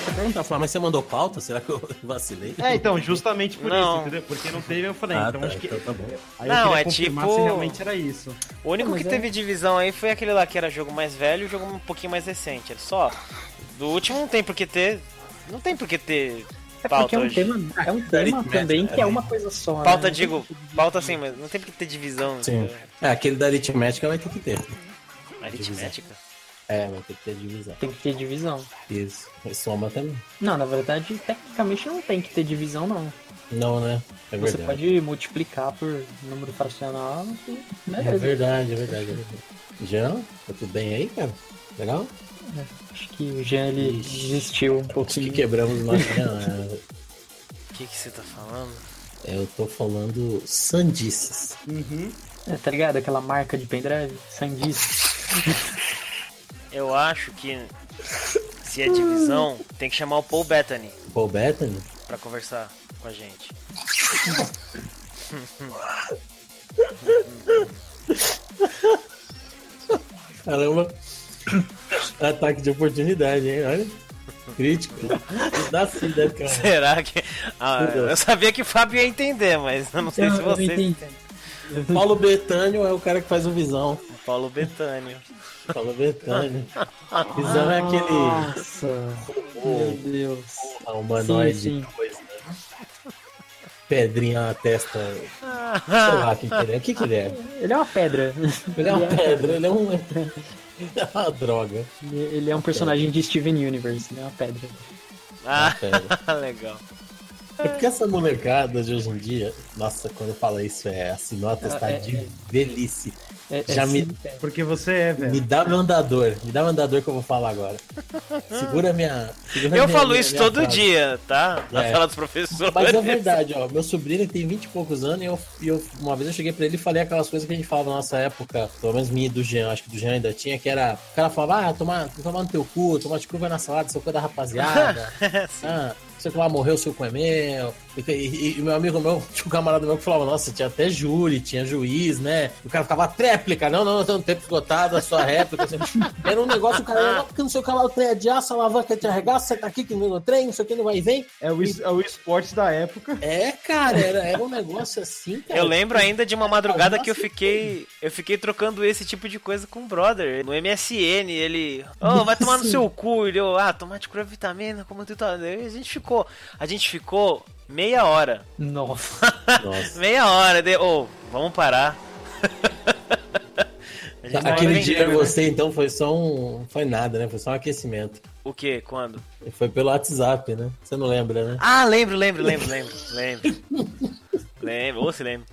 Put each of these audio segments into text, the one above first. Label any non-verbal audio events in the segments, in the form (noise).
até perguntar, falar, mas você mandou pauta? Será que eu (laughs) vacilei? É, então, justamente por Não. isso, entendeu? Porque não teve, eu falei, Ah, então tá, acho que. então tá bom. Aí Não, é tipo- se realmente era isso. O único Mas que é- teve divisão aí foi aquele lá que era jogo mais velho e o jogo um pouquinho mais recente. Era só. Do último não tem por que ter. Não tem por que ter É pauta é um hoje. tema, é um tema Aritmética, também que é é. uma coisa só. Pauta, né? digo, pauta assim, mas não tem por que ter divisão. Sim. entendeu? É, aquele da aritmética vai ter que ter. Aritmética. É, vai ter que ter divisão. Tem que ter divisão. Isso. E soma também. Não, na verdade, tecnicamente não tem que ter divisão, não. Não, né? É Você verdade. pode multiplicar por número fracional e É beleza. verdade, é verdade, é verdade. Jean, tá tudo bem aí, cara? Legal? Acho que o Jean ele Ixi. desistiu um Acho que pouquinho. quebramos nós. Jean. (laughs) O que, que você tá falando? Eu tô falando sandices. Uhum. É, tá ligado? Aquela marca de pendrive, sandice. (laughs) Eu acho que se é divisão, tem que chamar o Paul Bettany Paul Bettany? pra conversar com a gente. Caramba. Ataque de oportunidade, hein? Olha. Crítico. Dá sim, né, cara? Será que. Ah, eu sabia que o Fábio ia entender, mas eu não sei Eu- se vocês entendi. entendem. Paulo Betânio é o cara que faz o Visão. Paulo Betânio. Paulo Betânio. Visão é aquele Nossa, meu Deus. ah, humanoide Sim, sim. coisa, né? Pedrinha na testa. Sei lá o que, que ele é. O que, que ele é? Ele é uma pedra. Ele é uma pedra, ele é um. (laughs) É uma droga. Ele é um personagem de Steven Universe, ele é uma pedra. Ah, pedra. (laughs) legal. É porque essa molecada de hoje em dia, nossa, quando eu falo isso, é assinou atestado É, é, de é. velhice. É, Já é me-. Porque você é, velho. Me dá meu andador, me dá meu andador que eu vou falar agora. Segura minha. segura Eu minha- falo minha- isso minha todo frase. dia, tá? Na É. sala dos professores. Mas é verdade, ó. Meu sobrinho tem 20 e poucos anos e eu, e eu- uma vez eu cheguei pra ele e falei aquelas coisas que a gente falava na nossa época, pelo menos minha e do Jean, acho que do Jean ainda tinha, que era. O cara falava, ah, tomar, tomar no teu cu, tomar de cu vai na salada, seu cu é da rapaziada. (laughs) ah, você que lá morreu, seu cu é meu. E, e- e meu amigo meu, (laughs) tinha um camarada meu que falava, nossa, tinha até júri, tinha juiz, né? O cara ficava tréplica, não, não, não, tem um tempo esgotado, a sua réplica. assim. (laughs) Era um negócio, o cara, porque não sei o que lá, o trem é de aço, a alavanca te arregaça, você tá aqui que no trem, não sei o que, não vai e vem. É o, es- é o esporte da época. É, cara, era, era um negócio assim, cara. Eu lembro ainda de uma madrugada que eu fiquei. Eu fiquei trocando esse tipo de coisa com o brother. No MSN, ele. Ô, vai tomar no seu cu. Ele, eu, ah, tomate cura vitamina, como tu tá. E a gente ficou. A gente ficou meia hora. Nossa. Nossa. Meia hora. De, ô, vamos parar. (laughs) Aquele dia né? você, então, foi só um. Foi nada, né? Foi só um aquecimento. O que? Quando? Foi pelo WhatsApp, né? Você não lembra, né? Ah, lembro, lembro, lembro, lembro. Lembro. lembro, ou se lembra.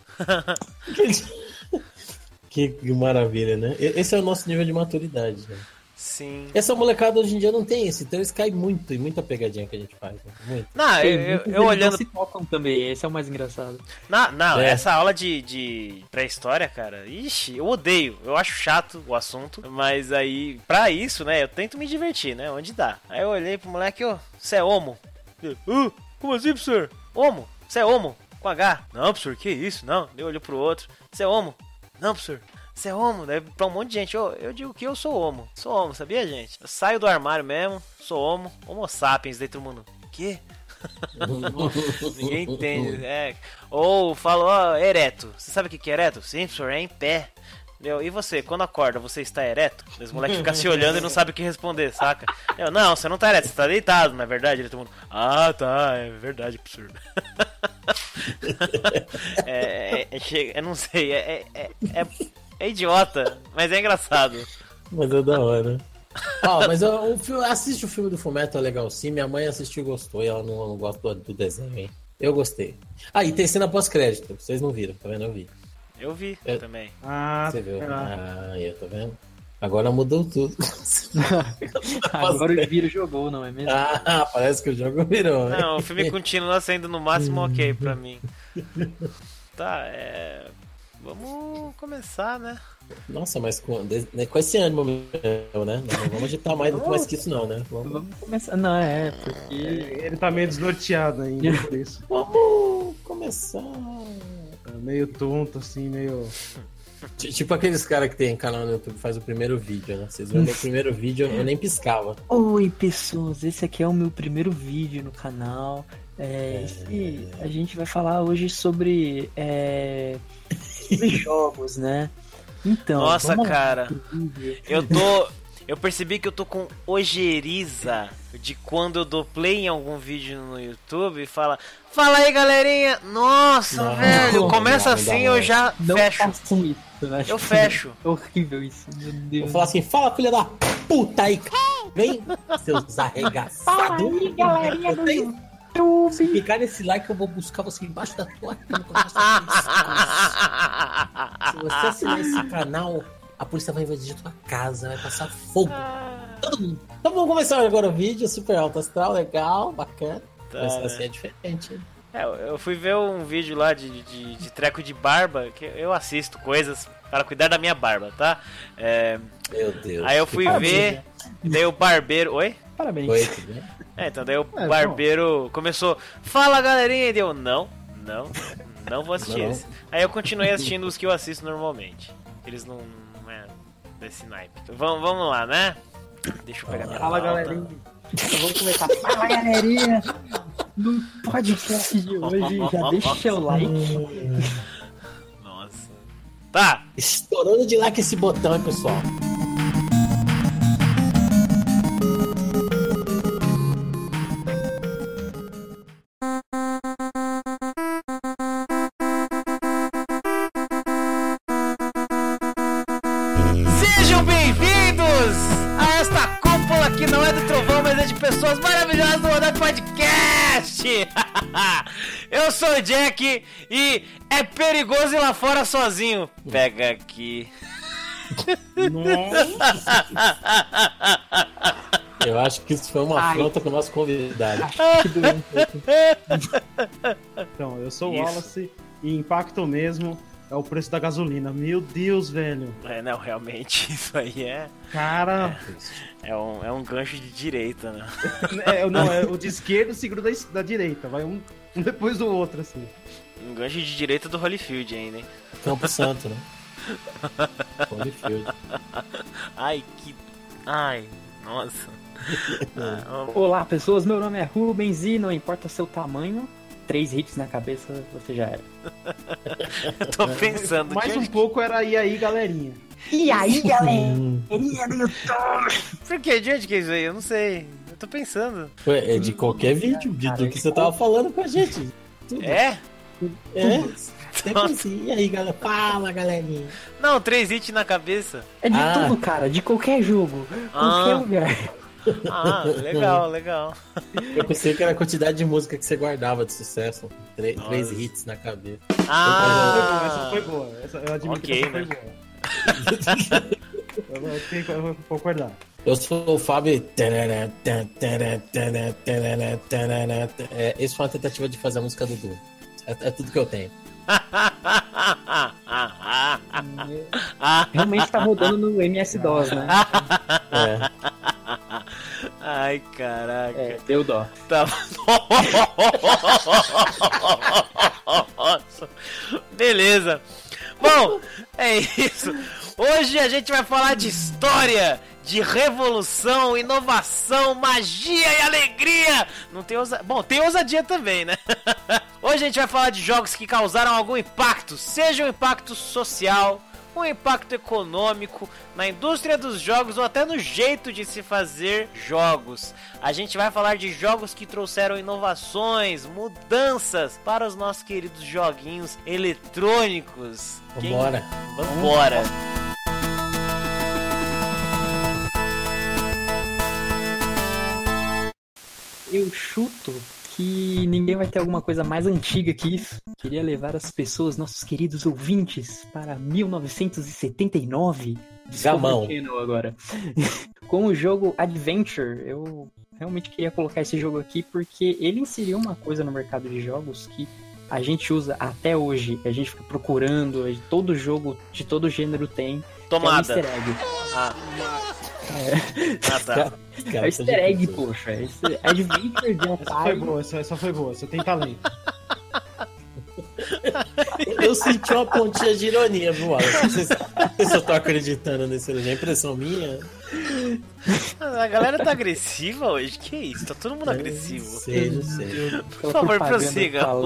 Que, (laughs) que maravilha, né? Esse é o nosso nível de maturidade, né? Sim. Essa molecada hoje em dia não tem isso, então eles caem muito em muita pegadinha que a gente faz. Né? Muito. Não, eu, eu, não olhando se tocam também, esse é o mais engraçado. Não, não, É. essa aula de, de pré-história, cara, ixi, eu odeio. Eu acho chato o assunto, mas aí, pra isso, né, eu tento me divertir, né, onde dá. Aí eu olhei pro moleque, ô, você é homo? Ele, "Hã? como assim, professor? Homo? Você é homo? Com H? Não, professor, que isso? Não. Eu olho pro outro, você é homo? Não, professor. Você é homo? Daí pra um monte de gente, ô, eu digo que eu sou homo. Sou homo, sabia, gente? Eu saio do armário mesmo, sou homo, homo sapiens, daí todo mundo, quê? (laughs) Ninguém entende. É. Ou falo, ó, ereto. Você sabe o que que é ereto? Sim, professor, é em pé. Entendeu? E você, quando acorda, você está ereto? Os moleques ficam se olhando e não sabem o que responder, saca? Eu, não, você não tá ereto, você tá deitado, na verdade. Ele todo mundo, ah, tá, é verdade, professor. (laughs) é, é, é, chega- eu não sei, é, é, é, idiota, mas é engraçado. Mas é da hora. Ah, mas eu, o filme, assiste o filme do Fumeto, é legal sim. Minha mãe assistiu e gostou, e ela não, não gosta do, do desenho, hein? Eu gostei. Ah, e tem cena pós-crédito, vocês não viram, tá vendo? Eu vi. Eu vi É. também. Ah, Você viu? Ah, aí, tá vendo? Agora mudou tudo. (laughs) Agora o vírus jogou, não é mesmo? ah, parece que o jogo virou, né? Não, o filme continua sendo no máximo ok pra mim. (laughs) Tá, é. Vamos começar, né? Nossa, mas com, né, com esse ânimo mesmo, né? Não, vamos agitar mais, muito mais que isso, não, né? Vamos, Vamos começar. Não, é, porque. Ele tá meio desnorteado ainda, por isso. vamos começar. Tá meio tonto, assim, meio. Ti- Tipo aqueles caras que tem canal no YouTube que faz o primeiro vídeo, né? Vocês viram meu primeiro vídeo, eu nem piscava. Oi, pessoas, esse aqui é o meu primeiro vídeo no canal. É, esse- a gente vai falar hoje sobre, é, sobre jogos, né? Então, Nossa, cara. Eu tô. Eu percebi que eu tô com ojeriza de quando eu dou play em algum vídeo no YouTube e fala. Fala aí, galerinha! Nossa, Não, velho! não, Começa não assim, eu já Não fecho. isso, né? Eu fecho. (laughs) É horrível isso, meu Eu Deus. vou falar assim, fala filha da puta aí, vem, seus (laughs) arregaçados. aí, galerinha do Se YouTube. clicar nesse like, eu vou buscar você embaixo da tua cama. Se você assinar esse canal, a polícia vai invadir tua casa, vai passar fogo. Todo mundo. Então vamos começar agora o vídeo, super alto astral, legal, bacana. Tá, Mas né? assim é diferente. É, eu- eu fui ver um vídeo lá de, de, de treco de barba, que eu assisto coisas para cuidar da minha barba, tá? É, Meu Deus. aí eu fui ver, daí o barbeiro. Oi? Parabéns. Oi, tudo bem? É, então daí o É, barbeiro começou, fala galerinha, e deu, não, não, não vou assistir Não. esse. Aí eu continuei assistindo os que eu assisto normalmente. Eles não, não é desse naipe. Então, vamos, vamos lá, né? Deixa eu pegar minha Fala, pauta. galerinha. Então vamos começar. Fala, galerinha. No podcast de hoje, já deixa o seu like. Nossa. Tá, Estourando de like esse botão, hein, pessoal. Jack e é perigoso ir lá fora sozinho. Pega aqui. Eu acho que isso foi uma Ai. afronta com o nosso convidado. Que doeu um pouco. Então, eu sou o. Wallace e impacto mesmo é o preço da gasolina. Meu Deus, velho. É, não, realmente, (laughs) isso aí é, Cara, é, um, é um gancho de direita, né? (laughs) é, não, (laughs) é o de esquerda segura da, da direita. Vai um, um (laughs) depois do outro, assim. Um gancho de direita do Holyfield ainda, hein? Campo Santo, né? (laughs) Holyfield. Ai, que. Ai, nossa. (laughs) Ah, Olá, pessoas. Meu nome é Rubens e não importa seu tamanho, três hits na cabeça, você já era. tô pensando. Mais de um pouco era e aí, galerinha. E aí, galera? Hum, Por que? De onde que é isso aí? Eu não sei. Eu tô pensando. foi- é de qualquer vídeo, de, do que você tava falando com a gente. Tudo. É? É. Sempre assim. E aí, galera? Fala, galerinha. Não, três hits na cabeça. É de Ah. tudo, cara. De qualquer jogo. Ah. Qualquer lugar. Ah, legal, legal. Eu pensei que era a quantidade de música que você guardava de sucesso. Três, Nossa. três hits na cabeça. Ah, Essa foi boa. Essa, eu admito Ok, que essa né? foi boa. (laughs) eu, vou concordar. Eu sou o Fábio. É, Esse foi uma tentativa de fazer a música do Du. É, é tudo que eu tenho. Realmente tá rodando no MS-DOS, né? É. Ai, caraca. É, deu dó. Tá. (laughs) Nossa. Beleza. Bom, é isso. Hoje a gente vai falar de história, de revolução, inovação, magia e alegria. Não tem ousa... Bom, tem ousadia também, né? (laughs) Hoje a gente vai falar de jogos que causaram algum impacto, seja um impacto social, um impacto econômico na indústria dos jogos ou até no jeito de se fazer jogos. A gente vai falar de jogos que trouxeram inovações, mudanças para os nossos queridos joguinhos eletrônicos. Quem- Vambora. Vambora! Eu chuto que ninguém vai ter alguma coisa mais antiga que isso. Queria levar as pessoas, nossos queridos ouvintes, para 1979. Gamão. Agora. (laughs) Com o jogo Adventure, eu realmente queria colocar esse jogo aqui porque ele inseriu uma coisa no mercado de jogos que a gente usa até hoje. A gente fica procurando, todo jogo de todo gênero tem. é Tomada. easter egg. Ah. Ah, (laughs) tá. É o easter egg, poxa. É easter- Adventure de Essa foi Atari. boa, essa, essa foi boa. Você tem talento. eu senti uma pontinha de ironia, viu, Wallace? Não sei se, não sei se eu tô acreditando nesse elogio. É impressão minha. (laughs) A galera tá agressiva hoje? Que isso? Tá todo mundo agressivo. Não sei, não sei. Por favor, prossiga. (laughs)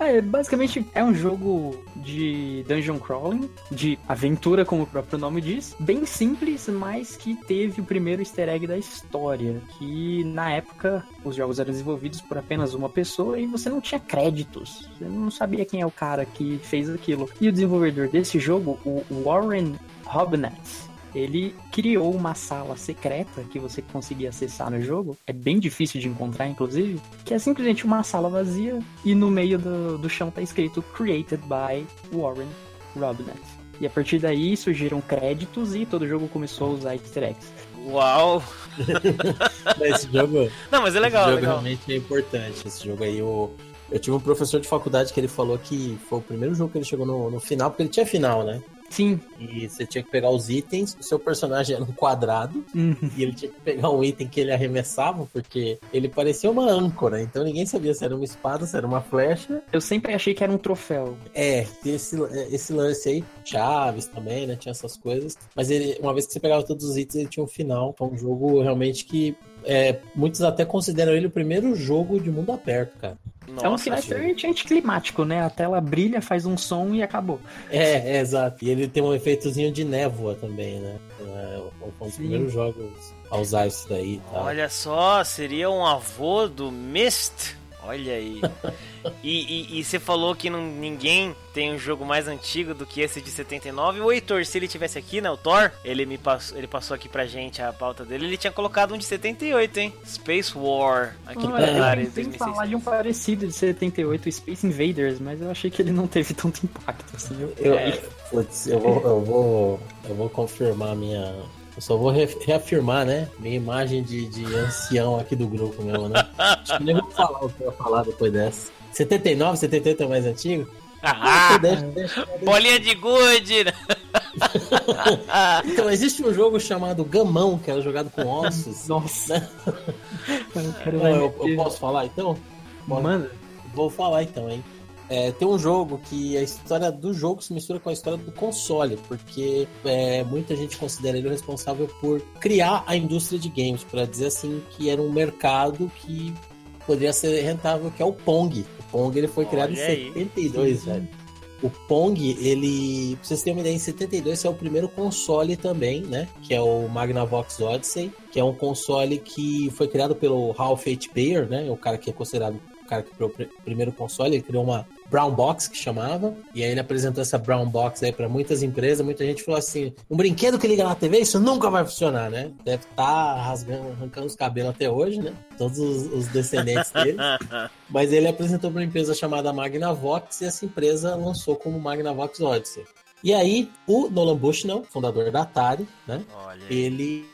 É, basicamente é um jogo de dungeon crawling, de aventura, como o próprio nome diz. Bem simples, mas que teve o primeiro easter egg da história. Que na época os jogos eram desenvolvidos por apenas uma pessoa e você não tinha créditos. Você não sabia quem é o cara que fez aquilo. E o desenvolvedor desse jogo, o Warren Hobnett, ele criou uma sala secreta que você conseguia acessar no jogo. É bem difícil de encontrar, inclusive. Que é simplesmente uma sala vazia e no meio do, do chão tá escrito Created by Warren Robinett. E a partir daí surgiram créditos e todo jogo começou a usar easter eggs. Uau! (laughs) Esse jogo, Não, mas é legal, esse jogo legal. realmente é importante. Esse jogo aí, eu, eu tive um professor de faculdade que ele falou que foi o primeiro jogo que ele chegou no, no final, porque ele tinha final, né? Sim. E você tinha que pegar os itens, o seu personagem era um quadrado, Uhum. e ele tinha que pegar um item que ele arremessava, porque ele parecia uma âncora, então ninguém sabia se era uma espada, se era uma flecha. Eu sempre achei que era um troféu. É, esse, esse lance aí, Chaves também, né? Tinha essas coisas. Mas ele, uma vez que você pegava todos os itens, ele tinha um final. Então, um jogo realmente que é, muitos até consideram ele o primeiro jogo de mundo aberto, cara. Nossa, é um extremamente anticlimático, né? A tela brilha, faz um som e acabou. É, é, exato. E ele tem um efeitozinho de névoa também, né? É, foi um dos Sim. primeiros jogos a usar isso daí e tal. Olha só, seria um avô do Mist. Olha aí. E, e- e você falou que não, ninguém tem um jogo mais antigo do que esse de 79. O Heitor, se ele tivesse aqui, né, o Thor, ele me passou, ele passou aqui pra gente a pauta dele. Ele tinha colocado um de 78, hein? Space War, aqui Olha, pra eu área pensei em 2006. falar de um parecido de 78, Space Invaders, mas eu achei que ele não teve tanto impacto assim. Eu- Eu, É. putz, eu vou, eu vou, eu vou confirmar minha. Eu só vou re- reafirmar, né? Minha imagem de, de ancião aqui do grupo mesmo, né? Acho que nem vou falar o que eu ia falar depois dessa. 79, 78 é mais antigo? Ah, Deixa, deixa, deixa. bolinha de gude! né? (laughs) Então, existe um jogo chamado Gamão, que era jogado com ossos. (laughs) Nossa. eu quero Eu, eu posso falar então? Manda. Vou falar então, hein? É, tem um jogo que a história do jogo se mistura com a história do console, porque é, muita gente considera ele o responsável por criar a indústria de games, para dizer assim que era um mercado que poderia ser rentável, que é o Pong. O Pong ele foi criado em Olha aí. 72, velho. O Pong, ele. Pra vocês terem uma ideia, em 72 é o primeiro console também, né? Que é o Magnavox Odyssey, que é um console que foi criado pelo Ralph H. Baer, né? O cara que é considerado o cara que criou o pr- primeiro console. Ele criou uma Brown Box, que chamava, e aí ele apresentou essa Brown Box aí pra muitas empresas. Muita gente falou assim: um brinquedo que liga na TV, isso nunca vai funcionar, né? Deve estar rasgando, arrancando os cabelos até hoje, né? Todos os, os descendentes dele. (laughs) Mas ele apresentou para uma empresa chamada Magnavox e essa empresa lançou como Magnavox Odyssey. E aí, o Nolan Bushnell, fundador da Atari, né? Olha. Ele,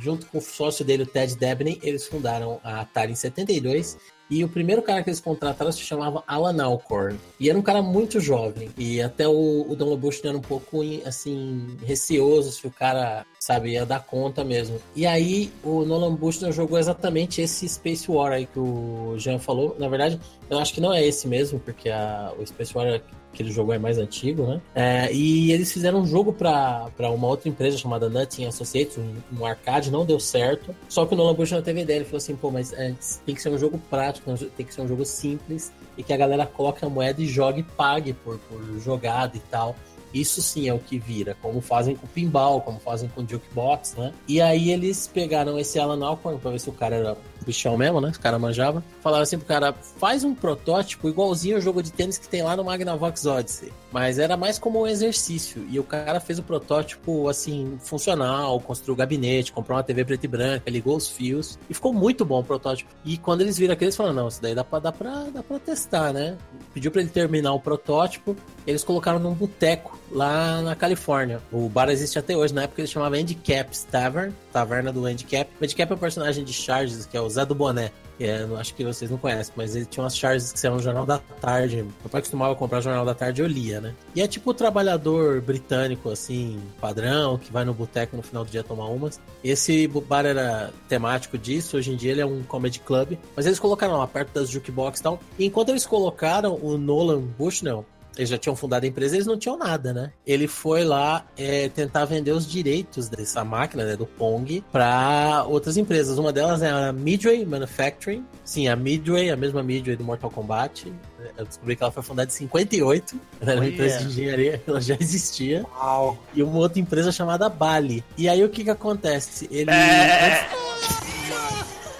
junto com o sócio dele, o Ted Debney, eles fundaram a Atari em 72. E o primeiro cara que eles contrataram se chamava Alan Alcorn. E era um cara muito jovem. E até o, o Nolan Bushnell era um pouco, assim, receoso se o cara, sabe, ia dar conta mesmo. E aí, o Nolan Bushnell jogou exatamente esse Space War aí que o Jean falou. Na verdade, eu acho que não é esse mesmo, porque a, o Space War que ele jogou é mais antigo, né? É, e eles fizeram um jogo pra uma outra empresa chamada Nutting Associates, um, um arcade, não deu certo. Só que o Nolan Bush não teve ideia, ele falou assim, pô, mas é, tem que ser um jogo prático, tem que ser um jogo simples, e que a galera coloque a moeda e jogue e pague por, por jogada e tal. Isso sim é o que vira, como fazem com o pinball, como fazem com o jukebox, né? E aí eles pegaram esse Alan Alcorn pra ver se o cara era bichão mesmo, né? Os cara manjava. Falaram assim pro cara, faz um protótipo igualzinho ao jogo de tênis que tem lá no Magnavox Odyssey. Mas era mais como um exercício. E o cara fez o protótipo, assim, funcional, construiu o gabinete, comprou uma TV preta e branca, ligou os fios. E ficou muito bom o protótipo. E quando eles viram aquilo, eles falaram, não, isso daí dá pra, dá pra, dá pra testar, né? Pediu pra ele terminar o protótipo. Eles colocaram num boteco lá na Califórnia. O bar existe até hoje. Na época ele chamava Handicap's Tavern, taverna do Handicap. O Handicap é um personagem de Charges, que é o Zé do Boné. É, acho que vocês não conhecem, mas ele tinha umas charges que saíam no Jornal da Tarde. Meu pai costumava comprar o Jornal da Tarde e eu lia, né? E é tipo o trabalhador britânico, assim, padrão, que vai no boteco no final do dia tomar umas. Esse bar era temático disso, hoje em dia ele é um comedy club. Mas eles colocaram lá perto das jukebox e tal. E enquanto eles colocaram, o Nolan Bushnell eles já tinham fundado a empresa, eles não tinham nada, né? Ele foi lá é, tentar vender os direitos dessa máquina, né, do Pong, para outras empresas. Uma delas é a Midway Manufacturing. Sim, a Midway, a mesma Midway do Mortal Kombat. Eu descobri que ela foi fundada em 58. Ela era uma empresa de engenharia, (laughs) ela já existia. Uau. E uma outra empresa chamada Bali. E aí o que que acontece? Ele. É.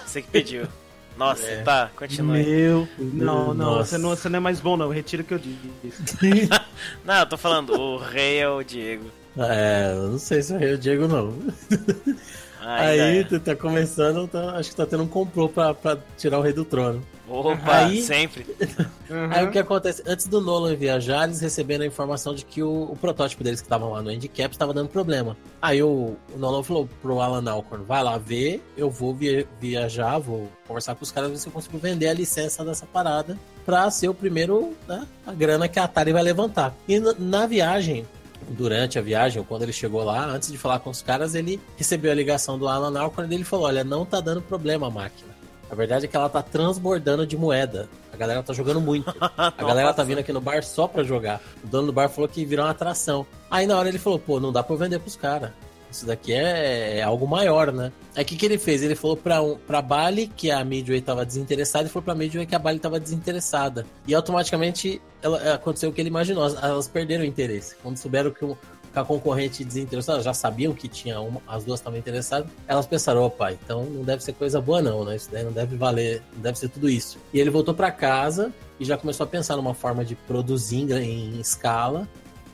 Você que pediu. Nossa, É. tá, continue. Meu. Não, não, Nossa. você não, você não é mais bom, não. Retiro o que eu disse. (laughs) Não, eu tô falando, o rei é o Diego. É, eu não sei se é o Diego, não. Aí é. tu tá começando, tá- acho que tá tendo um complô pra, pra tirar o rei do trono. Opa, Aí- sempre. Aí o que acontece? Antes do Nolan viajar, eles receberam a informação de que o, o protótipo deles que estavam lá no handicap estava dando problema. Aí o, o Nolan falou pro Alan Alcorn, vai lá ver, eu vou via- viajar, vou conversar com os caras, ver se eu consigo vender a licença dessa parada pra ser o primeiro, né, a grana que a Atari vai levantar. E na, na viagem, durante a viagem, ou quando ele chegou lá, antes de falar com os caras, ele recebeu a ligação do Alan Alcorn e ele falou, olha, não tá dando problema a máquina. A verdade é que ela tá transbordando de moeda. A galera tá jogando muito. (laughs) A galera tá vindo aqui no bar só pra jogar. O dono do bar falou que virou uma atração. Aí na hora ele falou, pô, não dá pra eu vender pros caras. Isso daqui é, é algo maior, né? Aí o que, que ele fez? Ele falou pra, um, pra Bali que a Midway tava desinteressada e falou pra Midway que a Bali tava desinteressada. E automaticamente ela, aconteceu o que ele imaginou. Elas, perderam o interesse. Quando souberam que, que a concorrente desinteressou, elas já sabiam que tinha uma, as duas estavam interessadas. Elas pensaram, opa, então não deve ser coisa boa não, né? Isso daí não deve valer, não deve ser tudo isso. E ele voltou pra casa e já começou a pensar numa forma de produzir em escala.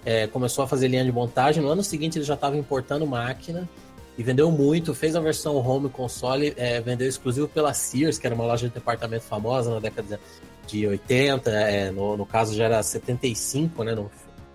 É, começou a fazer linha de montagem. No ano seguinte ele já estava importando máquina e vendeu muito. Fez a versão home console, é, vendeu exclusivo pela Sears, que era uma loja de departamento famosa na década de 80. é, no, no caso já era 75, né? Não,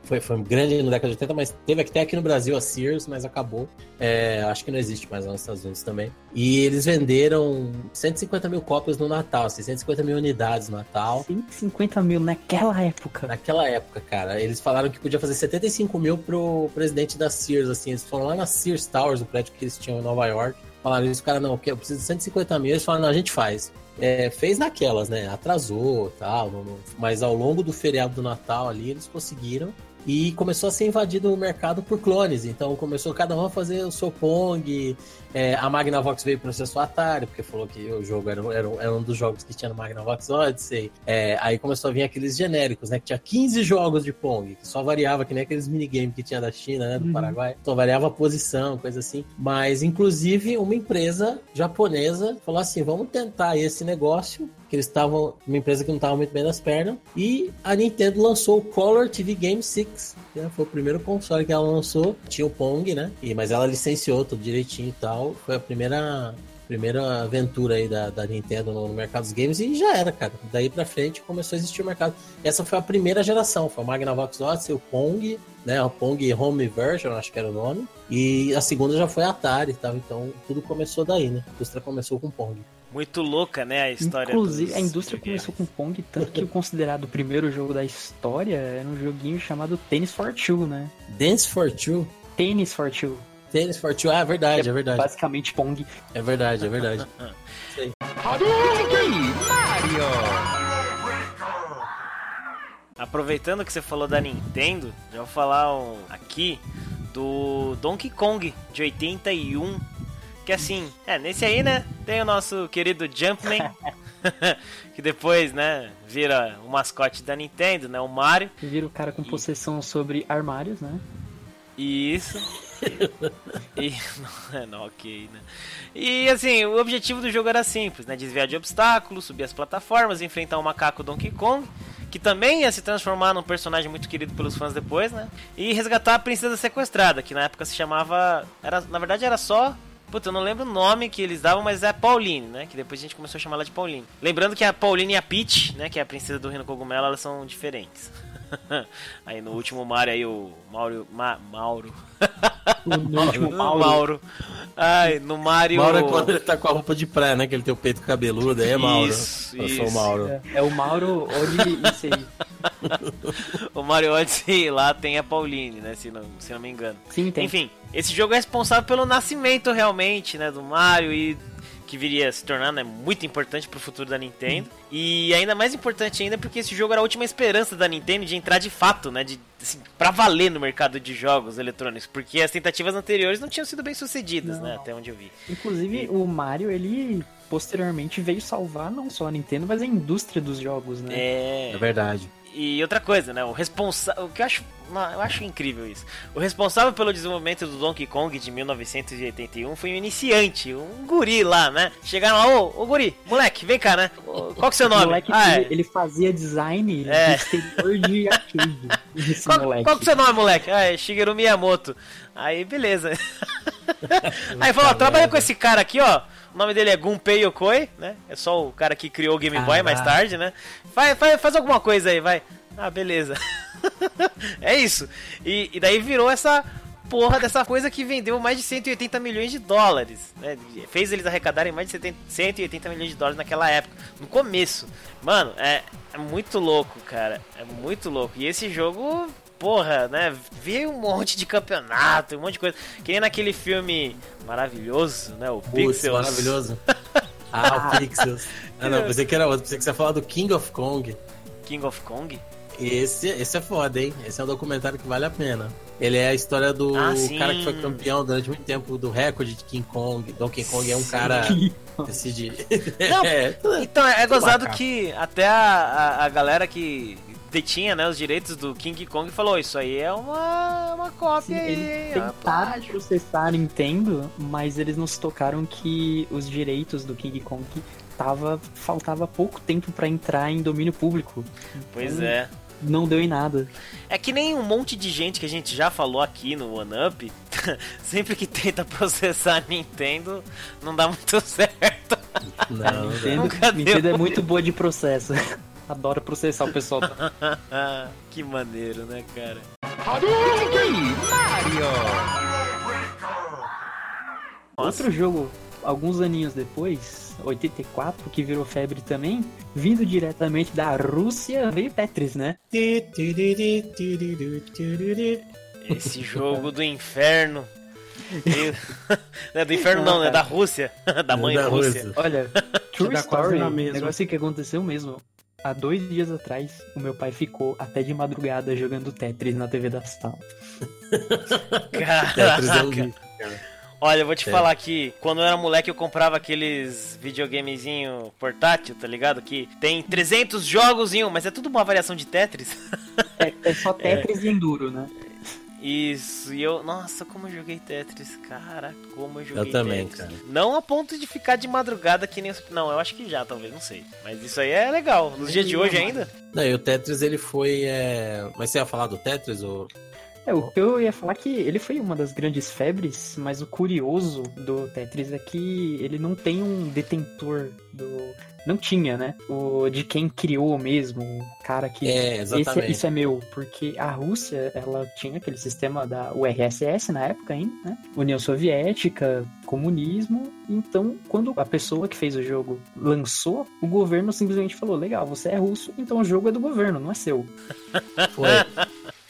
foi, foi grande na década de 80, mas teve até aqui no Brasil a Sears, mas acabou. É, acho que não existe mais lá nos Estados Unidos também. E eles venderam 150 mil cópias no Natal, assim, 150 mil unidades no Natal. 150 mil naquela época. Naquela época, cara, eles falaram que podia fazer 75 mil pro presidente da Sears, assim, eles foram lá na Sears Towers, o prédio que eles tinham em Nova York, falaram isso, cara, não, eu preciso de 150 mil, eles falaram, não, a gente faz. É, fez naquelas, né, atrasou tal, mas ao longo do feriado do Natal ali, eles conseguiram, e começou a ser invadido o mercado por clones, então começou cada um a fazer o seu Pong, é, a Magnavox veio processar o Atari, porque falou que o jogo era, era, era um dos jogos que tinha no Magnavox Odyssey. É, aí começou a vir aqueles genéricos, né? Que tinha 15 jogos de Pong, que só variava, que nem aqueles minigames que tinha da China, né? Do Uhum. Paraguai. Só variava a posição, coisa assim. Mas, inclusive, uma empresa japonesa falou assim: vamos tentar esse negócio. Que eles estavam, uma empresa que não estava muito bem das pernas. E a Nintendo lançou o Color TV Game 6. Que né, foi o primeiro console que ela lançou. Tinha o Pong, né? E, mas ela licenciou tudo direitinho e tal. Foi a primeira primeira aventura aí da, da Nintendo no, mercado dos games e já era, cara. Daí pra frente começou a existir o mercado. Essa foi a primeira geração, foi o Magnavox Odyssey, o Pong, né, o Pong Home Version, acho que era o nome. E a segunda já foi a Atari? Então tudo começou daí, né? A indústria começou com o Pong. Muito louca, né, a história Inclusive, a indústria videogames. começou com Pong, tanto que o considerado o primeiro jogo da história era um joguinho chamado Tennis for Two, né? Dance for Two. Tennis for Two. Tennis for Two, ah, é verdade, é verdade. Basicamente Pong. É verdade, é verdade. (laughs) Aproveitando que você falou da Nintendo, já vou falar um- aqui do Donkey Kong de 81. Que assim, é, nesse aí, né, tem o nosso querido Jumpman, (laughs) que depois, né, vira o mascote da Nintendo, né, o Mario. Vira o cara com possessão sobre armários, né? Isso. (laughs) E. Não, (laughs) não, ok, né? E assim, o objetivo do jogo era simples, né? Desviar de obstáculos, subir as plataformas, enfrentar o macaco Donkey Kong, que também ia se transformar num personagem muito querido pelos fãs depois, né? E resgatar a princesa sequestrada, que na época se chamava. Era, na verdade era só. Puta, eu não lembro o nome que eles davam, mas é Pauline, né? Que depois a gente começou a chamar ela de Pauline. Lembrando que a Pauline e a Peach, né? Que é a princesa do Reino Cogumelo, elas são diferentes. (laughs) aí no último Mario aí o Mauro. Ma, Mauro. No (laughs) último Mauro. Mauro. Ai, no Mario. Mauro é quando ele tá com a roupa de praia, né? Que ele tem o peito cabeludo, aí é Mauro. Isso, Eu sou o isso. Mauro. É, é o Mauro isso. O Mario Odyssey lá tem a Pauline, né? Se não, se não me engano. Sim, tem. Enfim, esse jogo é responsável pelo nascimento realmente, né? Do Mario e que viria a se tornar né, muito importante pro futuro da Nintendo. E ainda mais importante ainda porque esse jogo era a última esperança da Nintendo de entrar de fato, né? De, assim, pra valer no mercado de jogos eletrônicos. Porque as tentativas anteriores não tinham sido bem sucedidas, Não. né? Até onde eu vi. Inclusive, o Mario, ele posteriormente veio salvar não só a Nintendo, mas a indústria dos jogos, né? É. É verdade. E outra coisa, né? O responsável. O que eu acho. Eu acho incrível isso. O responsável pelo desenvolvimento do Donkey Kong de 1981 foi um iniciante, um guri lá, né? Chegaram lá, ô, ô guri, moleque, vem cá, né? Ô, Qual que é o seu O nome? moleque, Ah, ele, é. ele fazia design É. exterior de arcade. Qual, moleque. qual que é o seu nome, moleque? Ah, é Shigeru Miyamoto. Aí, beleza. (laughs) Aí falou, ó, trabalha com esse cara aqui, ó. O nome dele é Gunpei Yokoi, né? É só o cara que criou o Game Boy mais Caraca. tarde, né? Faz, faz, faz alguma coisa aí, vai. Ah, beleza. (laughs) é isso. E, e daí virou essa porra dessa coisa que vendeu mais de 180 milhões de dólares. Né? Fez eles arrecadarem mais de 70 180 milhões de dólares naquela época. No começo. Mano, é, é muito louco, cara. É muito louco. E esse jogo, porra, né? Veio um monte de campeonato, um monte de coisa. Que nem naquele filme maravilhoso, né? O Putz, Pixels. maravilhoso. (laughs) Ah, o Pixels. Ah, não, pensei que era outro. Pensei que você ia falar do King of Kong. King of Kong. Esse, esse é foda, hein? Esse é um documentário que vale a pena. Ele é a história do Ah, sim. cara que foi campeão durante muito tempo do recorde de King Kong. Donkey Kong é um cara (laughs) Que- decide. Não, (laughs) é, Então, é gozado bacana. que até a, a, a galera que detinha né, os direitos do King Kong falou: Isso aí é uma, uma cópia Sim, aí. eles tentaram rapaz." processar a Nintendo, mas eles não se tocaram que os direitos do King Kong tava, faltava pouco tempo pra entrar em domínio público. Pois Então, é. Não deu em nada. É que nem um monte de gente que a gente já falou aqui no One Up, (laughs) sempre que tenta processar a Nintendo, não dá muito (laughs) certo. Não. Nintendo, Nunca. Nintendo é muito boa de processo. Adora processar o pessoal. (laughs) que maneiro, né, cara? Outro jogo, alguns aninhos depois, 84, que virou febre também, vindo diretamente da Rússia, veio Tetris, né? Esse jogo do inferno. (laughs) Não é do inferno, não, é da Rússia. (laughs) Da mãe Da Rússia. Rússia. Olha, true story, negócio que aconteceu mesmo. Há dois dias atrás, o meu pai ficou até de madrugada jogando Tetris na TV da sala. (laughs) Tetris é Caraca. Olha, eu vou te É. falar que quando eu era moleque eu comprava aqueles videogamezinho portátil, tá ligado? Que tem 300 jogos em um, mas é tudo uma variação de Tetris. É, é só Tetris e Enduro, né? Isso, e eu, nossa, como eu joguei Tetris, cara, como eu joguei Eu também, Tetris. cara. Não a ponto de ficar de madrugada que nem. os- Não, eu acho que já, talvez, não sei. Mas isso aí é legal. Nos dias de hoje ainda? Não, e o Tetris ele foi. é, Mas você ia falar do Tetris? Ou... É, o que eu ia falar que ele foi uma das grandes febres, mas o curioso do Tetris é que ele não tem um detentor do. Não tinha, né? O de quem criou mesmo, o cara que. É, Esse, exatamente. isso é meu, porque a Rússia, ela tinha aquele sistema da URSS na época ainda, né? União Soviética, comunismo. Então, quando a pessoa que fez o jogo lançou, o governo simplesmente falou: legal, você é russo, então o jogo é do governo, não é seu. (laughs) Foi.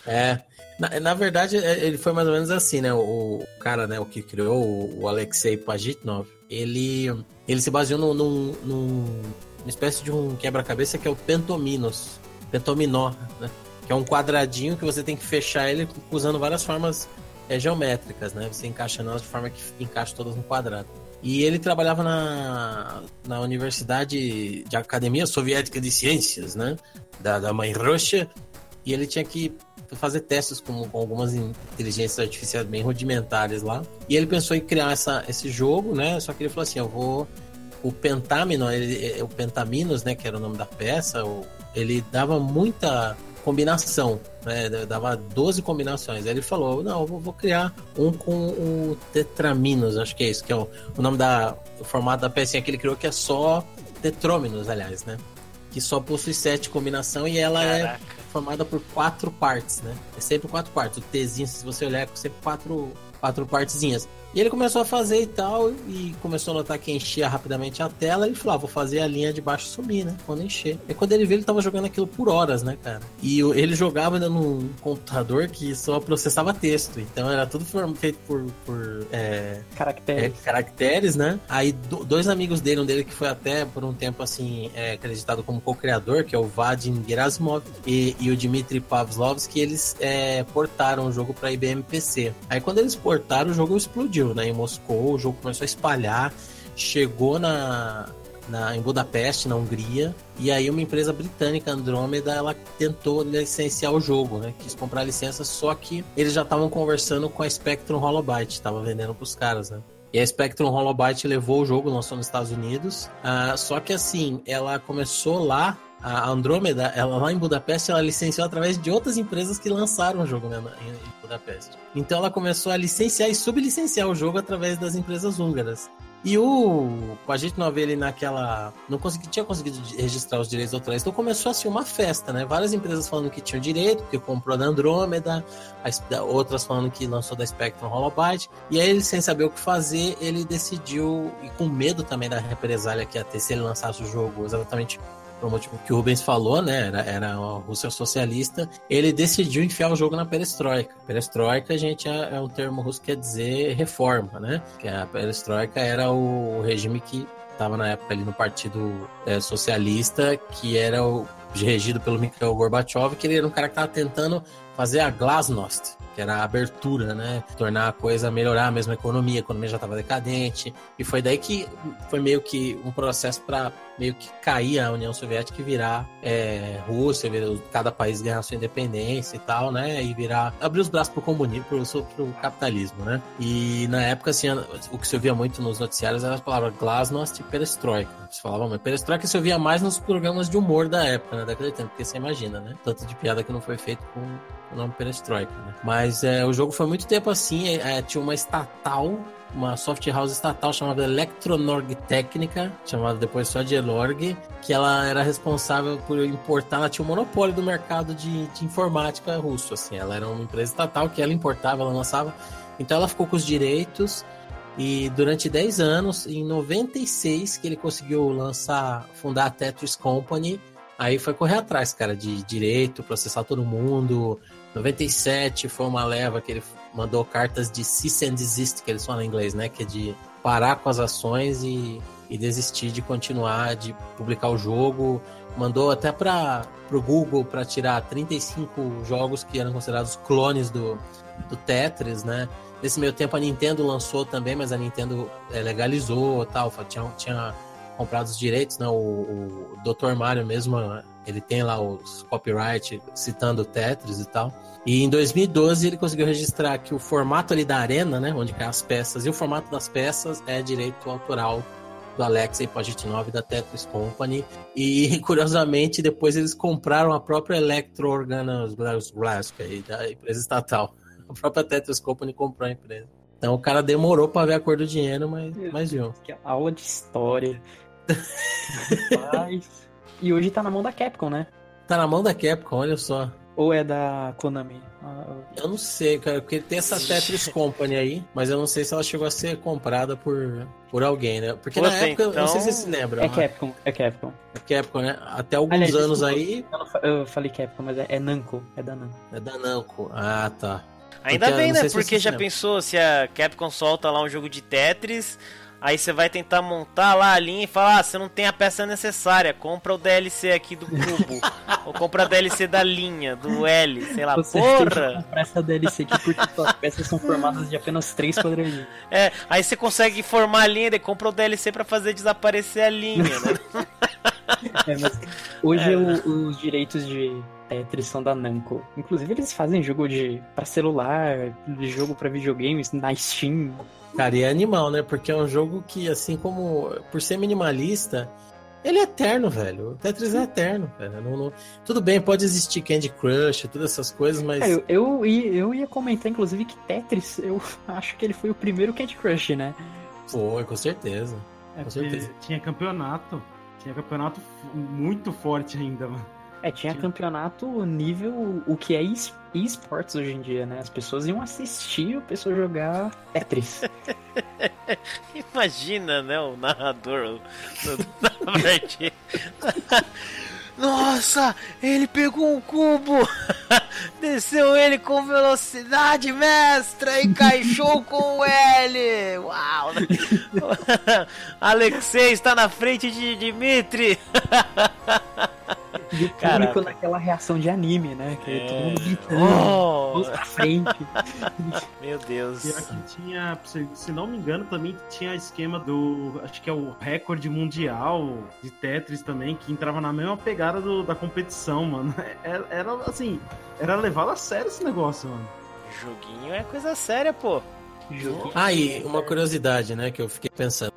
É. Na, na verdade, é- ele foi mais ou menos assim, né? O, o cara, né, o que criou, o, o Alexei Pajitnov, ele, ele se baseou num, num, num- uma espécie de um quebra-cabeça que é o Pentominos. Pentominó, né? Que é um quadradinho que você tem que fechar ele usando várias formas é, geométricas, né? Você encaixa elas de forma que encaixa todas no quadrado. E ele trabalhava na, na Universidade de Academia Soviética de Ciências, né? Da, da mãe Rússia. E ele tinha que fazer testes com, com algumas inteligências artificiais bem rudimentares lá. E ele pensou em criar essa, esse jogo, né? Só que ele falou assim: eu vou. O Pentamino, ele, o Pentaminos, né? Que era o nome da peça, ele dava muita combinação, né? Dava 12 combinações. Aí ele falou: não, eu vou, criar um com o Tetraminos, acho que é isso, que é o, o nome da. O formato da pecinha que ele criou, que é só Tetrôminos, aliás, né? Que só possui sete combinação e ela é Caraca. Formada por quatro partes, né? É sempre quatro partes. O Tzinho, se você olhar, é sempre quatro, quatro partezinhas. E ele começou a fazer e tal, e começou a notar que enchia rapidamente a tela. Ele falou: ah, vou fazer a linha de baixo sumir, né? Quando encher. E quando ele viu, ele tava jogando aquilo por horas, né, cara? E ele jogava ainda num computador que só processava texto. Então era tudo feito por, por é, é, Caracteres. caracteres, né? Aí do- dois amigos dele, um dele que foi até por um tempo assim é, acreditado como co-criador, que é o Vadim Gerasimov e, e o Dmitry Pavlovsky, eles é, portaram o jogo para IBM PC. Aí quando eles portaram, o jogo explodiu, né? Em Moscou, o jogo começou a espalhar, chegou na, na, em Budapeste, na Hungria, e aí uma empresa britânica, Andromeda, ela tentou licenciar o jogo, né? Quis comprar a licença, só que eles já estavam conversando com a Spectrum Holobyte, estava vendendo pros caras, né? E a Spectrum Holobyte levou o jogo, lançou nos Estados Unidos. Ah, só que assim, ela começou lá, a Andromeda, ela lá em Budapeste, ela licenciou através de outras empresas que lançaram o jogo né, em Budapeste. Então ela começou a licenciar e sublicenciar o jogo através das empresas húngaras. E o. A gente não ele naquela. Não consegui, tinha conseguido registrar os direitos autorais. Então começou assim uma festa, né? Várias empresas falando que tinham direito, que comprou da Andrômeda, as- da- outras falando que lançou da Spectrum Holobyte. E aí ele, sem saber o que fazer, ele decidiu, e com medo também da represália que ia ter se ele lançasse o jogo exatamente pelo motivo que o Rubens falou, né? Era, era a Rússia socialista. Ele decidiu enfiar o jogo na perestroika. Perestroika, gente, é, é um termo russo que quer dizer reforma, né? Que a perestroika era o regime que estava na época ali no Partido é, Socialista, que era o regido pelo Mikhail Gorbachev, que ele era um cara que estava tentando fazer a glasnost, que era a abertura, né? Tornar a coisa, melhorar a mesma economia, a economia já estava decadente. E foi daí que foi meio que um processo para meio que cair a União Soviética e virar é, Rússia, cada país ganhar sua independência e tal, né? E virar. abrir os braços pro comunismo, pro, pro capitalismo, né? E na época, assim, o que se ouvia muito nos noticiários era a palavra glasnost e perestroika. Se falava muito. Perestroika se ouvia mais nos programas de humor da época, né? Daquele tempo, porque você imagina, né? Tanto de piada que não foi feito com o nome perestroika, né? Mas é, o jogo foi muito tempo assim, é, tinha uma estatal uma soft house estatal chamada Electronorg Técnica, chamada depois só de Elorg, que ela era responsável por importar, ela tinha um monopólio do mercado de, de informática russo, assim, ela era uma empresa estatal que ela importava, ela lançava, então ela ficou com os direitos e durante 10 anos, em 96 que ele conseguiu lançar, fundar a Tetris Company, aí foi correr atrás, cara, de direito, processar todo mundo, 97 foi uma leva que ele mandou cartas de cease and desist, que eles falam em inglês, né? Que é de parar com as ações e, e desistir de continuar, de publicar o jogo. Mandou até para o Google para tirar 35 jogos que eram considerados clones do, do Tetris, né? Nesse meio tempo a Nintendo lançou também, mas a Nintendo é, legalizou tal, tinha, tinha comprado os direitos, né? O, o Dr. Mario mesmo, ele tem lá os copyright citando Tetris e tal. E em 2012 ele conseguiu registrar que o formato ali da arena, né, onde caem as peças, e o formato das peças é direito autoral do Alexei Pajitnov da Tetris Company. E (laughs) curiosamente depois eles compraram a própria Electro Organogrask da empresa estatal. A própria Tetris Company comprou a empresa. Então o cara demorou para ver a cor do dinheiro, mas, mas viu. Que aula de história. Rapaz. (laughs) e hoje tá na mão da Capcom, né? Tá na mão da Capcom, olha só. Ou é da Konami? Ah, Eu não sei, cara, porque tem essa Tetris Company aí, mas eu não sei se ela chegou a ser comprada por, por alguém, né? Porque na Puta, época, eu não sei se então- vocês se lembram. É né? Capcom, é Capcom. É Capcom, né? Até alguns Aliás, anos desculpa. aí Eu, não eu falei Capcom, mas é, é Namco, é da Namco. é da Namco. Ah, tá. Ainda Porque bem, né? Porque já pensou se a Capcom solta lá um jogo de Tetris, aí você vai tentar montar lá a linha e fala: ah, você não tem a peça necessária, compra o DLC aqui do cubo. (laughs) ou compra a DLC da linha, do L, sei lá, Você porra! comprar essa DLC aqui porque suas peças são formadas de apenas três quadradinhos. É, aí você consegue formar a linha e compra o DLC pra fazer desaparecer a linha, né? (laughs) É, mas hoje É. o- os direitos de Tetris são da Namco. Inclusive eles fazem jogo de para celular, de jogo pra videogames na Steam. Cara, e é animal, né? Porque é um jogo que, assim como. Por ser minimalista, ele é eterno, velho. O Tetris é eterno, velho. Não- não- Tudo bem, pode existir Candy Crush, todas essas coisas, mas. É, eu, eu, ia- eu ia comentar, inclusive, que Tetris, eu (laughs) acho que ele foi o primeiro Candy Crush, né? Foi, com certeza. É Com certeza. tinha campeonato. Tinha campeonato muito forte ainda, mano. É, tinha campeonato nível o que é es- esportes hoje em dia, né? As pessoas iam assistir o pessoal jogar Tetris. (laughs) Imagina, né, o narrador do- do- da. Nossa, ele pegou um cubo, (laughs) desceu ele com velocidade mestra e encaixou com o L. Uau! (laughs) Alexei está na frente de Dimitri. (laughs) E o Caraca. público naquela reação de anime, né? Que É. todo mundo gritando, Oh, pra frente. (laughs) meu Deus. E aqui tinha, se, se não me engano, também tinha esquema do. Acho que é o recorde mundial de Tetris também, que entrava na mesma pegada do- da competição, mano. Era, (laughs) era, assim, era levado a sério esse negócio, mano. Joguinho é coisa séria, pô. Joguinho. Ah, e uma curiosidade, né, que eu fiquei pensando.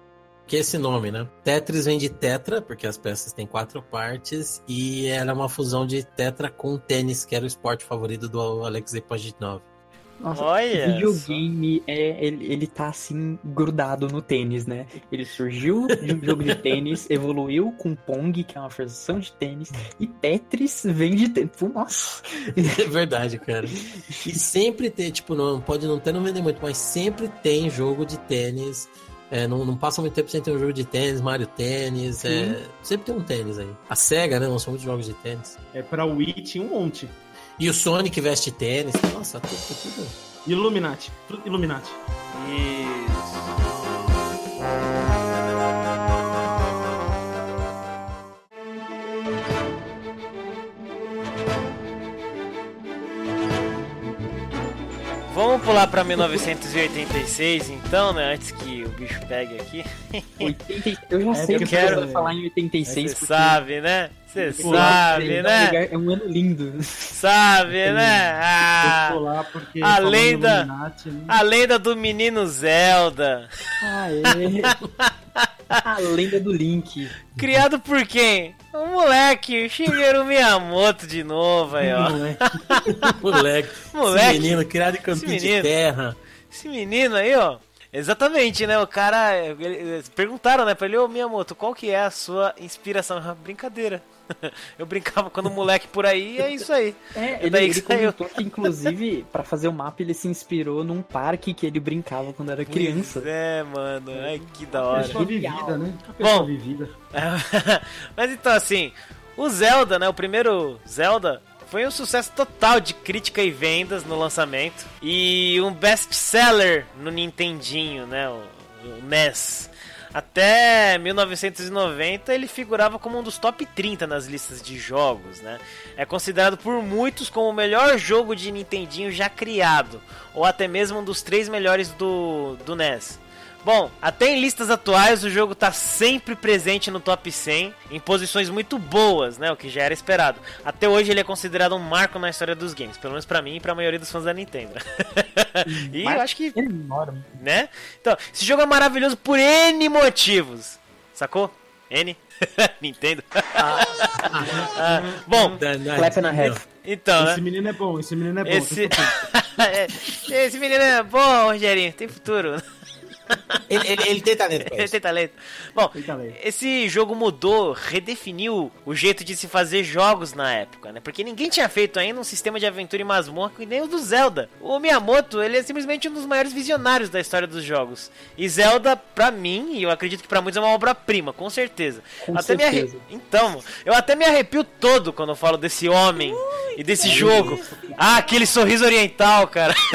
Que é esse nome, né? Tetris vem de tetra, porque as peças têm quatro partes, e era uma fusão de tetra com tênis, que era o esporte favorito do Alexei Pajitnov. Nossa, Olha videogame, é, ele, ele tá assim, grudado no tênis, né? Ele surgiu de um jogo de tênis, (laughs) evoluiu com Pong, que é uma versão de tênis, e Tetris vem de tênis. Pô, Nossa! É verdade, cara. E sempre tem, tipo, não pode não ter, não vender muito, mas sempre tem jogo de tênis. É, não, não passa muito tempo sem ter um jogo de tênis, Mario Tênis. É, sempre tem um tênis aí. A SEGA, né? Lançou muitos jogos de tênis. É, pra Wii tinha um monte. E o Sonic veste tênis. Nossa, tudo, tudo. Illuminati. Illuminati. Isso. Vamos pular pra 1986 então, né? Antes que o bicho pegue aqui. 80, eu já sei porque o que quero- eu vou falar em 86, Você porque sabe, né? Você sabe, é né? lugar- É um ano lindo. Sabe, né? Ah, a lenda- né? a lenda do menino Zelda. Ah, é. (laughs) A lenda do Link. Criado por quem? O moleque, o Shigeru Miyamoto de novo aí, ó. (laughs) Moleque. (laughs) Moleque. Esse menino criado em campinho de terra. Esse menino aí, ó. Exatamente, né? O cara. eles perguntaram, né, pra ele, ô Miyamoto, qual que é a sua inspiração? Brincadeira. (laughs) Eu brincava quando moleque por aí, é isso aí. É, É ele, daí ele comentou que, inclusive, pra fazer o mapa, ele se inspirou num parque que ele brincava quando era criança. Pois é, mano. Ai, que da hora. Pessoa vivida, né? Bom. vivida. (laughs) Mas então, assim, o Zelda, né? O primeiro Zelda foi um sucesso total de crítica e vendas no lançamento. E um best-seller no Nintendinho, né? O, o NES. Até 1990 ele figurava como um dos top 30 nas listas de jogos, né? É considerado por muitos como o melhor jogo de Nintendinho já criado, ou até mesmo um dos três melhores do, do NES. Bom, até em listas atuais o jogo tá sempre presente no top 100, em posições muito boas, né, o que já era esperado. Até hoje ele é considerado um marco na história dos games, pelo menos pra mim e pra maioria dos fãs da Nintendo. (laughs) e eu acho que, Enorme. né? Então, esse jogo é maravilhoso por N motivos. Sacou? N? (laughs) Nintendo. (laughs) Ah, bom, Da- da- Clap and a half. então, né? Esse menino é bom, esse menino é bom. Esse... futuro. Esse menino é bom, Rogerinho, tem futuro. Ele, ele, ele tem talento pra Ele tem talento. Bom, Tem talento. esse jogo mudou, redefiniu o jeito de se fazer jogos na época, né? Porque ninguém tinha feito ainda um sistema de aventura e masmorra que nem o do Zelda. O Miyamoto, ele é simplesmente um dos maiores visionários da história dos jogos. E Zelda, pra mim, e eu acredito que pra muitos é uma obra-prima, com certeza. Com até me arre- certeza. Então, eu até me arrepio todo quando eu falo desse homem e desse jogo. Ah, aquele sorriso oriental, cara. (laughs)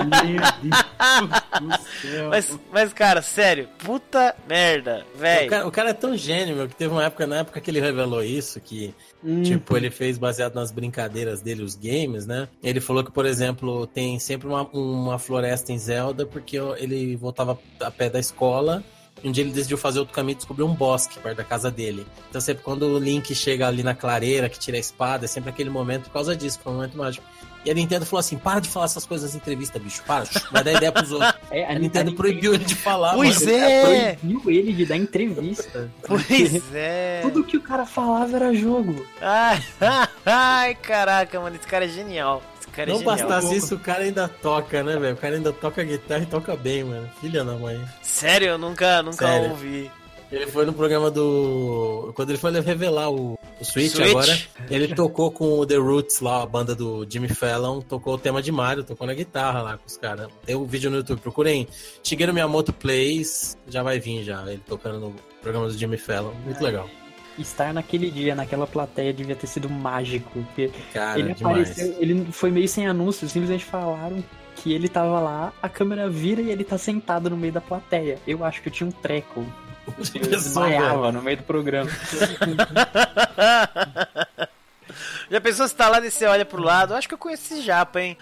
Meu Deus do céu. Mas, mas cara, sério, puta merda, O velho. cara, o cara é tão gênio, meu, que teve uma época, na época que ele revelou isso, que, Hum, tipo, ele fez baseado nas brincadeiras dele, os games, né? Ele falou que, por exemplo, tem sempre uma, uma floresta em Zelda, porque ele voltava a pé da escola, e um dia ele decidiu fazer outro caminho e descobriu um bosque perto da casa dele. Então, sempre quando o Link chega ali na clareira, que tira a espada, é sempre aquele momento por causa disso, foi um momento mágico. E a Nintendo falou assim: para de falar essas coisas em entrevista, bicho, para, vai dar ideia pros outros. (laughs) é, A Nintendo proibiu ele de falar, Pois mano. é. proibiu ele de dar entrevista. Pois é. Tudo que o cara falava era jogo. Ai, (laughs) ai, caraca, mano, esse cara é genial. Esse cara é Não genial. bastasse isso, o cara ainda toca, né, velho? O cara ainda toca guitarra e toca bem, mano. Filha da mãe. Sério, eu nunca, nunca Sério. ouvi. Ele foi no programa do. Quando ele foi revelar o, o Switch, Switch. agora. Ele tocou com o The Roots lá, a banda do Jimmy Fallon, tocou o tema de Mario, tocou na guitarra lá com os caras. Tem um vídeo no YouTube, procurem Shigeru Miyamoto Plays, já vai vir já, ele tocando no programa do Jimmy Fallon. Muito legal. Estar naquele dia, naquela plateia, devia ter sido mágico. Porque Cara, ele demais. apareceu, ele foi meio sem anúncio, simplesmente falaram que ele tava lá, a câmera vira e ele tá sentado no meio da plateia. Eu acho que eu tinha um treco. Eu desmaiava no meio do programa. (laughs) Já pensou se tá lá e você olha pro lado? Eu acho que eu conheço esse japa, hein?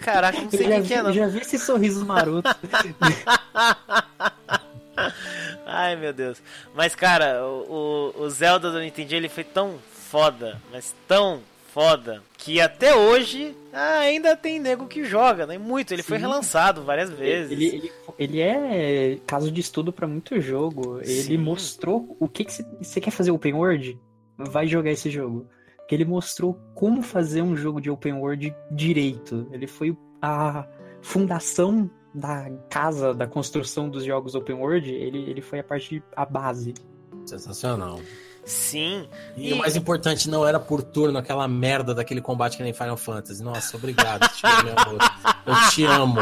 Caraca, não sei quem que é, vi, não. já vi esse sorriso maroto. (laughs) Ai, meu Deus. Mas, cara, o, o- o Zelda do Nintendo ele foi tão foda, mas tão foda, que até hoje ah, ainda tem nego que joga, né? Muito. Ele foi Sim. relançado várias vezes. Ele, ele, ele é caso de estudo pra muito jogo. Ele Sim. mostrou o que que você você quer fazer open world? Vai jogar esse jogo. Porque ele mostrou como fazer um jogo de open world direito. Ele foi a fundação da casa, da construção dos jogos open world. Ele, ele foi a parte, a base. Sensacional. Sim. E, E- o mais importante, não era por turno, aquela merda daquele combate que nem Final Fantasy. Nossa, obrigado. Eu te amo,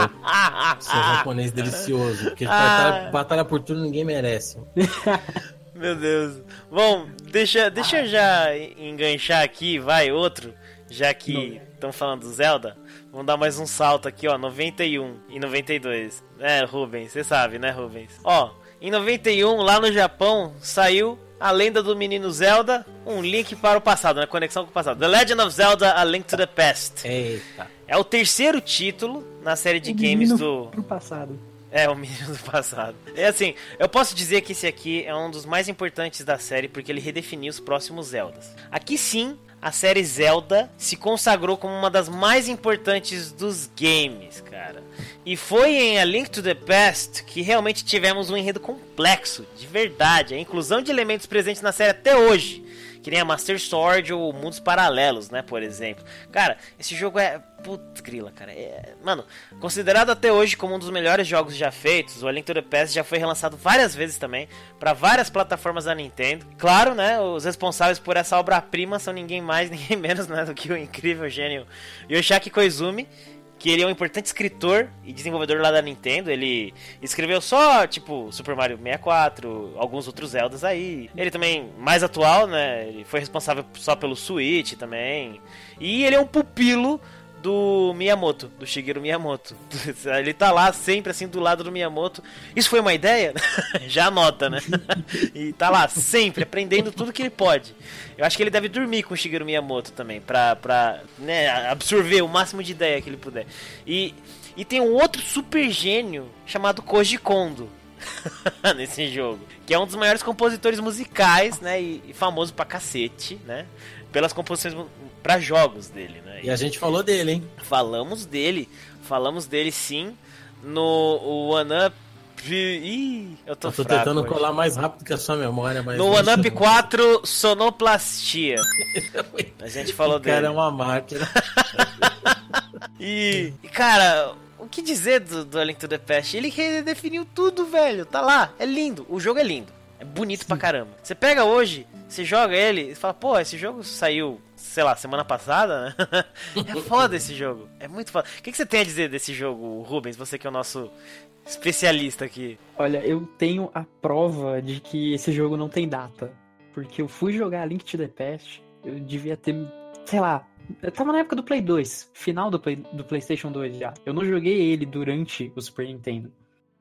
seu japonês delicioso. Porque Ah. batalha, batalha por turno ninguém merece. (laughs) Meu Deus. Bom, deixa, deixa eu já enganchar aqui, vai, outro. Já que estão falando do Zelda. Vamos dar mais um salto aqui, ó. 91 e 92. É, Rubens, você sabe, né, Rubens? Ó, em 91, lá no Japão, saiu a lenda do menino Zelda, um link para o passado, né? Conexão com o passado. The Legend of Zelda, A Link to the Past. Eita. É o terceiro título na série de O games menino do. Pro passado. É, o menino do passado. É assim, eu posso dizer que esse aqui é um dos mais importantes da série porque ele redefiniu os próximos Zeldas. Aqui sim, a série Zelda se consagrou como uma das mais importantes dos games, cara. E foi em A Link to the Past que realmente tivemos um enredo complexo, de verdade. A inclusão de elementos presentes na série até hoje. Que nem a Master Sword ou Mundos Paralelos, né, por exemplo. Cara, esse jogo é. Putz, grila, cara. É... Mano, considerado até hoje como um dos melhores jogos já feitos, o A Link to the Past já foi relançado várias vezes também para várias plataformas da Nintendo. Claro, né, os responsáveis por essa obra-prima são ninguém mais, (laughs) ninguém menos né, do que o incrível gênio Yoshiaki Koizumi, que ele é um importante escritor e desenvolvedor lá da Nintendo. Ele escreveu só, tipo, Super Mario 64, alguns outros Zeldas aí. Ele também, mais atual, né? Ele foi responsável só pelo Switch também. E ele é um pupilo do Miyamoto, do Shigeru Miyamoto. (laughs) Ele tá lá sempre assim do lado do Miyamoto. Isso foi uma ideia? (laughs) Já anota, né? (laughs) e tá lá sempre aprendendo tudo que ele pode. Eu acho que ele deve dormir com o Shigeru Miyamoto também, pra, pra né, absorver o máximo de ideia que ele puder. E, e tem um outro super gênio chamado Koji Kondo. nesse jogo, que é um dos maiores compositores musicais, né, e, e famoso pra cacete, né, pelas composições pra jogos dele, né. E a gente falou dele, hein? Falamos dele, falamos dele sim no One Up. Ih, eu tô, Eu tô tentando hoje. colar mais rápido que a sua memória, mas. No One Up 4 Sonoplastia. (laughs) A gente falou O cara dele. é uma máquina. (laughs) E, cara, o que dizer do, do A Link to the Past? Ele redefiniu tudo, velho. Tá lá, é lindo. O jogo é lindo. É bonito pra caramba. Você pega hoje, você joga ele e fala, pô, esse jogo saiu, sei lá, semana passada, né? (laughs) é foda esse jogo. É muito foda. O que, que você tem a dizer desse jogo, Rubens? Você que é o nosso especialista aqui. Olha, eu tenho a prova de que esse jogo não tem data. Porque eu fui jogar Link to the Past, eu devia ter, sei lá, eu tava na época do Play 2, final do, Play, do PlayStation 2 já. Eu não joguei ele durante o Super Nintendo.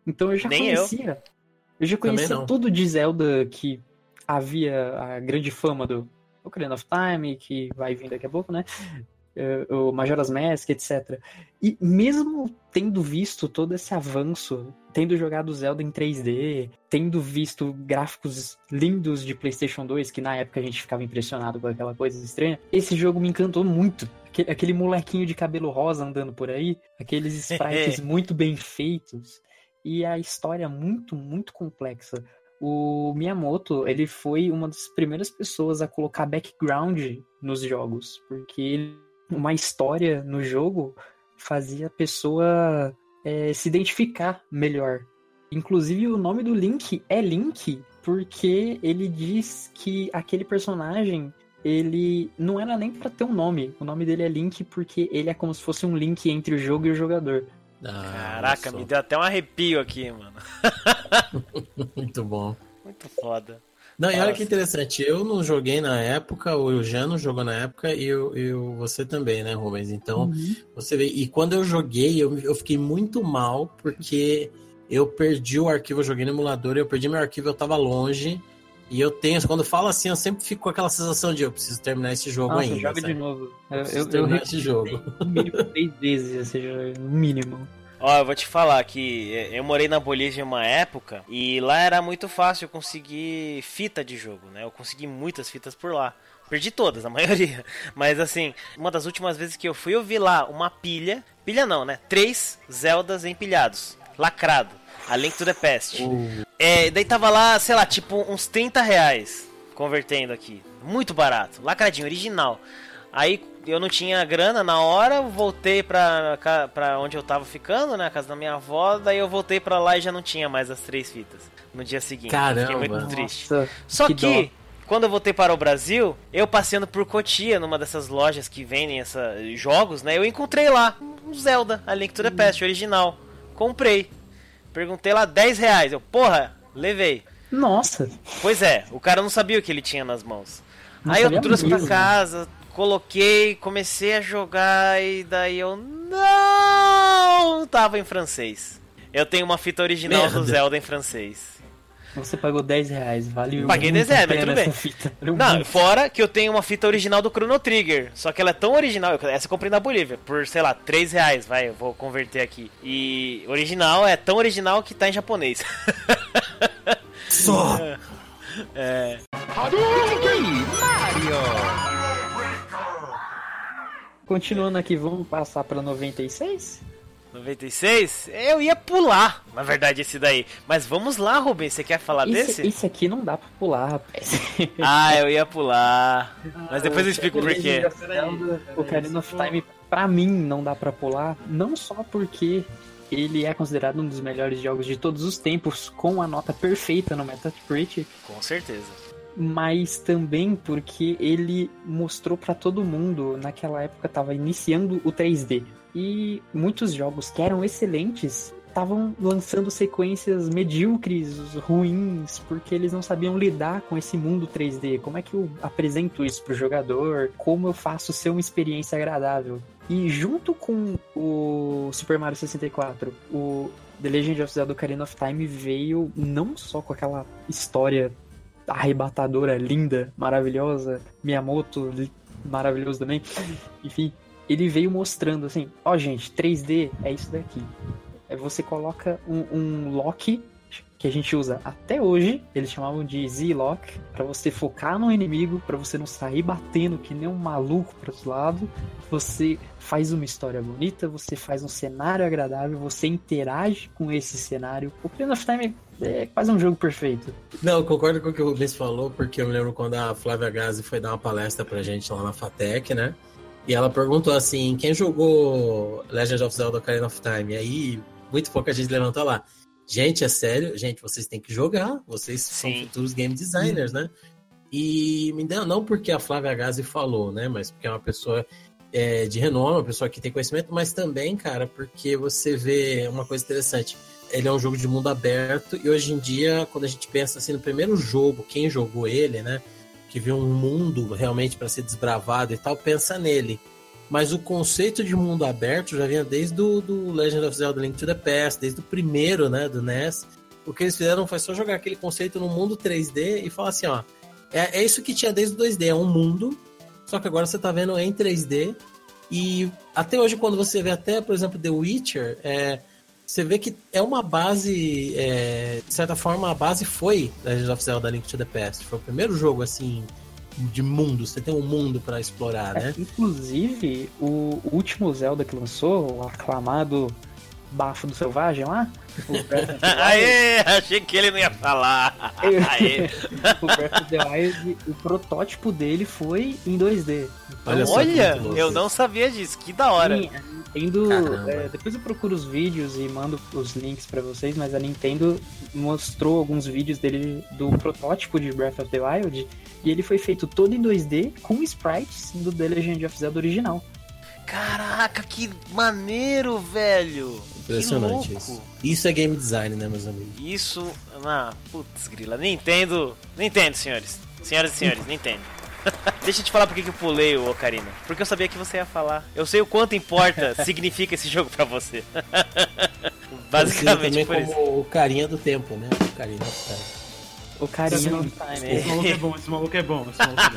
Então eu já Nem eu. conhecia. Eu, já Também conhecia tudo de Zelda que havia a grande fama do Ocarina of Time, que vai vir daqui a pouco, né? Eh, o Majora's Mask, etc. E mesmo tendo visto todo esse avanço, tendo jogado Zelda em 3D, tendo visto gráficos lindos de PlayStation 2, que na época a gente ficava impressionado com aquela coisa estranha, esse jogo me encantou muito. Aquele, aquele molequinho de cabelo rosa andando por aí, aqueles (laughs) sprites muito bem feitos, e a história muito, muito complexa. O Miyamoto, ele foi uma das primeiras pessoas a colocar background nos jogos, porque uma história no jogo fazia a pessoa é, se identificar melhor. Inclusive, o nome do Link é Link porque ele diz que aquele personagem ele não era nem pra ter um nome. O nome dele é Link porque ele é como se fosse um link entre o jogo e o jogador. Ah, Caraca, me deu até um arrepio aqui, mano. (laughs) Muito bom. Muito foda. Não, e olha que interessante, eu não joguei na época, o Jean não jogou na época e eu, eu- você também, né, Rubens? Então, você vê. E quando eu joguei, eu, eu fiquei muito mal porque eu perdi o arquivo, eu joguei no emulador, eu perdi meu arquivo, eu tava longe. E eu tenho, quando eu falo assim, eu sempre fico com aquela sensação de eu preciso terminar esse jogo Nossa, ainda. joga sabe? de novo. Eu, eu, eu terminar esse jogo. no mínimo três vezes, ou seja, no mínimo. Ó, eu vou te falar que eu morei na Bolívia uma época e lá era muito fácil conseguir fita de jogo, né? Eu consegui muitas fitas por lá. Perdi todas, a (laughs) maioria. Mas assim, uma das últimas vezes que eu fui, eu vi lá uma pilha. Pilha não, né? Três Zeldas empilhados. Lacrado. A Link to the Past. É, daí tava lá, sei lá, tipo uns 30 reais. Convertendo aqui. Muito barato. Lacradinho, original. Aí eu não tinha grana na hora, voltei pra, pra onde eu tava ficando, né? A casa da minha avó. Daí eu voltei pra lá e já não tinha mais as três fitas. No dia seguinte. Caramba. Fiquei muito triste. Nossa, Só que que, quando eu voltei para o Brasil, eu passeando por Cotia, numa dessas lojas que vendem essa, jogos, né? Eu encontrei lá um Zelda, a Link to the Past, original. Comprei. Perguntei lá 10 reais. Eu, porra, levei. Nossa, Pois é, o cara não sabia o que ele tinha nas mãos. Não Aí eu trouxe pra mesmo. casa, coloquei, comecei a jogar e daí eu não tava em francês. Eu tenho uma fita original do Merda. Zelda em francês. Você pagou 10 reais, valeu Paguei muito 10 reais, mas tudo bem. fita. Não, muito. fora que eu tenho uma fita original do Chrono Trigger. Só que ela é tão original. Essa eu comprei na Bolívia. Por, sei lá, 3 reais. Vai, eu vou converter aqui. E original é tão original que tá em japonês. (laughs) Só! Continuando aqui, vamos passar pra 96? 96? Eu ia pular, na verdade, esse daí. Mas vamos lá, Rubens. Você quer falar Esse, desse? esse aqui não dá pra pular, rapaz. (laughs) Ah, eu ia pular. Mas depois eu explico por quê. O Ocarina of Time, pra mim, não dá pra pular. Não só porque ele é considerado um dos melhores jogos de todos os tempos, com a nota perfeita no Metacritic, Com certeza. mas também porque ele mostrou pra todo mundo, naquela época tava iniciando o 3D. E muitos jogos que eram excelentes estavam lançando sequências medíocres, ruins, porque eles não sabiam lidar com esse mundo 3D. Como é que eu apresento isso pro jogador? Como eu faço ser uma experiência agradável? E junto com o Super Mario 64, o The Legend of Zelda Ocarina of Time veio não só com aquela história arrebatadora, linda, maravilhosa, Miyamoto, maravilhoso também. (laughs) Enfim, ele veio mostrando assim, ó gente, 3D é isso daqui. É você coloca um, um lock que a gente usa até hoje, eles chamavam de Z-Lock, pra você focar no inimigo, pra você não sair batendo que nem um maluco para os lados. Você faz uma história bonita, você faz um cenário agradável, você interage com esse cenário. O Ocarina of Time é quase um jogo perfeito. Não, concordo com o que o Rubens falou, porque eu me lembro quando a Flávia Gazi foi dar uma palestra pra gente lá na FATEC, né? E ela perguntou assim: quem jogou Legend of Zelda Ocarina of Time? E aí, muito pouca gente levantou lá. Gente, é sério? Gente, vocês têm que jogar. Vocês são Sim. futuros game designers, né? E me deu, não porque a Flávia Gazi falou, né? Mas porque é uma pessoa é, de renome, uma pessoa que tem conhecimento, mas também, cara, porque você vê uma coisa interessante. Ele é um jogo de mundo aberto e hoje em dia, quando a gente pensa assim no primeiro jogo, quem jogou ele, né? Que viu um mundo realmente para ser desbravado e tal, pensa nele. Mas o conceito de mundo aberto já vinha desde o do Legend of Zelda Link to the Past, desde o primeiro, né, do NES. O que eles fizeram foi só jogar aquele conceito no mundo 3D e falar assim, ó, é, é isso que tinha desde o 2D, é um mundo, só que agora você tá vendo em 3D. E até hoje, quando você vê até, por exemplo, The Witcher, é, você vê que é uma base, é, de certa forma, a base foi Legend of Zelda Link to the Past. Foi o primeiro jogo, assim, de mundo. Você tem um mundo para explorar, né? Inclusive, o último Zelda que lançou, o aclamado bafo do selvagem lá. O Breath. Aê, achei que ele não ia falar. Aê. o Breath of the Wild, o protótipo dele foi em 2D. Então, Olha Olha, eu não sabia disso, que da hora. Sim, a Nintendo. É, depois eu procuro os vídeos e mando os links pra vocês, mas a Nintendo mostrou alguns vídeos dele do protótipo de Breath of the Wild e ele foi feito todo em 2D com sprites do The Legend of Zelda original. Caraca, que maneiro, velho. Impressionante isso. Isso é game design, né, meus amigos? Isso, ah, putz, grila. Nintendo, Nintendo, senhores. Senhoras e senhores, Nintendo. (laughs) Deixa eu te falar por que eu pulei o Ocarina. Porque eu sabia que você ia falar. Eu sei o quanto importa, (laughs) significa esse jogo pra você. Basicamente também por isso. como o carinha do tempo, né? O carinha do tempo. O no maluco- time. Esse maluco é bom, esse maluco é bom. Esse maluco é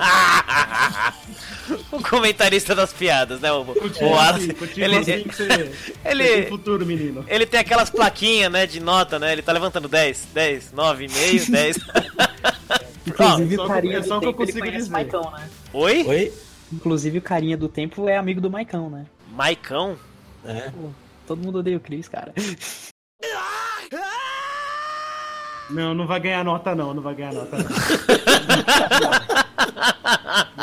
bom. (laughs) o comentarista das piadas, né? O, o Continua Wallace. assim, Ele, assim que você, (laughs) ele- tem futuro, menino. ele tem aquelas plaquinhas, né, de nota, né? Ele tá levantando 10, 10, 9,5, 10. Inclusive o carinha é do só o que eu tempo ele consigo dizer. Maicão, né? Oi? Oi? Inclusive o carinha do tempo é amigo do Maicão, né? Maicão? É. Todo mundo odeia o Chris, cara. (laughs) Não, não vai ganhar nota não, não vai ganhar nota não. (laughs)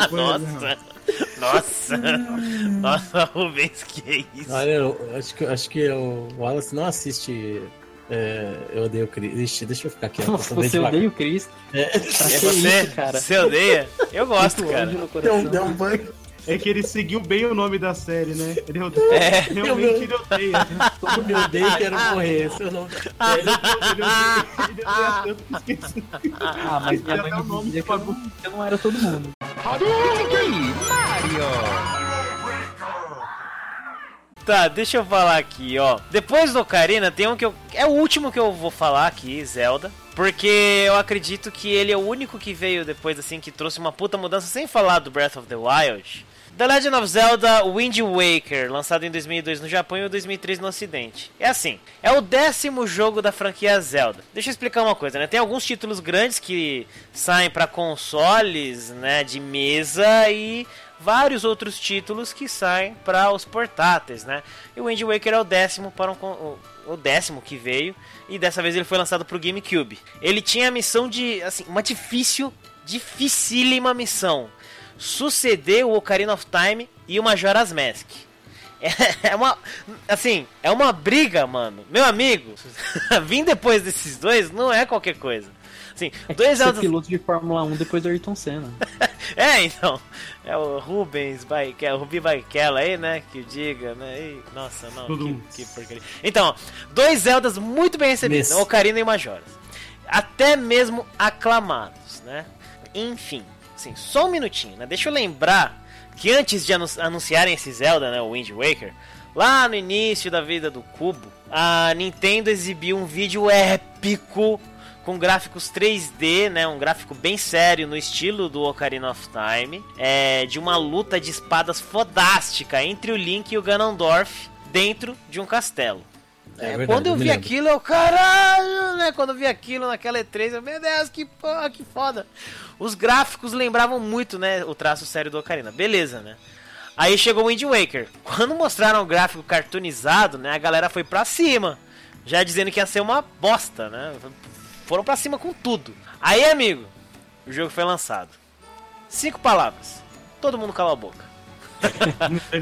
Depois- Nossa. Nossa. Nossa, Rubens, que é isso? Olha, eu acho que, acho que o Wallace não assiste. é, eu odeio o Chris. Ixi, deixa eu ficar bem Você devagar. odeia o Chris? É. (laughs) É você? isso, cara? Você odeia? Eu gosto, cara. Deu, coração. deu um banho. É que ele seguiu bem o nome da série, né? Ele odeia. É. Realmente ele odeia. Todo me odeia e quero morrer. Se eu não... Ele odeia, ele odeia tanto que esqueci. Ah, mas minha mãe o me nome dizia que eu não, eu não era todo mundo. Tá, deixa eu falar aqui, ó. Depois do Ocarina, tem um que eu. É o último que eu vou falar aqui, Zelda. Porque eu acredito que ele é o único que veio depois, assim, que trouxe uma puta mudança, sem falar do Breath of the Wild. The Legend of Zelda Wind Waker, lançado em 2002 no Japão e 2003 no Ocidente. É assim, é o décimo jogo da franquia Zelda. Deixa eu explicar uma coisa, né? Tem alguns títulos grandes que saem para consoles, né, de mesa e vários outros títulos que saem para os portáteis, né? E o Wind Waker é o décimo para um o décimo que veio e dessa vez ele foi lançado para o GameCube. Ele tinha a missão de, assim, uma difícil, dificílima missão suceder o Ocarina of Time e o Majora's Mask. É, é uma. Assim, é uma briga, mano. Meu amigo, (laughs) vim depois desses dois não é qualquer coisa. Assim, É dois ser Zeldas. piloto de Fórmula 1 depois do Ayrton Senna. (laughs) É, então. É o Rubens Barrichello, o Rubi Barrichello aí, né? Que diga, né? Ih, nossa, não, que, que porcaria. Então, ó, dois Zeldas muito bem recebidos? Ocarina e Majoras. Até mesmo aclamados, né? Enfim, assim, só um minutinho, né? Deixa eu lembrar que antes de anun- anunciarem esse Zelda, né? O Wind Waker, lá no início da vida do Cubo, a Nintendo exibiu um vídeo épico com gráficos 3D, né, um gráfico bem sério no estilo do Ocarina of Time, é, de uma luta de espadas fodástica entre o Link e o Ganondorf dentro de um castelo. É É, verdade, quando eu eu vi lembro. aquilo, eu, caralho, né? Quando eu vi aquilo naquela E3, eu, meu Deus, que porra, que foda. Os gráficos lembravam muito, né, o traço sério do Ocarina. Beleza, né? Aí chegou o Wind Waker. Quando mostraram o gráfico cartoonizado, né, a galera foi pra cima. Já dizendo que ia ser uma bosta, né? Foram pra cima com tudo. Aí, amigo, o jogo foi lançado. Cinco palavras. Todo mundo cala a boca.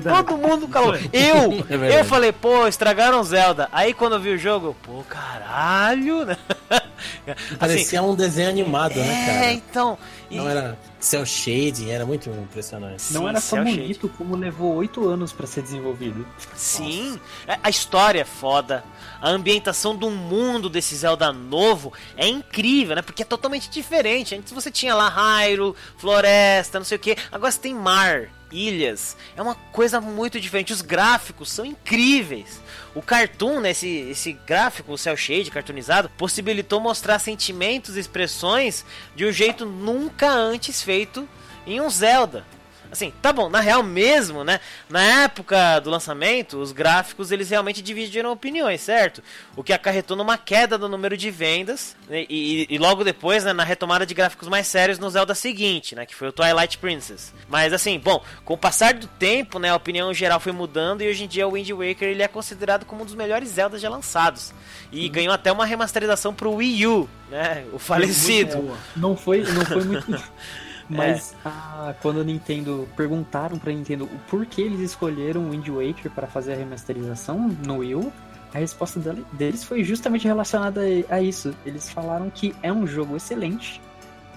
Todo mundo calou. Eu, É eu falei, pô, estragaram Zelda. Aí quando eu vi o jogo, pô, caralho, né? (laughs) Assim, Parecia um desenho animado, né, é, cara? então. e- Não era cel shading, era muito impressionante. Não Sim, era só cel shade. bonito, como levou oito anos pra ser desenvolvido. Sim, é- a história é foda. A ambientação do mundo desse Zelda novo é incrível, né? Porque é totalmente diferente. Antes você tinha lá Hyrule, floresta, não sei o que. Agora você tem mar, ilhas. É uma coisa muito diferente. Os gráficos são incríveis. O cartoon, né, esse, esse gráfico, o cel shade cartoonizado, possibilitou mostrar sentimentos e expressões de um jeito nunca antes feito em um Zelda. Assim, tá bom, na real mesmo, né? Na época do lançamento, os gráficos eles realmente dividiram opiniões, certo? O que acarretou numa queda do número de vendas né? e, e, e, logo depois, né, na retomada de gráficos mais sérios no Zelda seguinte, né? Que foi o Twilight Princess. Mas assim, bom, com o passar do tempo, né, a opinião geral foi mudando e hoje em dia o Wind Waker ele é considerado como um dos melhores Zeldas já lançados. E uhum. ganhou até uma remasterização pro Wii U, né? O falecido. Não foi, não foi muito. (laughs) Mas é. a, quando a Nintendo perguntaram pra Nintendo o porquê eles escolheram o Wind Waker para fazer a remasterização no Wii a resposta deles foi justamente relacionada a isso. Eles falaram que é um jogo excelente,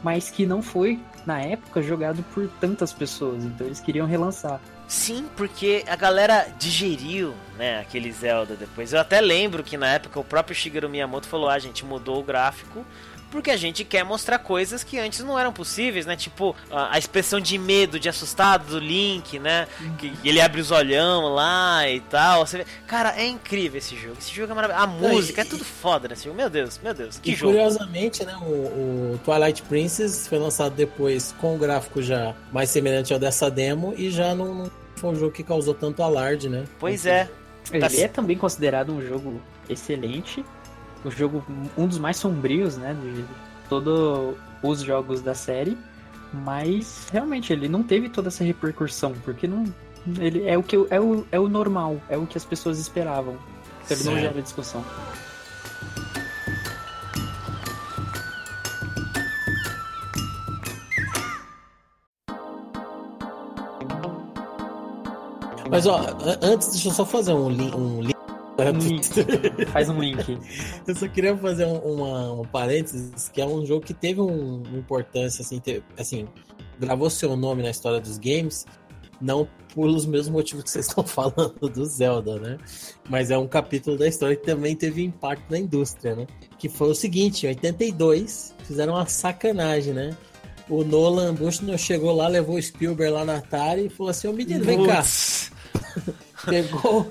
mas que não foi, na época, jogado por tantas pessoas. Então eles queriam relançar. Sim, porque a galera digeriu, né, aquele Zelda depois. Eu até lembro que na época o próprio Shigeru Miyamoto falou: ah, a gente mudou o gráfico porque a gente quer mostrar coisas que antes não eram possíveis, né? Tipo, a, a expressão de medo, de assustado do Link, né? Que ele abre os olhão lá e tal. Você vê... Cara, é incrível esse jogo. Esse jogo é maravilhoso. A música, é tudo foda nesse jogo. Meu Deus, meu Deus, que e jogo. Curiosamente, né? O, o, Twilight Princess foi lançado depois com um gráfico já mais semelhante ao dessa demo e já não, foi um jogo que causou tanto alarde, né? Pois é. Ele tá... é também considerado um jogo excelente o jogo um dos mais sombrios, né, de todos os jogos da série, mas realmente ele não teve toda essa repercussão, porque não ele é o que é o, é o normal, é o que as pessoas esperavam. Ele não gera discussão. Mas ó, antes deixa eu só fazer um link, um link (laughs) Faz um link. Eu só queria fazer um, uma, um parênteses, que é um jogo que teve um, uma importância, assim, ter, assim, gravou seu nome na história dos games, não pelos mesmos motivos que vocês estão (laughs) falando do Zelda, né? Mas é um capítulo da história que também teve impacto na indústria, né? Que foi o seguinte, em 82, fizeram uma sacanagem, né? O Nolan Bushnell chegou lá, levou o Spielberg lá na Atari e falou assim, ô menino, vem cá. (laughs) Pegou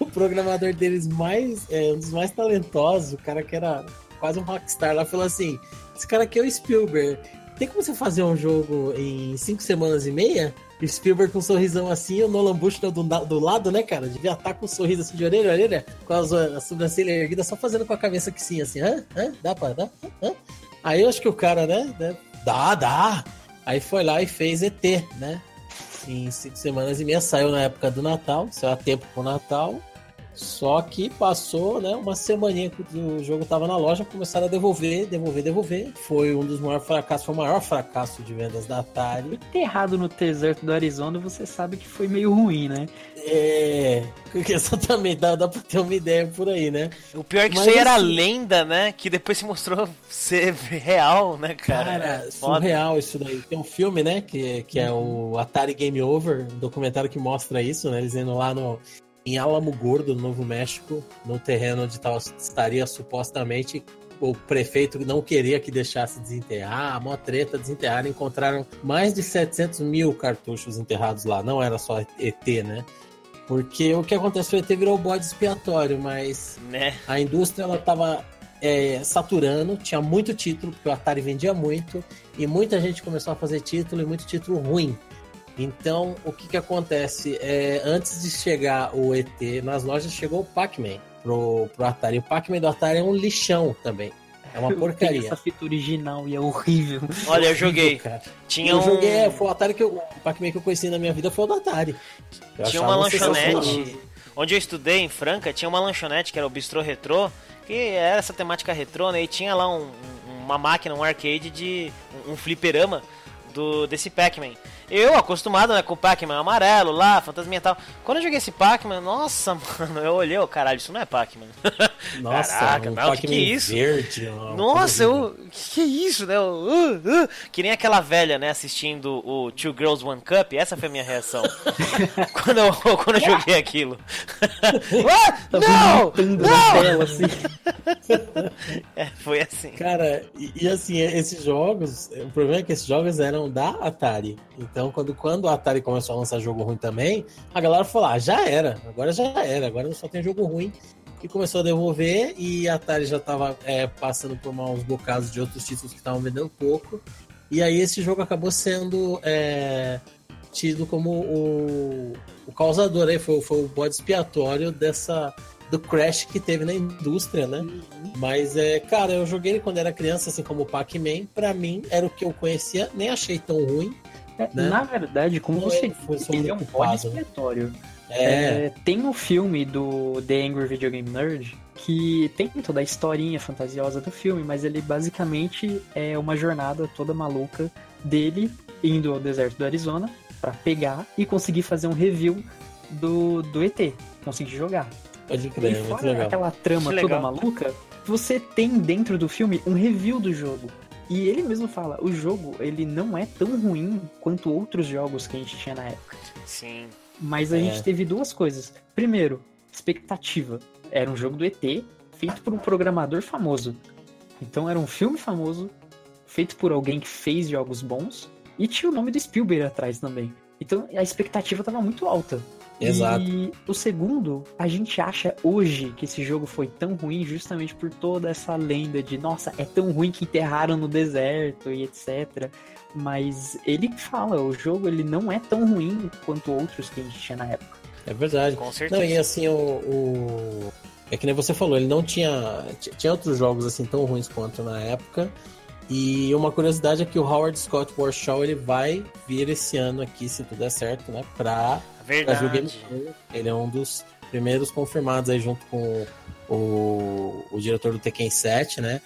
o, programador deles mais, é, um dos mais talentosos, o cara que era quase um rockstar lá, falou assim: esse cara aqui é o Spielberg. Tem como você fazer um jogo em cinco semanas e meia? E Spielberg com um sorrisão assim, o Nolan Bush do, do lado, né, cara? Devia estar com um sorriso assim de orelha a orelha, com as, a sobrancelha erguida, só fazendo com a cabeça que sim, assim, hã? Hã? Dá pra dar? Hã? Aí eu acho que o cara, né, né, dá, dá. Aí foi lá e fez ET, né? Em cinco semanas e meia. Saiu na época do Natal, saiu a tempo pro Natal. Só que passou, né, uma semaninha que o jogo tava na loja, começaram a devolver, devolver, devolver. Foi um dos maiores fracassos, foi o maior fracasso de vendas da Atari. Enterrado no deserto do Arizona, você sabe que foi meio ruim, né? É, (laughs) exatamente, dá, dá pra ter uma ideia por aí, né? O pior é que Mas, isso aí era assim, lenda, né? Que depois se mostrou ser real, né, cara? Cara, surreal isso daí. Tem um filme, né, que, que é o Atari Game Over, um documentário que mostra isso, né? Eles indo lá no, em Alamo Gordo, no Novo México, no terreno onde tal, estaria supostamente o prefeito não queria que deixasse desenterrar, a mó treta, desenterraram, encontraram mais de 700 mil cartuchos enterrados lá, não era só ET, né? Porque o que aconteceu, o ET virou bode expiatório, mas né? a indústria ela tava é, saturando, tinha muito título, porque o Atari vendia muito, e muita gente começou a fazer título, e muito título ruim. Então, o que que acontece? É, antes de chegar o ET nas lojas, chegou o Pac-Man pro, pro Atari. O Pac-Man do Atari é um lixão também. É uma (laughs) porcaria. essa fita original e é horrível. Olha, eu joguei. Cara. Tinha eu um... joguei, foi o Atari que eu, o Pac-Man que eu conheci na minha vida foi o do Atari. Eu tinha uma lanchonete. Onde eu estudei em Franca, tinha uma lanchonete que era o Bistrô Retrô, que era essa temática retrô, né? E tinha lá um, uma máquina, um arcade de um, um fliperama do desse Pac-Man. Eu, acostumado né, com o Pac-Man amarelo lá, fantasminha e tal. Quando eu joguei esse Pac-Man, nossa, (laughs) mano, eu olhei, oh, caralho, isso não é Pac-Man. Nossa, (laughs) Caraca, um não, que, que é isso? Verde, nossa, eu. Que, que é isso, né? uh, uh, que nem aquela velha, né, assistindo o Two Girls One Cup, essa foi a minha reação. (laughs) quando, eu, quando eu joguei aquilo. ah, não! Não! Tela, assim. é, foi assim. Cara, e, e assim, esses jogos, o problema é que esses jogos eram da Atari. Então, quando, quando a Atari começou a lançar jogo ruim também, a galera falou: ah, já era, agora já era, agora só tem jogo ruim. E começou a devolver, e a Atari já estava é, passando por uns bocados de outros títulos que estavam vendendo pouco. E aí esse jogo acabou sendo é, tido como o, o causador aí, foi, foi o bode expiatório dessa do crash que teve na indústria, né? Uhum. Mas é, cara, eu joguei ele quando era criança, assim como o Pac-Man, pra mim era o que eu conhecia, nem achei tão ruim. É, né? Na verdade, como Não você disse, ele é um bode expiatório. É. É, tem o um filme do The Angry Video Game Nerd que tem toda a historinha fantasiosa do filme, mas ele basicamente é uma jornada toda maluca dele indo ao deserto do Arizona para pegar e conseguir fazer um review do, do ET, conseguir jogar. Pode crer, e fora legal. aquela trama toda maluca, você tem dentro do filme um review do jogo. E ele mesmo fala, o jogo ele não é tão ruim quanto outros jogos que a gente tinha na época. Sim. Mas a é. gente teve duas coisas. Primeiro, expectativa. Era um jogo do ET, feito por um programador famoso. Então era um filme famoso, feito por alguém que fez jogos bons, e tinha o nome do Spielberg atrás também. Então a expectativa estava muito alta. Exato. E o segundo, a gente acha hoje que esse jogo foi tão ruim justamente por toda essa lenda de nossa, é tão ruim que enterraram no deserto e etc. Mas ele fala, o jogo ele não é tão ruim quanto outros que a gente tinha na época. É verdade. Com certeza. Não, e assim, o, o, É que nem você falou, ele não tinha. Tinha outros jogos assim tão ruins quanto na época. E uma curiosidade é que o Howard Scott Warshaw ele vai vir esse ano aqui, se tudo der certo, né? Pra Verdade. Game Ele é um dos primeiros confirmados aí junto com o, o diretor do Tekken 7, né?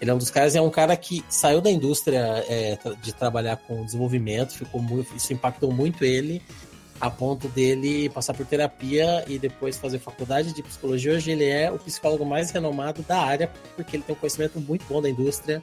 Ele é um dos caras, é um cara que saiu da indústria é, de trabalhar com desenvolvimento, ficou muito, isso impactou muito ele, a ponto dele passar por terapia e depois fazer faculdade de psicologia. Hoje ele é o psicólogo mais renomado da área, porque ele tem um conhecimento muito bom da indústria,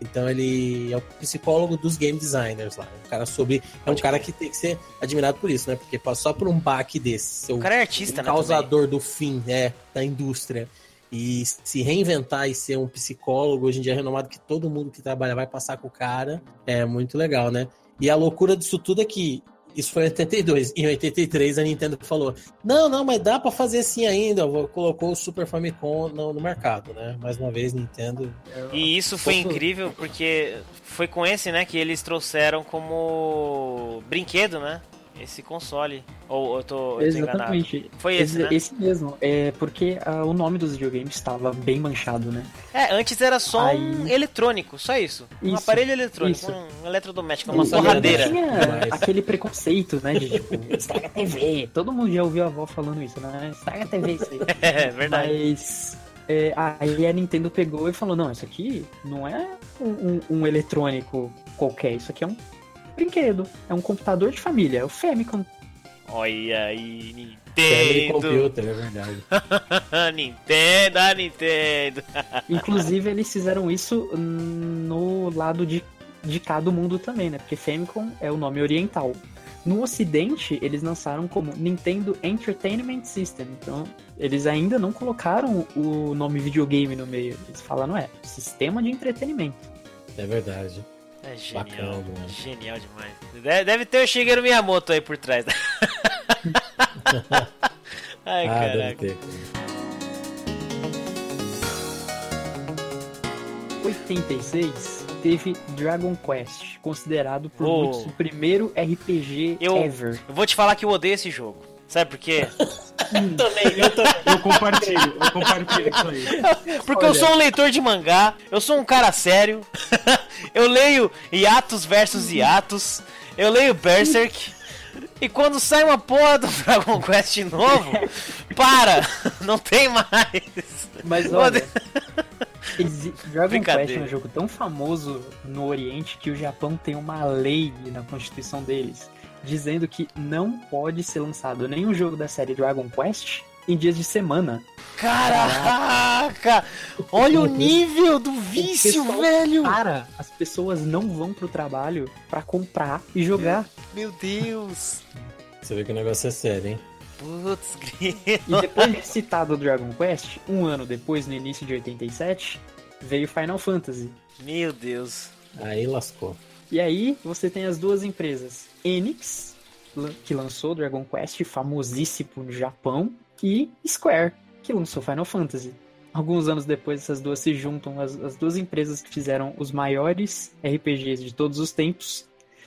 então ele é o psicólogo dos game designers lá. Um cara sobre. É um cara que tem que ser admirado por isso, né? Porque passou por um baque desse. O cara é artista, um né? Causador também. do fim, é, da indústria. E se reinventar e ser um psicólogo, hoje em dia é renomado, que todo mundo que trabalha vai passar com o cara, é muito legal, né? E a loucura disso tudo é que isso foi em 82. Em 83 a Nintendo falou: Não, não, mas dá para fazer assim ainda. Colocou o Super Famicom no, no mercado, né? Mais uma vez, Nintendo. E isso foi incrível porque foi com esse, né, que eles trouxeram como brinquedo, né? Esse console. Ou eu tô, eu Exatamente. Foi esse, esse, né? esse mesmo. É porque uh, o nome dos videogames estava bem manchado, né? É, antes era só Aí... um eletrônico, só isso. isso um aparelho eletrônico, isso. um eletrodoméstico, uma torradeira. Tinha aquele preconceito, né? De tipo, (laughs) estraga TV. Todo mundo já ouviu a avó falando isso, né? Estraga a TV isso aí. (laughs) é, verdade. Mas. É, aí a Nintendo pegou e falou: não, isso aqui não é um, um, um eletrônico qualquer, isso aqui é um brinquedo. É um computador de família, é o Famicom. Olha aí, Nintendo. Family Computer, é verdade. (laughs) Nintendo, a Nintendo. (laughs) Inclusive, eles fizeram isso no lado de, de cá do mundo também, né? Porque Famicom é o nome oriental. No ocidente, eles lançaram como Nintendo Entertainment System. Então, eles ainda não colocaram o nome videogame no meio. Eles falaram, é, sistema de entretenimento. É verdade. É genial. Bacana, genial demais. Deve ter o Shigeru Miyamoto aí por trás. (laughs) Ai, ah, caraca. 86 teve Dragon Quest, considerado por oh. muitos o primeiro RPG eu, ever. Eu vou te falar que eu odeio esse jogo. Sabe por quê? também, eu, também. eu compartilho, eu compartilho isso aí. Porque Olha. eu sou um leitor de mangá, eu sou um cara sério, (laughs) eu leio Yatos versus Yatos, eu leio Berserk. E quando sai uma porra do Dragon Quest novo, (laughs) para! (laughs) Não tem mais! Mas olha, Dragon Quest é um jogo tão famoso no Oriente que o Japão tem uma lei na constituição deles dizendo que não pode ser lançado nenhum jogo da série Dragon Quest em dias de semana. Caraca! Olha o nível do vício, velho! Cara, as pessoas não vão pro trabalho para comprar e jogar. Meu Deus! Você vê que o negócio é sério, hein? Putz. (laughs) E depois de citado o Dragon Quest, um ano depois, no início de 87, veio Final Fantasy. Meu Deus. Aí lascou. E aí você tem as duas empresas, Enix, que lançou Dragon Quest, famosíssimo no Japão, e Square, que lançou Final Fantasy. Alguns anos depois, essas duas se juntam, as, as duas empresas que fizeram os maiores RPGs de todos os tempos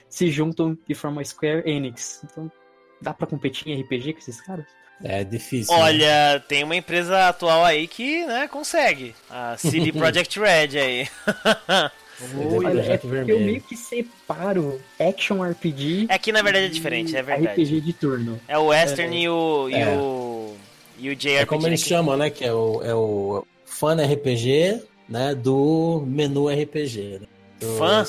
se juntam e formam a Square Enix. Então, dá pra competir em RPG com esses caras? É difícil. né? Olha, tem uma empresa atual aí que, né, consegue. A CD (laughs) Projekt Red aí. (laughs) É porque eu meio que separo Action RPG É que na verdade é diferente, é verdade. RPG de turno. É o Western e o. E É. o. E o É JRPG. como eles chamam, né? Que é o, é o fan RPG, né? Do menu RPG. Né? Do- Fã?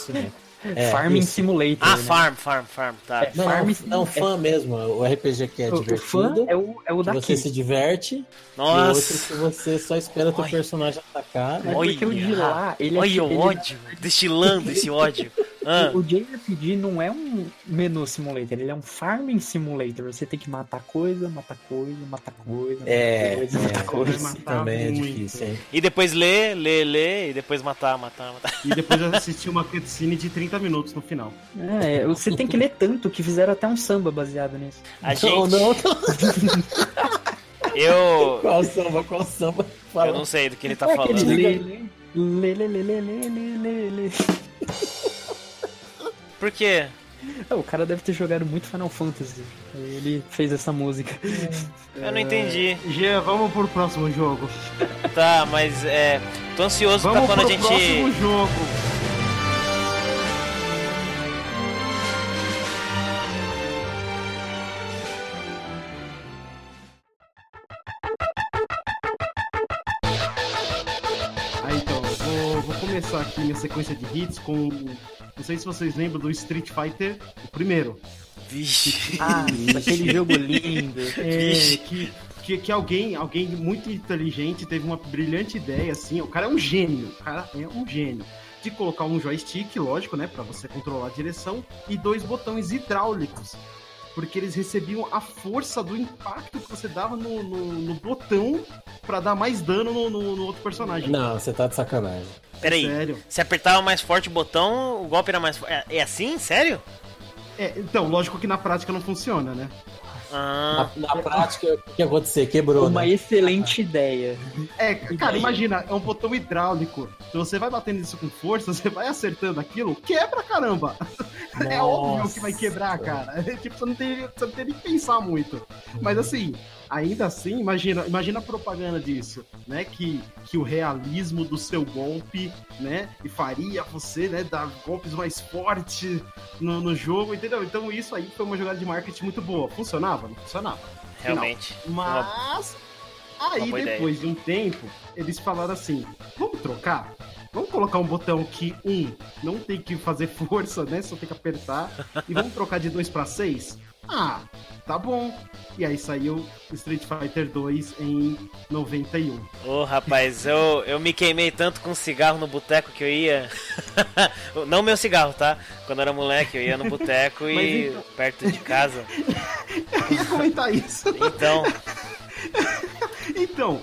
É, Farming isso. Simulator. Ah, né? Farm, Farm, Farm, tá. É, Não, Farm não, não, é- fã mesmo. O RPG que é O, o fã divertido. é o, é o que daqui. você se diverte. E outro Nossa. que você só espera teu Olha. personagem atacar. É porque o de Olha. lá, ele é Olha tipo- o ele- ódio, destilando esse ódio. (laughs) Ah, O JRPG não é um menu simulator, ele é um farming simulator. Você tem que matar coisa, matar coisa, matar coisa, matar É, coisa, matar é, coisa. isso matar também é muito. difícil, hein? e depois ler, ler, ler, e depois matar, matar, matar. E depois (laughs) eu assisti uma cutscene de 30 minutos no final. É, você tem que ler tanto que fizeram até um samba baseado nisso. A Não, gente. não, não. Eu. Qual samba? Qual samba? Fala. Eu não sei do que ele tá é falando. lê, lê, lê, lê, lê, lê, lê, lê, lê. Por quê? Ah, O cara deve ter jogado muito Final Fantasy. Ele fez essa música. Eu não entendi. Gia, vamos pro próximo jogo. (laughs) Tá, mas é. Tô ansioso pra Vamos quando a pro gente. próximo jogo. Aí então, vou, vou começar aqui minha sequência de hits com. Não sei se vocês lembram do Street Fighter, o primeiro. Vixe. Ah, aquele jogo lindo. (laughs) É, Vixe. que, que, que alguém, alguém muito inteligente teve uma brilhante ideia, assim, o cara é um gênio, o cara é um gênio. De colocar um joystick, lógico, né, pra você controlar a direção, e dois botões hidráulicos. Porque eles recebiam a força do impacto que você dava no, no, no botão pra dar mais dano no, no- no outro personagem. Não, você tá de sacanagem. Peraí. Sério. Se apertava mais forte o botão, o golpe era mais forte. É, é assim? Sério? É, então, lógico que na prática não funciona, né? Ah. Na, na prática, o que ia acontecer? Quebrou, Uma né? excelente ideia. É, cara, imagina, é um botão hidráulico. Se você vai batendo isso com força, (laughs) você vai acertando aquilo, quebra caramba. (laughs) É óbvio que vai quebrar, cara. É, (laughs) tipo, você não, tem, você não tem nem que pensar muito. Mas assim, ainda assim, imagina, imagina a propaganda disso, né? Que, que o realismo do seu golpe, né? E faria você, né, dar golpes mais fortes no, no jogo, entendeu? Então isso aí foi uma jogada de marketing muito boa. Funcionava? Não funcionava. Realmente. Mas uma aí ideia. depois de um tempo, eles falaram assim: vamos trocar? Vamos colocar um botão que, um, não tem que fazer (laughs) força, né? Só tem que apertar. E vamos trocar de 2 para 6? Ah, tá bom. E aí saiu Street Fighter 2 em 91. Ô, rapaz, eu, eu me queimei tanto com cigarro no boteco que eu ia. (laughs) Não meu cigarro, tá? Quando eu era moleque, eu ia no boteco e então- perto de casa. Eu ia comentar isso. Então, (laughs) Então,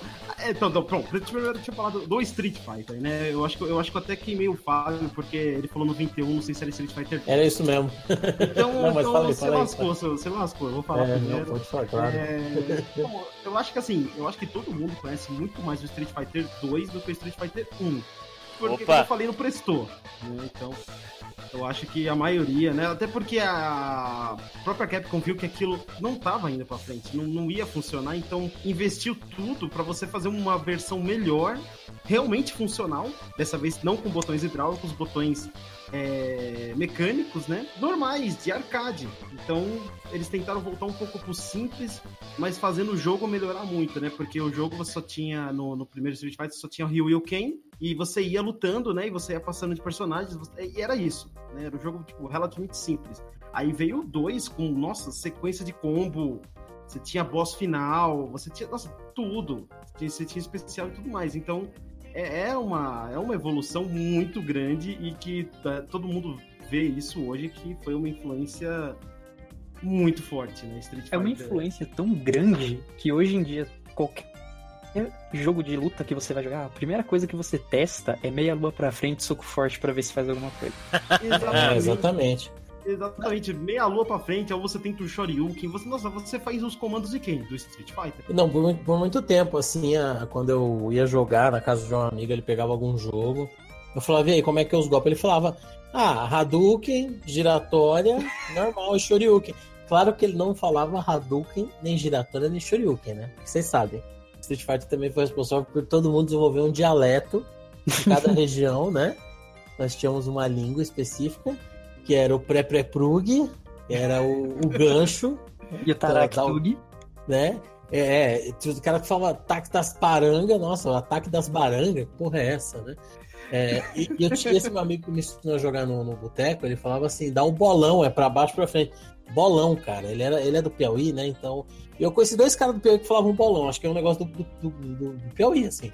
então, então, pronto. Primeiro eu tinha falado do Street Fighter, né? Eu acho que eu, acho que até queimei o Fábio, porque ele falou 91, não sei se era Street Fighter 2. Era isso mesmo. Então, (laughs) Não, mas então fala aí, você fala aí, lascou, você, você lascou, eu vou falar É, não, primeiro. pode falar, claro. É, então, eu acho que assim, eu acho que todo mundo conhece muito mais o Street Fighter 2 do que o Street Fighter 1. Porque, Opa. como eu falei, não prestou. né? Então, eu acho que a maioria, né? Até porque a própria Capcom viu que aquilo não tava indo pra frente, não, não ia funcionar, então investiu tudo pra você fazer uma versão melhor, realmente funcional. Dessa vez não com botões hidráulicos, botões é, mecânicos, né? Normais, de arcade. Então, eles tentaram voltar um pouco pro simples, mas fazendo o jogo melhorar muito, né? Porque o jogo você só tinha, no, no primeiro Street Fighter, só tinha o Ryu e o Ken, e você ia lutando, né? E você ia passando de personagens, você- e era isso, né? Era um jogo, tipo, relativamente simples. Aí veio o 2 com, nossa, sequência de combo, você tinha boss final, você tinha, nossa, tudo. Você tinha especial e tudo mais. Então, é, é uma, é uma evolução muito grande e que tá, todo mundo vê isso hoje, que foi uma influência muito forte, né? Street É uma Fighter. influência tão grande que hoje em dia qualquer jogo de luta que você vai jogar, a primeira coisa que você testa é meia lua pra frente, soco forte pra ver se faz alguma coisa. (laughs) É, exatamente. Exatamente, meia lua pra frente, ou você tenta o Shoryuken, você, nossa, você faz os comandos de quem? Do Street Fighter? Não, por, muito- por muito tempo, assim, a- quando eu ia jogar na casa de um amigo, ele pegava algum jogo Eu falava, e aí, como é que é os golpes? Ele falava, ah, Hadouken, giratória, normal e Shoryuken. Claro que ele não falava Hadouken, nem giratória, nem Shoryuken, né? Vocês sabem. Street Fighter também foi responsável por todo mundo desenvolver um dialeto em cada (laughs) região, né? Nós tínhamos uma língua específica, que era o pré-pré-prug, era o, o gancho, E o Taraktugi. né? É, é, tinha o cara que falava ataque das parangas, nossa, o ataque das barangas, que porra é essa, né? É, e, e eu tinha esse meu amigo que me ensinou a jogar no, no boteco, ele falava assim, dá um bolão, é pra baixo pra frente. Bolão, cara, ele, era, ele é do Piauí, né? Então, eu conheci dois caras do Piauí que falavam bolão, acho que é um negócio do, do, do- do Piauí, assim.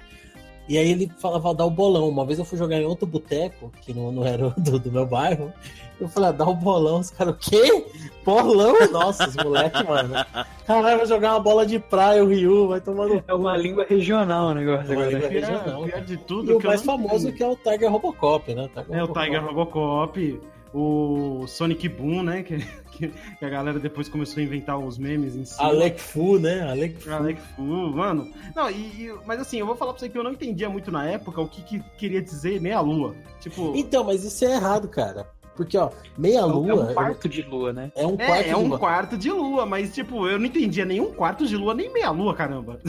E aí ele falava, dá o bolão. Uma vez eu fui jogar em outro boteco, que não, não era (laughs) do, do meu bairro, eu falei, ah, dá o bolão. Os caras, o quê? Bolão? Nossa, os moleques, mano. (laughs) Caralho, vai jogar uma bola de praia, o Ryu, vai tomar no É uma língua regional o negócio Uma agora. língua regional, cara. de tudo E o mais famoso que é o Tiger Robocop, né? É o Tiger Robocop, o Sonic Boom, né? Que, (laughs) que, que a galera depois começou a inventar os memes em cima. Alec Fu, né? Alec Fu. Alec Fu, mano. Não, e, e- mas assim, eu vou falar pra você que eu não entendia muito na época o que, que queria dizer meia lua. Tipo, Então, mas isso é errado, cara. Porque, ó, meia É lua um quarto de lua, né? é um quarto é, é de um lua. quarto de lua, mas tipo, eu não entendia nenhum quarto de lua, nem meia lua, caramba.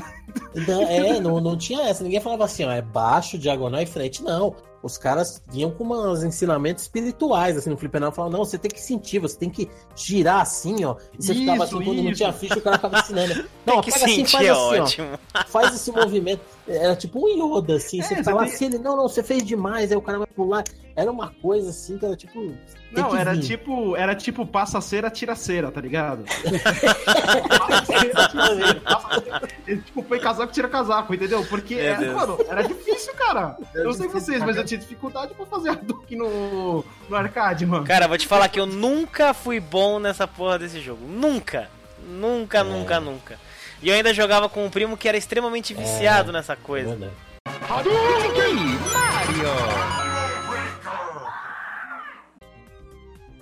Não, é, não, não tinha essa. Ninguém falava assim, ó, é baixo, diagonal e frente. Não. Os caras vinham com uns ensinamentos espirituais, assim, no fliperama. Falavam, não, você tem que sentir, você tem que girar assim, ó. E você ficava Isso, assim, quando não isso. tinha ficha, o cara ficava ensinando. (laughs) Tem Não, pega assim, faz é assim, ó. ótimo. (laughs) faz esse movimento. Era tipo um Yoda, assim. É, você você fala tem- assim, ele, não, não, você fez demais, aí o cara vai pular. Era uma coisa assim que era tipo. Tem Não, era vir. tipo, era tipo passa cera, tira cera, tá ligado? passa cera, tira cera. Passa cera. Ele, tipo, põe casaco, tira casaco, entendeu? Porque, Meu era, mano, era difícil, cara. Eu não sei vocês, mas eu tinha dificuldade pra fazer Hadouken no, no arcade, mano. Cara, vou te falar que eu nunca fui bom nessa porra desse jogo. Nunca. Nunca, É. nunca, nunca. E eu ainda jogava com um primo que era extremamente viciado nessa É coisa. verdade.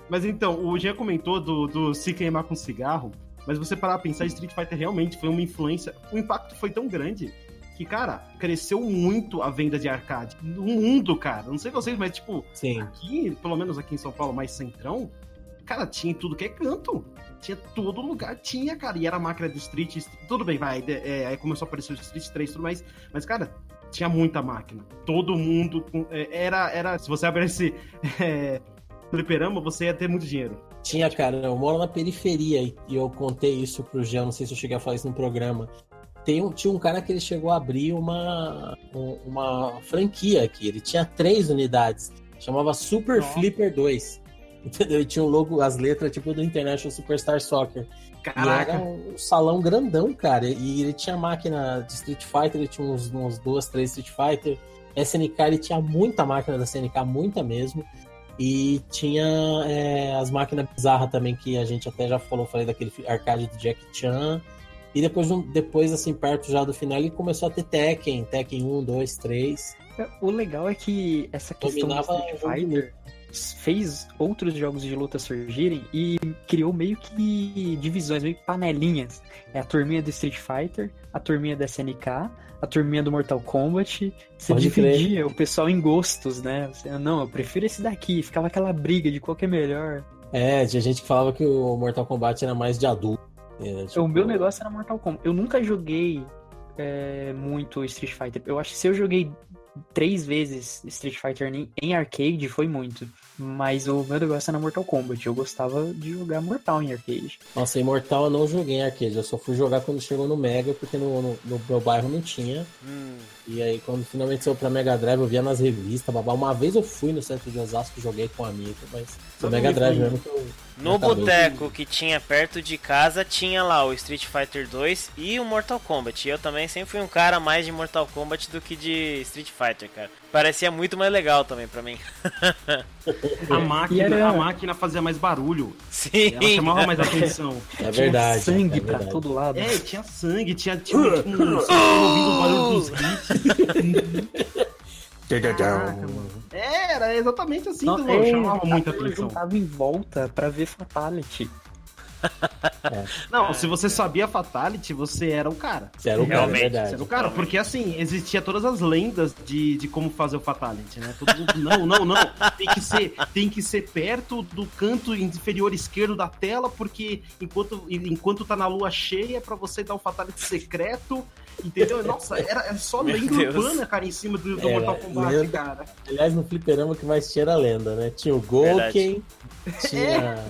Mas então, o Jean comentou do, do se queimar com cigarro, mas você parar pra pensar, Street Fighter realmente foi uma influência. O impacto foi tão grande que, cara, cresceu muito a venda de arcade. No mundo, cara. Não sei vocês, mas tipo, Sim. aqui, pelo menos aqui em São Paulo, mais centrão, cara, tinha em tudo que é canto. Tinha todo lugar, tinha, cara. E era máquina de Street. Tudo bem, vai. é, aí começou a aparecer o Street 3 e tudo mais. Mas, cara, tinha muita máquina. Todo mundo. com- é, era, era. Se você abrisse. (laughs) É, fliperama, você ia ter muito dinheiro. Tinha, cara, eu moro na periferia e e eu contei isso pro Jean, não sei se eu cheguei a falar isso no programa. Tem um, tinha um cara que ele chegou a abrir uma, um- uma franquia aqui, ele tinha três unidades, chamava Super Nossa. Flipper 2. (laughs) Entendeu? E tinha o logo, as letras tipo do International Superstar Soccer. E Caraca. era um salão grandão, cara. E ele tinha máquina de Street Fighter, ele tinha uns, uns duas, três Street Fighter. SNK, ele tinha muita máquina da SNK, muita mesmo. E tinha é, as máquinas bizarras também, que a gente até já falou, falei daquele arcade do Jack Chan. E depois, depois, assim, perto já do final, ele começou a ter Tekken, Tekken 1, 2, 3. O legal é que essa questão do Street Fighter fez outros jogos de luta surgirem e criou meio que divisões, meio que panelinhas. É a turminha do Street Fighter, a turminha da SNK, a turminha do Mortal Kombat. Você Pode crer. dividia o pessoal em gostos, né? Você, não, eu prefiro esse daqui. Ficava aquela briga de qual que é melhor. É, tinha gente que falava que o Mortal Kombat era mais de adulto. É, tipo, O meu negócio era Mortal Kombat. Eu nunca joguei é, muito Street Fighter. Eu acho que se eu joguei três vezes Street Fighter em, em arcade, foi muito. Mas o meu negócio era Mortal Kombat. Eu gostava de jogar Mortal em arcade. Nossa, Imortal eu não joguei em arcade, eu só fui jogar quando chegou no Mega, porque no, no, no meu bairro não tinha. Hum. E aí, quando finalmente saiu pra Mega Drive, eu via nas revistas, babá. Uma vez eu fui no centro de Osasco e joguei com um amigo, mas no Todo Mega Drive foi. mesmo que eu. No boteco que tinha perto de casa, tinha lá o Street Fighter 2 e o Mortal Kombat. E eu também sempre fui um cara mais de Mortal Kombat do que de Street Fighter, cara. Parecia muito mais legal também pra mim. (laughs) A máquina, era- a máquina fazia mais barulho. Sim. Ela chamava mais atenção. (laughs) É verdade. Tinha sangue é pra verdade. todo lado. É, tinha sangue, tinha, tinha, tinha um, ouvindo o barulho dos. (laughs) Caraca. É, era exatamente assim, Não, é, chamava muita eu atenção. juntava em volta pra ver Fatality. (laughs) Não, se você sabia Fatality, você era o cara. Você era o cara, é Realmente, verdade. Você era o cara, porque assim, existia todas as lendas de, de como fazer o Fatality, né? Todo mundo, (laughs) não, não, não. Tem que, ser, tem que ser perto do canto inferior esquerdo da tela, porque enquanto, enquanto tá na lua cheia, é pra você dar o Fatality secreto. Entendeu? Nossa, era, era só Meu lenda Deus. urbana, cara, em cima do, do Era Mortal Kombat, lenda. cara. Aliás, no fliperama que mais tinha era a lenda, né? Tinha o Golken, tinha.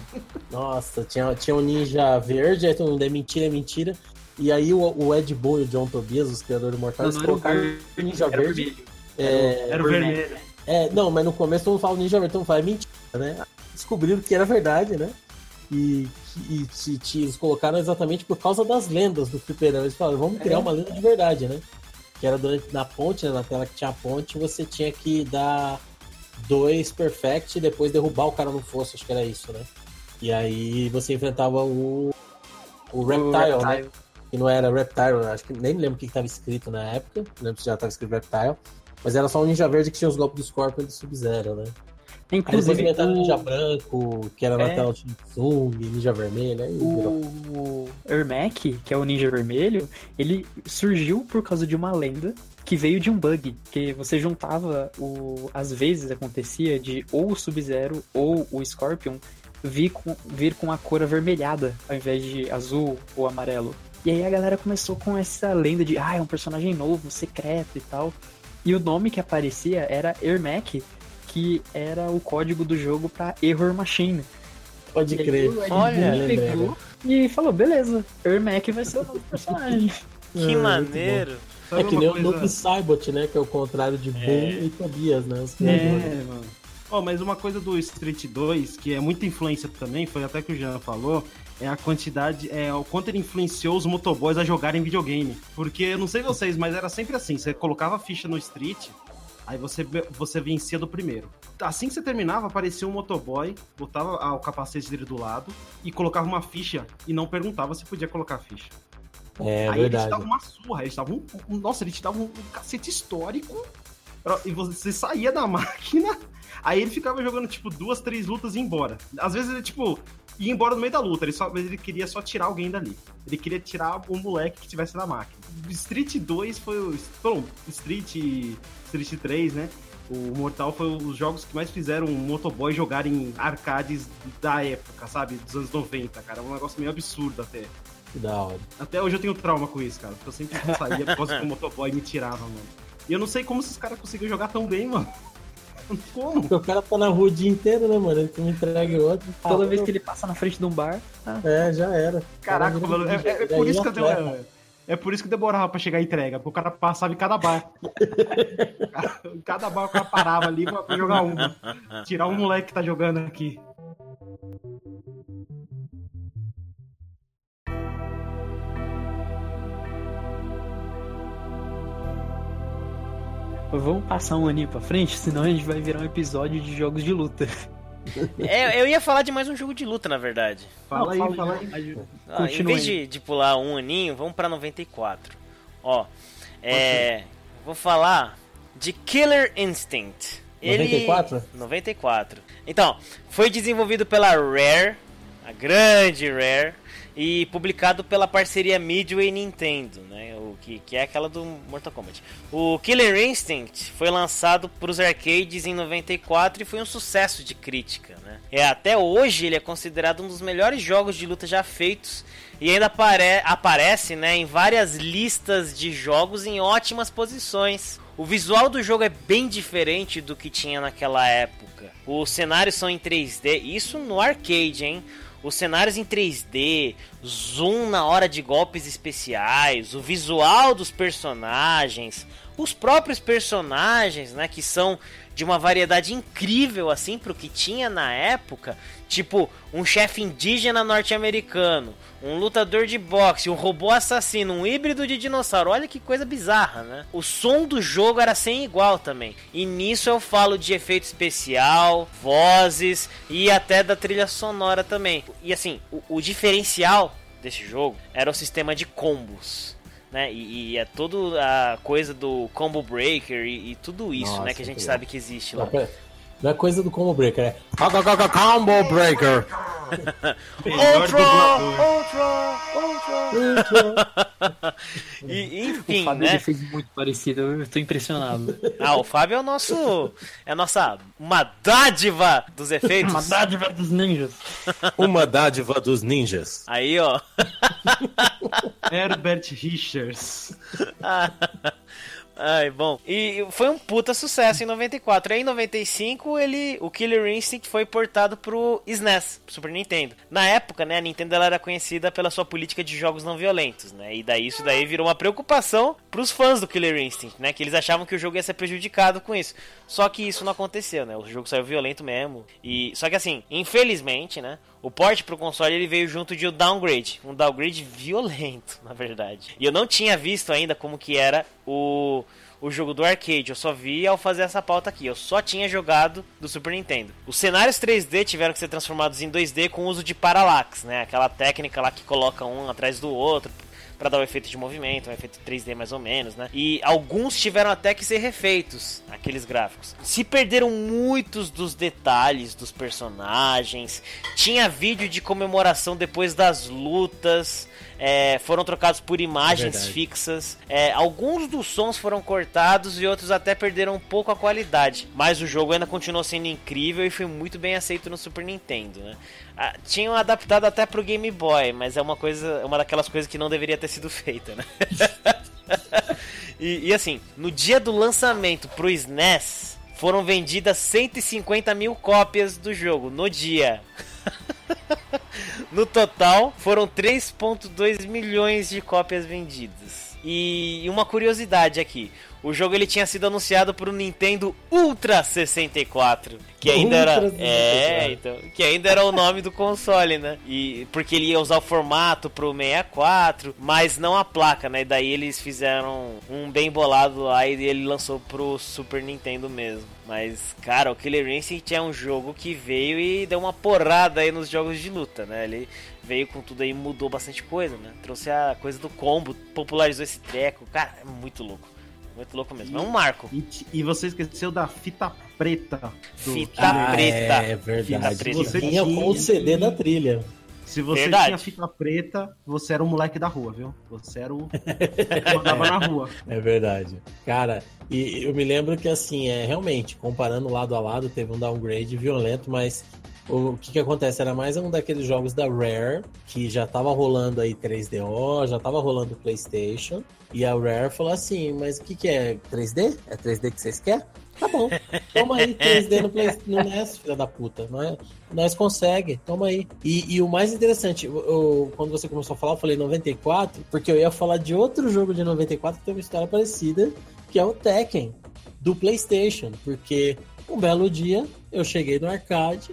Nossa, tinha, tinha o Ninja Verde, aí todo mundo é mentira, é mentira. E aí o, o Ed Boon e o John Tobias, os criadores do Mortal, Não, eles não era o colocaram verde, o Ninja era o Verde. vermelho. É, Era o vermelho. vermelho. é, não, mas no começo todo mundo fala Ninja Verde, todo mundo fala é mentira, né? Descobriram que era verdade, né? E, e, te- te- eles colocaram exatamente por causa das lendas do fliperama. Eles falaram, vamos criar É. uma lenda de verdade, né? Que era durante na ponte, né? na tela que tinha a ponte, você tinha que dar dois perfect e depois derrubar o cara no fosso, acho que era isso, né? E aí você enfrentava o, o Reptile, né? Que não era Reptile, acho que nem lembro o que estava escrito na época, não lembro se já estava escrito Reptile, mas era só um Ninja Verde que tinha os golpes do Scorpion e do Sub-Zero, né? Aí depois Inclusive, o, Ninja Branco, que era É. tela do Samsung, Ninja Vermelho, aí o Ermac, que é o ninja vermelho, ele surgiu por causa de uma lenda que veio de um bug, que você juntava o às vezes acontecia de ou o Sub-Zero ou o Scorpion vir com, vir com a cor avermelhada ao invés de azul ou amarelo. E aí a galera começou com essa lenda de ah, é um personagem novo, secreto e tal. E o nome que aparecia era Ermac, que era o código do jogo para Error Machine. Pode E aí crer. o Ed Olha, pegou e falou, beleza, Ermac vai ser o novo personagem. (laughs) Que É, muito maneiro. É que nem o coisa- Noob Saibot, né? Que é o contrário de Boom e Tobias, né? Os. É, mano. Ó, mas uma coisa do Street 2, que é muita influência também, foi até que o Jean falou, é a quantidade, é o quanto ele influenciou os motoboys a jogarem videogame. Porque, eu não sei vocês, mas era sempre assim, você colocava a ficha no Street, aí você, você vencia do primeiro. Assim que você terminava, aparecia um motoboy, botava ah, o capacete dele do lado e colocava uma ficha e não perguntava se podia colocar a ficha. É, Aí ele te verdade. dava uma surra, ele te dava um, um- Nossa, ele te dava um, um cacete histórico. E você saía da (laughs) máquina. Aí ele ficava jogando, tipo, duas, três lutas e ia embora. Às vezes ele, tipo, ia embora no meio da luta. Ele só, mas ele queria só tirar alguém dali. Ele queria tirar um moleque que tivesse na máquina. Street 2 foi o. Bom, Street. Street 3, né? O Mortal foi os jogos que mais fizeram um motoboy jogar em arcades da época, sabe? Dos anos 90, cara. Um negócio meio absurdo até. Que da hora. Até hoje eu tenho trauma com isso, cara. Porque eu sempre saía por causa que o motoboy me tirava, mano. E eu não sei como esses caras conseguiram jogar tão bem, mano. Como? Porque o cara tá na rua o dia inteiro, né, mano? Ele me entrega outro. Toda fala, vez que ele passa na frente de um bar, tá? É, já era. Caraca, Cara, mano. É, é- é por isso que eu deu. É por isso que demorava pra chegar a entrega, porque o cara passava em cada bar. (laughs) cada bar o cara parava ali pra pra jogar uma. Tirar um moleque que tá jogando aqui. Vamos passar um aninho pra frente, senão a gente vai virar um episódio de jogos de luta. (laughs) É, eu ia falar de mais um jogo de luta, na verdade. Fala Não, aí, fala aí. Ah, em Continua vez de, de pular um aninho, vamos pra 94. Ó, é, vou falar de Killer Instinct. 94? 94. Então, foi desenvolvido pela Rare, a grande Rare, e publicado pela parceria Midway e Nintendo, né? O que, que é aquela do Mortal Kombat. O Killer Instinct foi lançado para os arcades em 94 e foi um sucesso de crítica, né? É, até hoje ele é considerado um dos melhores jogos de luta já feitos e ainda apare aparece, né, em várias listas de jogos em ótimas posições. O visual do jogo é bem diferente do que tinha naquela época. Os cenários são em 3D, isso no arcade, hein? Os cenários em 3D, zoom na hora de golpes especiais, o visual dos personagens, os próprios personagens, né, que são de uma variedade incrível assim pro que tinha na época, tipo um chefe indígena norte-americano, um lutador de boxe, um robô assassino, um híbrido de dinossauro. Olha que coisa bizarra, né? O som do jogo era sem igual também. E nisso eu falo de efeito especial, vozes e até da trilha sonora também. E assim, o, o diferencial desse jogo era o sistema de combos. Né? E, e é toda a coisa do combo breaker e, e tudo isso, Nossa, né? Que a gente que sabe que existe lá. é- não é coisa do Combo Breaker, é. Combo Breaker! (laughs) Ultra. Ultra, Ultra. (laughs) e, enfim, o Fábio né? fez muito parecido, eu tô impressionado. (laughs) Ah, o Fábio é o nosso. É a nossa. Uma dádiva dos efeitos. Uma dádiva dos ninjas. (laughs) Uma dádiva dos ninjas. Aí, ó. Herbert Richards. Ai, bom. E foi um puta sucesso em 94. Aí em 95, ele, o Killer Instinct foi portado pro SNES, pro Super Nintendo. Na época, né, a Nintendo ela era conhecida pela sua política de jogos não violentos, né? E daí isso daí virou uma preocupação pros fãs do Killer Instinct, né? Que eles achavam que o jogo ia ser prejudicado com isso. Só que isso não aconteceu, né? O jogo saiu violento mesmo. E só que assim, infelizmente, né? O port pro console ele veio junto de um downgrade, um downgrade violento, (laughs) na verdade. E eu não tinha visto ainda como que era o o jogo do arcade, eu só vi ao fazer essa pauta aqui. Eu só tinha jogado do Super Nintendo. Os cenários 3D tiveram que ser transformados em 2D com o uso de parallax, né? Aquela técnica lá que coloca um atrás do outro para dar o efeito de movimento, um efeito 3D mais ou menos, né? E alguns tiveram até que ser refeitos, aqueles gráficos. Se perderam muitos dos detalhes dos personagens. Tinha vídeo de comemoração depois das lutas. É, foram trocados por imagens verdade. fixas. É, alguns dos sons foram cortados e outros até perderam um pouco a qualidade. Mas o jogo ainda continuou sendo incrível e foi muito bem aceito no Super Nintendo, né? Ah, tinham adaptado até pro Game Boy, mas é uma coisa, uma daquelas coisas que não deveria ter sido feita, né? (laughs) e, e assim, no dia do lançamento pro SNES, foram vendidas 150 mil cópias do jogo no dia. (laughs) No total, foram 3.2 milhões de cópias vendidas. E uma curiosidade aqui, o jogo ele tinha sido anunciado para o Nintendo Ultra 64, que ainda era Ultra 64. é, então, que ainda era o nome do console, né? E porque ele ia usar o formato pro 64, mas não a placa, né? E daí eles fizeram um bem bolado lá e ele lançou pro Super Nintendo mesmo. Mas, cara, o Killer Instinct é um jogo que veio e deu uma porrada aí nos jogos de luta, né? Ele veio com tudo aí, mudou bastante coisa, né? Trouxe a coisa do combo, popularizou esse treco. Cara, é muito louco. Muito louco mesmo. É um marco. E, e você esqueceu da fita preta. do Fita Killer preta. É verdade. Fita preta. Você Vinha com o tinha- CD da trilha. Se você Verdade. tinha fita preta, você era um moleque da rua, viu? Você era o que mandava na rua. (laughs) É verdade. Cara, e eu me lembro que assim, é realmente, comparando lado a lado, teve um downgrade violento, mas o que que acontece? Era mais um daqueles jogos da Rare, que já tava rolando aí 3DO, já tava rolando PlayStation, e a Rare falou assim, mas o que que é? 3D? É 3D que vocês querem? Tá bom, toma aí 3D no, Play, no NES, filha da puta. Nós, nós consegue, toma aí. E, e o mais interessante, eu- quando você começou a falar, eu falei 94, porque eu ia falar de outro jogo de 94 que tem uma história parecida, que é o Tekken, do PlayStation. Porque um belo dia eu cheguei no arcade,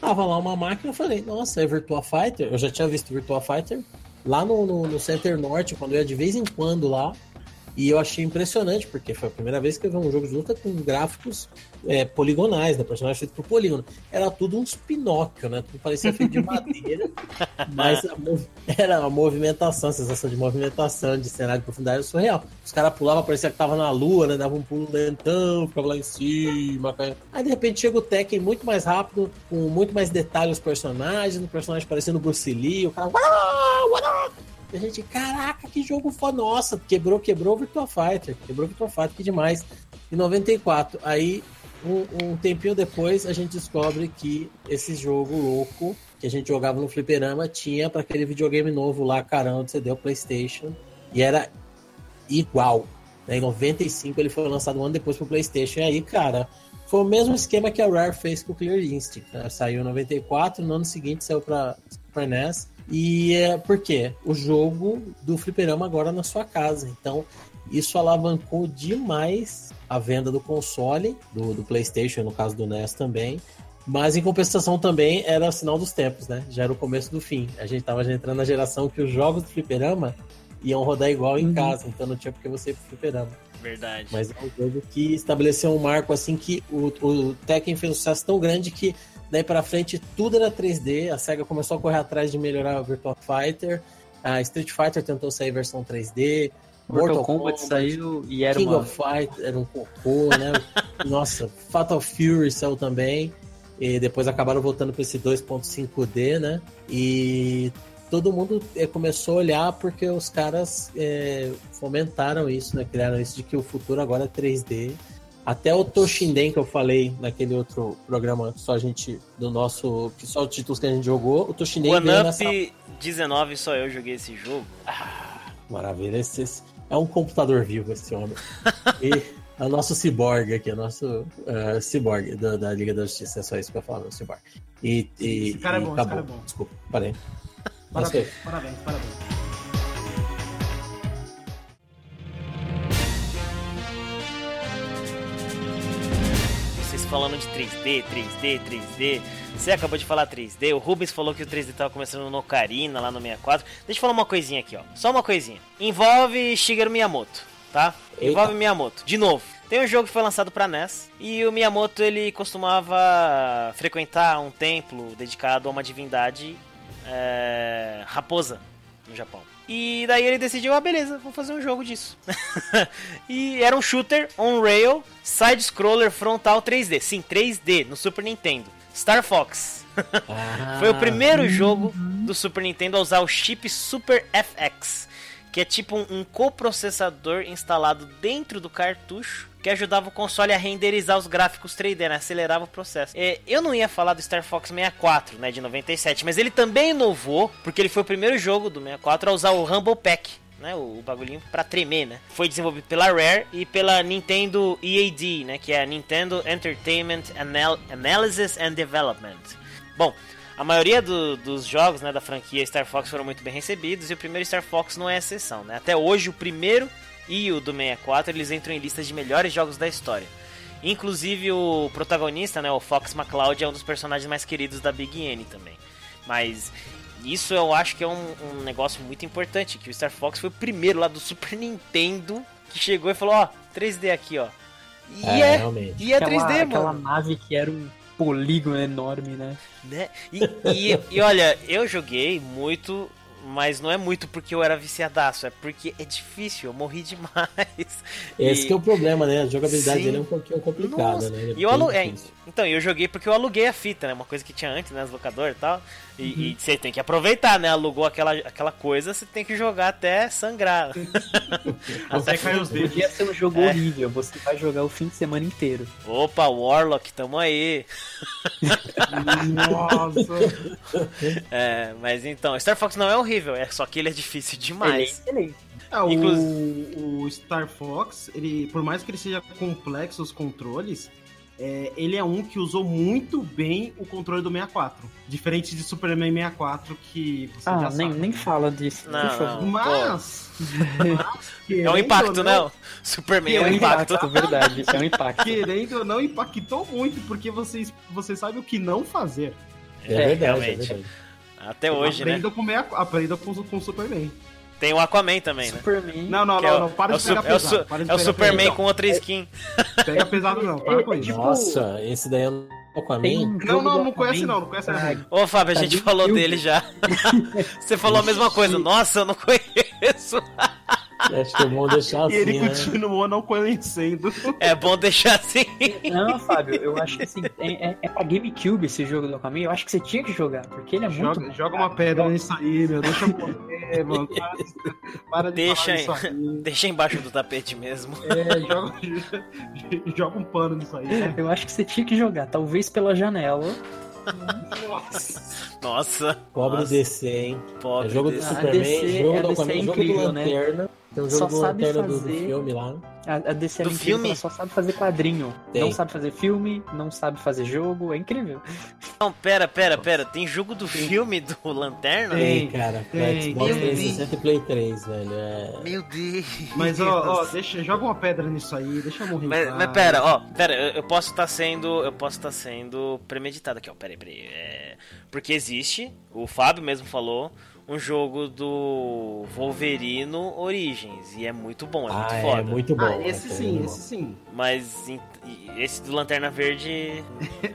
tava lá uma máquina, eu falei, nossa, é Virtua Fighter? Eu já tinha visto Virtua Fighter lá no, no, no Center Norte, quando eu ia de vez em quando lá. E eu achei impressionante, porque foi a primeira vez que eu vi um jogo de luta com gráficos é, poligonais, né? Personagem feito por polígono. Era tudo uns Pinóquio, né? Tudo parecia feito de madeira, (laughs) mas a era a movimentação, a sensação de movimentação, de cenário de profundidade era surreal. Os caras pulavam, parecia que tava na lua, né? Dava um pulo lentão, ficava lá em cima. caía. Aí de repente chega o Tekken muito mais rápido, com muito mais detalhes os personagens, o personagem parecendo Bruce Lee, o cara. "Uau, uau!" E a gente, caraca, que jogo foda. Nossa, quebrou, quebrou o Virtua Fighter. Quebrou o Virtua Fighter, que demais. Em 94, aí, um, um tempinho depois, a gente descobre que esse jogo louco que a gente jogava no Fliperama tinha para aquele videogame novo lá, caramba, de CD, o PlayStation. E era igual. né? Em 95 ele foi lançado um ano depois pro PlayStation. E aí, cara, foi o mesmo esquema que a Rare fez com o Clear Instinct. né? Saiu em 94, no ano seguinte saiu para Super NES. E é porque o jogo do fliperama agora na sua casa. Então, isso alavancou demais a venda do console, do, do PlayStation, no caso do NES também. Mas em compensação também era sinal dos tempos, né? Já era o começo do fim. A gente tava já entrando na geração que os jogos do fliperama iam rodar igual em Uhum. casa, então não tinha porque você ir pro fliperama. Verdade. Mas é um jogo que estabeleceu um marco assim que o, o Tekken fez um sucesso tão grande que daí pra frente tudo era 3D. A SEGA começou a correr atrás de melhorar o Virtua Fighter. A Street Fighter tentou sair versão 3D. Mortal, Kombat, saiu e era King uma... of Fight era um cocô, né? (laughs) Nossa, Fatal Fury saiu também. E depois acabaram voltando para esse 2.5D, né? E todo mundo é, começou a olhar porque os caras é, fomentaram isso, né? Criaram isso de que o futuro agora é 3D. Até o Toshinden que eu falei naquele outro programa só a gente do nosso que só os títulos que a gente jogou, o Toshinden One Up nessa 19 só eu joguei esse jogo. maravilha. Esse, esse- é um computador vivo esse homem. e é o nosso cyborg aqui, é o nosso uh, cyborg da, da Liga da Justiça, é só isso que eu falo, o cyborg. E, e, Esse cara é bom, tá esse cara é bom. Desculpa, parei. Parabéns, parabéns, parabéns. Falando de 3D, 3D, 3D. Você acabou de falar 3D. O Rubens falou que o 3D tava começando no Ocarina, lá no 64. Deixa eu falar uma coisinha aqui, ó. Só uma coisinha. Envolve Shigeru Miyamoto, tá? Eita. Envolve Miyamoto. De novo. Tem um jogo que foi lançado pra NES. E o Miyamoto, ele costumava frequentar um templo dedicado a uma divindade é, raposa no Japão. E daí ele decidiu, ah, beleza, vou fazer um jogo disso. (laughs) e era um shooter on-rail, side-scroller frontal 3D. Sim, 3D, no Super Nintendo. Star Fox. Ah, (laughs) Foi o primeiro jogo do Super Nintendo a usar o chip Super FX, que é tipo um, um coprocessador instalado dentro do cartucho que ajudava o console a renderizar os gráficos 3D, né? acelerava o processo. É, eu não ia falar do Star Fox 64, né, de 97, mas ele também inovou, porque ele foi o primeiro jogo do 64 a usar o Rumble Pack. Né, o, o bagulhinho pra tremer, né? Foi desenvolvido pela Rare e pela Nintendo EAD, né? Que é a Nintendo Entertainment Anal Analysis and Development. Bom, a maioria do- dos jogos né, da franquia Star Fox foram muito bem recebidos e o primeiro Star Fox não é exceção. Né? Até hoje, o primeiro e o do 64 eles entram em listas de melhores jogos da história. Inclusive, o protagonista, né, o Fox McCloud, é um dos personagens mais queridos da Big N também. Mas isso eu acho que é um, um negócio muito importante, que o Star Fox foi o primeiro lá do Super Nintendo que chegou e falou, ó, 3D aqui, ó. E É, é, e é aquela, 3D, aquela mano. nave que era um polígono enorme, né? né? E, e, e olha, eu joguei muito, mas não é muito porque eu era viciadaço, é porque é difícil, eu morri demais. Esse E- que é o problema, né? A jogabilidade Sim. dele é um pouquinho complicada, Nossa, né? É E eu alu... é. Então, eu joguei porque eu aluguei a fita, né? Uma coisa que tinha antes, né? As locadoras e tal. E, Uhum. e você tem que aproveitar, né? Alugou aquela, aquela coisa, você tem que jogar até sangrar. (laughs) Até cair os dedos. Podia ser um jogo É. horrível, você vai jogar o fim de semana inteiro. Opa, Warlock, tamo aí. Nossa. (laughs) É, mas então, Star Fox não é horrível, é só que ele é difícil Ele é demais. excelente. É, o, Inclusive- o Star Fox, ele, por mais que ele seja complexo os controles, é, ele é um que usou muito bem o controle do 64. Diferente de Superman 64, que você Ah, já nem, sabe. nem fala disso, Não, por favor. não. Mas, mas (laughs) É um impacto, não? Superman é É um impacto. impacto, verdade. É um impacto. Querendo ou não, impactou muito, porque vocês, você sabe o que não fazer. É, É, verdade, é realmente. verdade. Até hoje, né? aprenda com, meia- aprenda com, com Superman. Tem o Aquaman também, né? Superman. Não, não, Que é não, o- não, para é de su- pegar é o pesado. su- para de É o pegar Superman pesado. com outra skin. (laughs) Pega pesado não, para com É, (laughs) isso. Nossa, esse daí é Aquaman. Um Não, não, não conhece não, não conhece não. Ô, Fábio, a Tá gente de falou dele já. (laughs) Você falou a mesma coisa. Nossa, eu não conheço. Acho que é bom deixar E ele assim, né? continuou não conhecendo. É bom deixar assim. Não, Fábio, eu acho que assim, é, é, é pra GameCube esse jogo do Aquaman. Eu acho que você tinha que jogar, porque ele é muito Joga, bom. joga uma pedra nisso aí, meu. Deixa eu morrer, mano. Para de, para de Deixa falar aí. Deixa embaixo do tapete mesmo. É, joga, (laughs) joga um pano nisso aí. né? Eu acho que você tinha que jogar, talvez pela janela. Nossa. Pobre Nossa, DC, hein? Pobre É jogo do Superman, DC jogo a do DC Aquaman, é jogo incrível, do né? Tem um Só jogo do sabe Lanterna do, do fazer- filme lá. A, a DC é Do incrível, filme? ela só sabe fazer quadrinho. Tem. Não sabe fazer filme, não sabe fazer jogo. É incrível. Não, pera, pera, pera. Tem jogo do filme do Lanterna? Tem. Tem, cara. Tem, Xbox tem. 360 e Play 3, velho. É... Meu Deus. Mas, ó, ó, (laughs) deixa, joga uma pedra nisso aí, deixa eu morrer. Mas, mas pera, ó, pera, eu, eu posso estar sendo. Eu posso estar sendo premeditado aqui, ó. Pera aí, pera aí. É, porque existe, o Fábio mesmo falou, um jogo do Wolverino Origins. E é muito bom, é muito Ah, foda. é muito bom. Ah, esse é sim, muito esse sim. Mas em- esse do Lanterna Verde.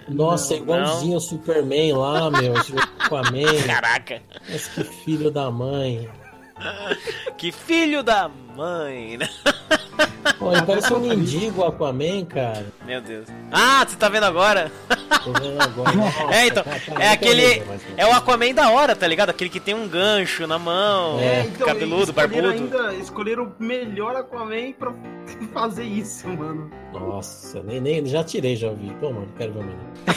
bom. Nossa, é igualzinho o Superman lá, meu. Esse jogo do Aquaman. (laughs) Caraca! Mas que filho da mãe. Que filho da mãe, né? Pô, ele parece um (laughs) mendigo Aquaman, cara. Meu Deus. Ah, você tá vendo agora? (laughs) É, então, é aquele. É o Aquaman da hora, tá ligado? Aquele que tem um gancho na mão, É. cabeludo, escolheram barbudo. Ainda, escolheram o melhor Aquaman pra (laughs) fazer isso, mano. Nossa, nem, nem, já tirei, já vi. Pô, mano, quero ver mais.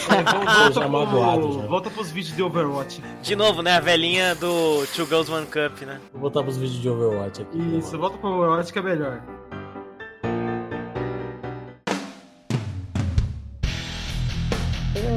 É, volta, já magoado, já. volta pros vídeos de Overwatch. De novo, né? A velhinha do Two Girls One Cup, né? Vou botar pros vídeos de Overwatch aqui. Isso, mano. volta pro Overwatch que é melhor.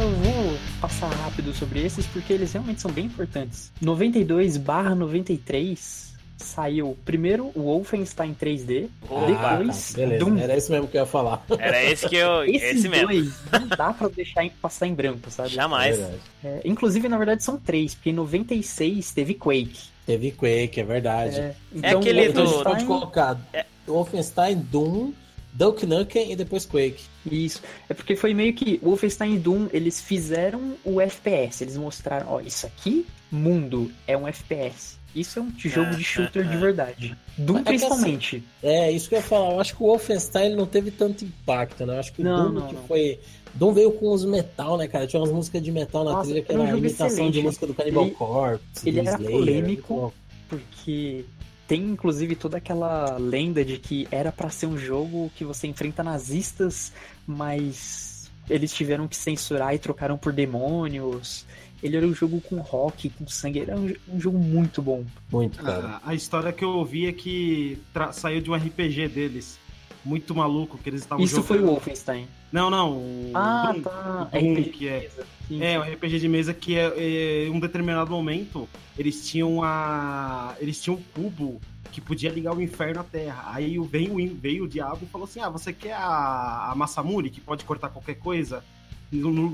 Eu vou passar rápido sobre esses porque eles realmente são bem importantes. 92 93 saiu primeiro o Wolfenstein 3D, Ah, depois tá, beleza, Doom. era isso mesmo que eu ia falar. Era esse que eu. Esses esse mesmo. dois não dá pra deixar passar em branco, sabe? Jamais. Verdade. É, inclusive, na verdade, são três, porque em 96 teve Quake. Teve Quake, é verdade. É, aquele Então a gente do- pode colocar Wolfenstein, Doom, Duke Nukem e depois Quake. Isso. É porque foi meio que o Wolfenstein e Doom, eles fizeram o FPS. Eles mostraram, ó, isso aqui, mundo, é um FPS. Isso é um jogo de shooter de verdade. Doom É principalmente. É, isso que eu ia falar. Eu acho que o Wolfenstein não teve tanto impacto, né? Eu acho que o Não, Doom não, que não. foi. Doom veio com os metal, né, cara? Tinha umas músicas de metal na Nossa, trilha que era um era jogo imitação excelente. de música do Cannibal Ele- Corpse. ele era Slayer, polêmico. bom. Porque tem inclusive toda aquela lenda de que era pra ser um jogo que você enfrenta nazistas, mas eles tiveram que censurar e trocaram por demônios. Ele era um jogo com rock, com sangue, era um, um jogo muito bom. Muito, cara. A, a história que eu ouvi é que saiu de um RPG deles. Muito maluco que eles estavam Isso jogando. foi o Wolfenstein. Não, não. O Ah, Doom, tá. o Doom, RPG que é. Sim. É, o RPG de mesa que é, é, em um determinado momento eles tinham a. Eles tinham um cubo que podia ligar o inferno à terra. Aí veio, veio o diabo e falou assim: Ah, você quer a, a Massamuri que pode cortar qualquer coisa?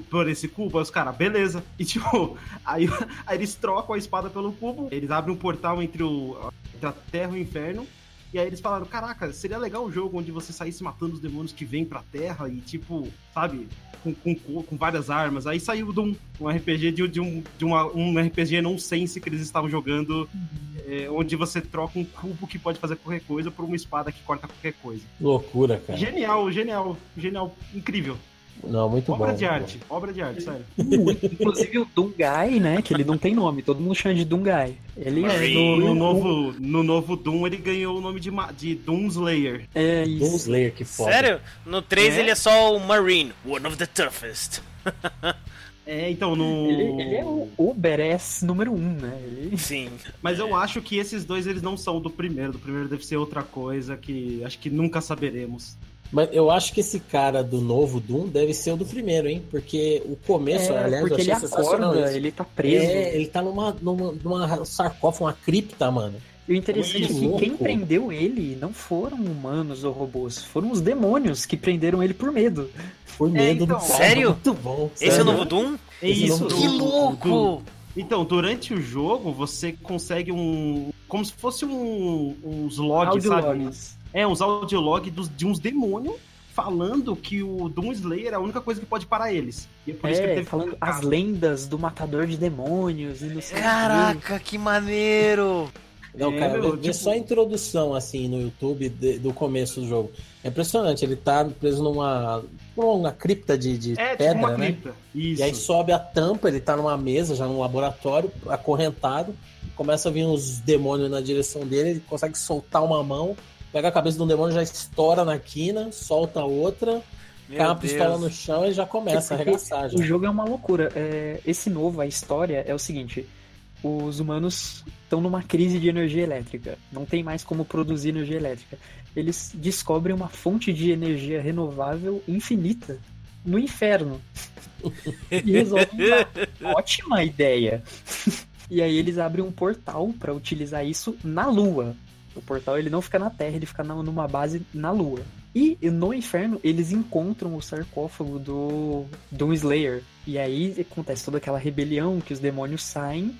por esse cubo, aí os caras, beleza. E (laughs) tipo, aí, aí eles trocam a espada pelo cubo, eles abrem um portal entre, o, entre a terra e o inferno. E aí eles falaram, caraca, seria legal um jogo onde você saísse matando os demônios que vêm pra terra e tipo, sabe, com, com, com várias armas. Aí saiu de um, um RPG de, de, um, de uma, um RPG nonsense que eles estavam jogando, é, onde você troca um cubo que pode fazer qualquer coisa por uma espada que corta qualquer coisa. Loucura, cara. Genial, genial, genial, incrível. Não, muito obra bom. de muito arte, obra de arte, sério. (laughs) Inclusive o Dungai, né? Que ele não tem nome, todo mundo chama de Dungai. Ele É, no, no novo, no novo Doom ele ganhou o nome de, de Doomslayer. É bom. Doom isso. Slayer, que foda. Sério? No 3 É? ele é só o Marine, one of the toughest. (laughs) É, então no. Ele, ele é o, o badass número um, né? Ele... Sim. Mas eu acho que esses dois eles não são do primeiro. Do primeiro deve ser outra coisa que acho que nunca saberemos. Mas eu acho que esse cara do novo Doom deve ser o do primeiro, hein? Porque o começo, É, aliás, porque eu ele acorda, isso. ele tá preso. É, ele tá numa, numa, numa sarcófago, uma cripta, mano. E o interessante é que quem louco. prendeu ele não foram humanos ou robôs, foram os demônios que prenderam ele por medo. Por medo então, do sério? Muito bom. Esse é sério. o novo Doom? É Esse isso. Que louco! Então, durante o jogo, você consegue um. Como se fosse um, uns logs, sabe? Audiologs. É, uns audiologs dos, de uns demônios falando que o Doom Slayer é a única coisa que pode parar eles. E é por isso que ele É, teve que falando ficar- as lendas do matador de demônios e não sei. Caraca, que maneiro! Não, É, cara, meu, vê tipo- só a introdução, assim, no YouTube de- do começo do jogo. É impressionante, ele tá preso numa, numa cripta de, de É, pedra, tipo uma né? cripta. Isso. E aí sobe a tampa, ele tá numa mesa, já num laboratório, acorrentado. Começa a vir uns demônios na direção dele, ele consegue soltar uma mão, pega a cabeça de um demônio, já estoura na quina, solta outra, cai Meu uma pistola Deus. no chão e já começa a arregaçar. Já. O jogo é uma loucura. É, esse novo, a história é o seguinte: os humanos estão numa crise de energia elétrica. Não tem mais como produzir energia elétrica. Eles descobrem uma fonte de energia renovável infinita no inferno. (laughs) E resolvem uma ótima ideia. (laughs) E aí eles abrem um portal para utilizar isso na Lua. O portal ele não fica na Terra, ele fica na- numa base na Lua. E no inferno eles encontram o sarcófago do Doom Slayer. E aí acontece toda aquela rebelião que os demônios saem.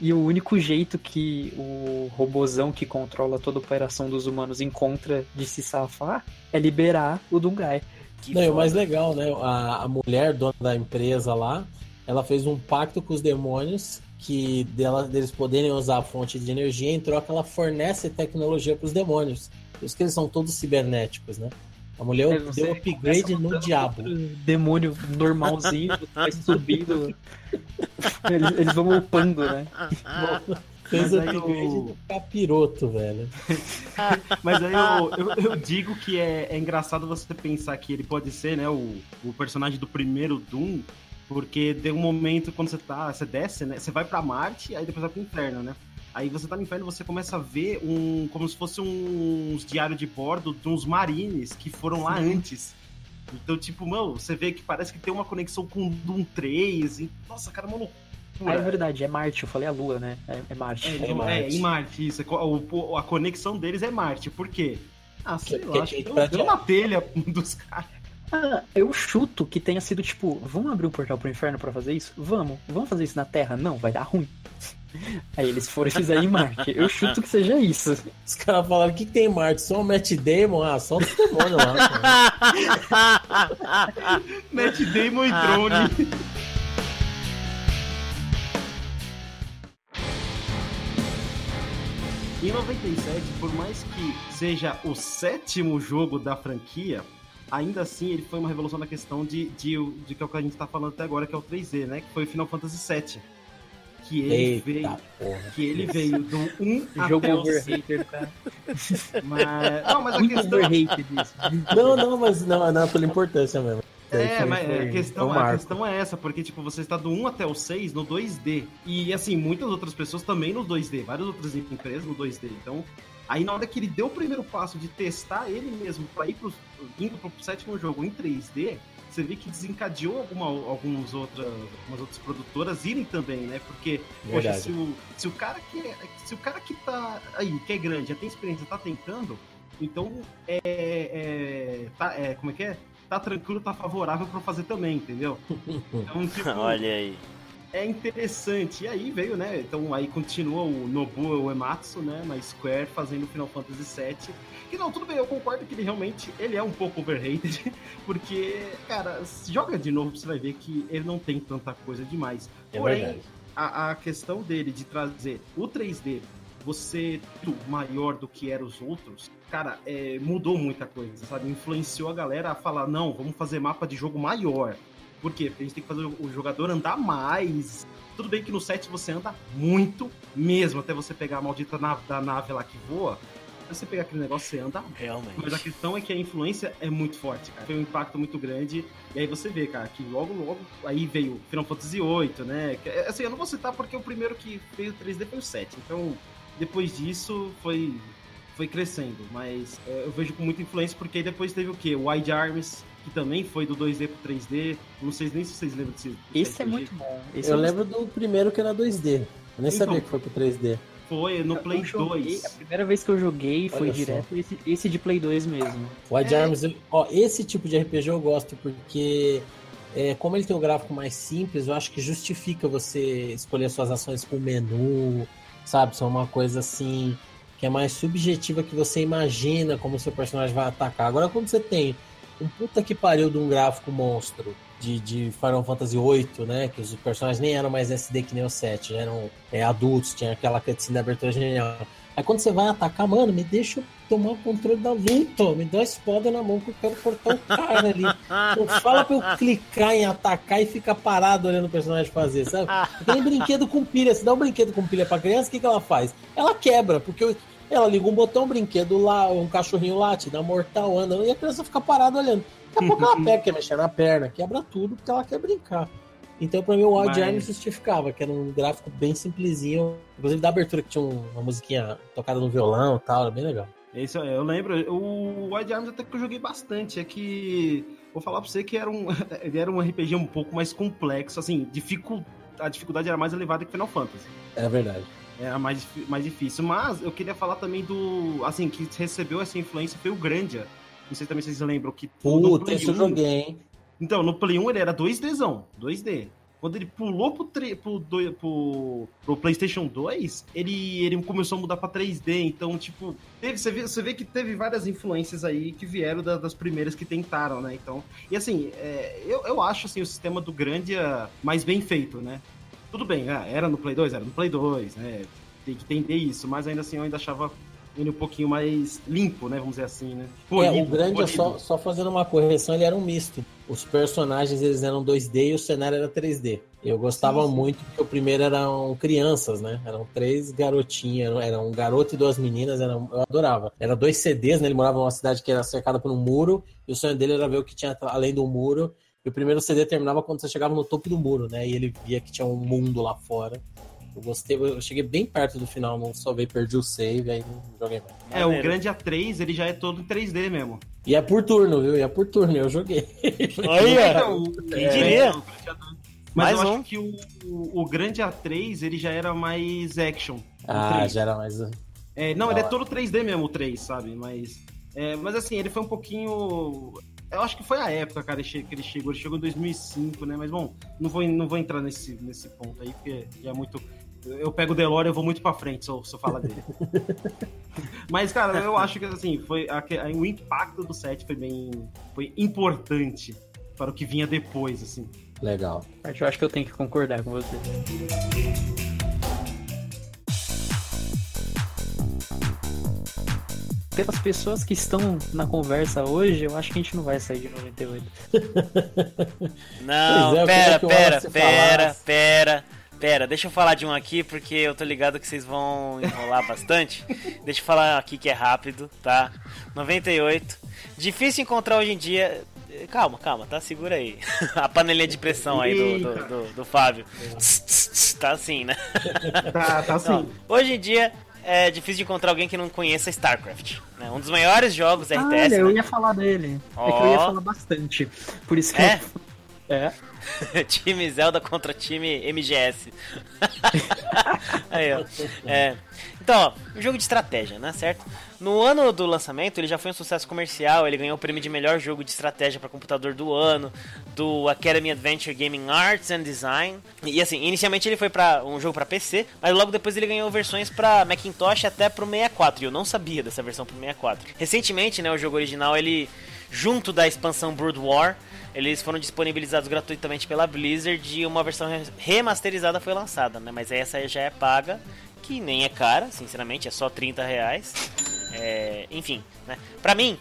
E o único jeito que o robozão que controla toda a operação dos humanos encontra de se safar é liberar o Dungai. Que Não, e o mais legal, né? A, a mulher dona da empresa lá, ela fez um pacto com os demônios que dela, deles poderem usar a fonte de energia, em troca ela fornece tecnologia para os demônios. Por isso que eles são todos cibernéticos, né? A mulher É, deu upgrade no diabo. Demônio normalzinho, (laughs) vai subindo. Eles, eles vão upando, né? Fez Mas aí upgrade o- no capiroto, velho. (laughs) Mas aí eu, eu, eu digo que é, é engraçado você pensar que ele pode ser, né, o, o personagem do primeiro Doom, porque tem um momento quando você tá, você desce, né, você vai pra Marte, aí depois vai pro inferno, né? Aí você tá no inferno, você começa a ver um, como se fosse uns diários de bordo de uns marines que foram lá antes. Então, tipo, mano, você vê que parece que tem uma conexão com o Doom 3. E, nossa, cara, é uma Ah, é verdade, é Marte, eu falei a Lua, né? É, é Marte. É, É é, Marte. em Marte, isso. O- a conexão deles é Marte. Por quê? Ah, sei Porque lá, acho que tem deu, deu na telha (laughs) dos caras. Ah, eu chuto que tenha sido tipo, vamos abrir um portal pro inferno pra fazer isso? Vamos. Vamos fazer isso na Terra? Não, vai dar ruim. Aí eles foram e fizeram em Marte. Eu chuto que seja isso. Os caras falaram: o que, que tem em Marte? Só o Matt Damon? Ah, só o demônio lá. (laughs) Matt Damon e drone. Em 97, por mais que seja o sétimo jogo da franquia, ainda assim ele foi uma revolução na questão de, de, de que é o que a gente tá falando até agora, que é o 3D, né? Que foi o Final Fantasy VII. Que ele veio. Eita porra. Que ele veio do 1 Jogo até o 6. overrated, cara. Mas, não, mas a Muito questão. Não, não, mas não, não é pela importância mesmo. É, mas a questão, um a questão é essa, porque tipo, você está do 1 até o 6 no 2D. E assim, muitas outras pessoas também no 2D, várias outras empresas no 2D. Então, aí na hora que ele deu o primeiro passo de testar ele mesmo para ir pro, indo pro sétimo jogo em 3D, você vê que desencadeou alguma, algumas outras, algumas outras produtoras irem também, né? Porque, poxa, Verdade. se o, se o cara que é- se o cara que tá aí, que é grande, já tem experiência, tá tentando, então é, é, tá, é como é que é? Tá tranquilo, tá favorável pra fazer também, entendeu? (laughs) Então, tipo, Olha aí. É interessante. E aí veio, né? Então aí continua o Nobuo Uematsu, né? Na Square fazendo Final Fantasy VII. Que não, tudo bem, eu concordo que ele realmente ele é um pouco overrated, (laughs) porque, cara, se joga de novo, você vai ver que ele não tem tanta coisa demais. É Porém, a, a questão dele de trazer o 3D, você maior do que eram os outros, cara, é, mudou muita coisa, sabe? Influenciou a galera a falar, não, vamos fazer mapa de jogo maior. Por quê? Porque a gente tem que fazer o jogador andar mais. Tudo bem que no set você anda muito mesmo, até você pegar a maldita nave, da nave lá que voa. Você pegar aquele negócio, você anda Realmente. mas a questão é que a influência é muito forte, cara. Foi um impacto muito grande. E aí você vê, cara, que logo, logo, aí veio Final Fantasy VIII, né? Que, assim, eu não vou citar porque o primeiro que veio 3D foi o 7. Então, depois disso, foi, foi crescendo. Mas é, eu vejo com muita influência porque aí depois teve o quê? O Wide Arms, que também foi do 2D pro 3D. Não sei nem se vocês lembram desse. Esse é muito bom. Esse Eu eu lembro do primeiro que era 2D. Eu nem Então. sabia que foi pro 3D. Foi no Eu Play joguei- 2. A primeira vez que eu joguei foi Olha direto esse, esse de Play 2 mesmo. Wide É. Arms, ó, esse tipo de RPG eu gosto porque, é, como ele tem um gráfico mais simples, eu acho que justifica você escolher suas ações com menu, sabe? São uma coisa assim que é mais subjetiva que você imagina como seu personagem vai atacar. Agora, quando você tem um puta que pariu de um gráfico monstro de, de Final Fantasy VIII, né? Que os personagens nem eram mais SD que nem o 7, já eram é, adultos, tinha aquela cutscene da abertura genial. Aí quando você vai atacar, mano, me deixa tomar o controle da luta, me dá a espada na mão que eu quero cortar o cara ali. Não fala pra eu clicar em atacar e ficar parado olhando o personagem fazer, sabe? Tem brinquedo com pilha, se dá um brinquedo com pilha pra criança, o que, que ela faz? Ela quebra, porque eu- ela liga um botão, um brinquedo lá, um cachorrinho late, dá mortal, anda, e a criança fica parada olhando. Daqui a pouco ela (laughs) pega, quer mexer na perna, quebra tudo, porque ela quer brincar. Então, pra mim, o Wild Mas- Arms justificava, que era um gráfico bem simplesinho. Inclusive, da abertura que tinha um- uma musiquinha tocada no violão e tal, era bem legal. Isso eu lembro. O Wide Arms até que eu joguei bastante. É que. Vou falar pra você que era um, (laughs) ele era um RPG um pouco mais complexo. Assim, dificul, a dificuldade era mais elevada que Final Fantasy. É verdade. Era mais, difí- mais difícil. Mas eu queria falar também do. Assim, que recebeu essa influência foi o Grandia. Não sei também se vocês lembram que. Puta, esse eu 1 joguei, hein? Então, no Play 1 ele era 2Dzão, 2D. Quando ele pulou pro, tre- pro, do- pro, pro PlayStation 2, ele, ele começou a mudar pra 3D. Então, tipo, teve, você, vê, você vê que teve várias influências aí que vieram da- das primeiras que tentaram, né? Então, e assim, é, eu, eu acho assim, o sistema do Grandia mais bem feito, né? Tudo bem, ah, era no Play 2, era no Play 2, né? Tem que entender isso, mas ainda assim eu ainda achava ele um pouquinho mais limpo, né? Vamos dizer assim, né? Pô, é, o grande, é só, só fazendo uma correção, ele era um misto. Os personagens eles eram 2D e o cenário era 3D. Eu gostava sim, sim. muito porque o primeiro eram crianças, né? Eram três garotinhas, era um garoto e duas meninas, eu adorava. Era dois CDs, né? Ele morava numa cidade que era cercada por um muro e o sonho dele era ver o que tinha além do muro. E o primeiro CD terminava quando você chegava no topo do muro, né? E ele via que tinha um mundo lá fora. Eu gostei, eu cheguei bem perto do final, não só veio, perdi o save, aí não joguei mais. É, o grande A3, ele já é todo em 3D mesmo. E é por turno, viu? E é por turno, eu joguei. (laughs) Olha! Então, quem é, diria? Mas mais eu um. acho que o, o, o, grande A3, ele já era mais action. Ah, já era mais... É, não, ele é todo 3D mesmo, o 3, sabe? Mas, é, mas assim, ele foi um pouquinho... Eu acho que foi a época, cara, que ele chegou. Ele chegou em 2005, né? Mas, bom, não vou, não vou entrar nesse, nesse ponto aí, porque é muito eu pego o Delore eu vou muito pra frente se eu, se eu falar dele. (laughs) Mas, cara, eu acho que assim, foi a, a, o impacto do set foi bem. foi importante para o que vinha depois, assim. Legal. Eu acho que eu tenho que concordar com você. Pelas pessoas que estão na conversa hoje, eu acho que a gente não vai sair de 98. (laughs) Não, é, pera, pera, pera, pera. Pera, deixa eu falar de um aqui, porque eu tô ligado que vocês vão enrolar bastante. (laughs) deixa eu falar aqui que é rápido, tá? 98. Difícil encontrar hoje em dia. Calma, calma, tá? Segura aí. (laughs) A panelinha de pressão aí do, do, do, do Fábio. tá assim, né? Tá, tá assim. Não, hoje em dia é difícil de encontrar alguém que não conheça StarCraft. Né? Um dos maiores jogos RTS. Olha, eu né? ia falar dele. Oh. É que eu ia falar bastante. Por isso que é? eu... É. (laughs) time Zelda contra time MGS. (laughs) Aí, ó. É. Então, ó, jogo de estratégia, né, certo? No ano do lançamento, ele já foi um sucesso comercial, ele ganhou o prêmio de melhor jogo de estratégia para computador do ano, do Academy Adventure Gaming Arts and Design. E assim, inicialmente ele foi para um jogo para PC, mas logo depois ele ganhou versões para Macintosh até pro 64, e eu não sabia dessa versão pro 64. Recentemente, né, o jogo original ele junto da expansão Brood War, eles foram disponibilizados gratuitamente pela Blizzard e uma versão remasterizada foi lançada, né? Mas essa já é paga, que nem é cara, sinceramente, é só 30 reais. É, enfim, né? Pra mim,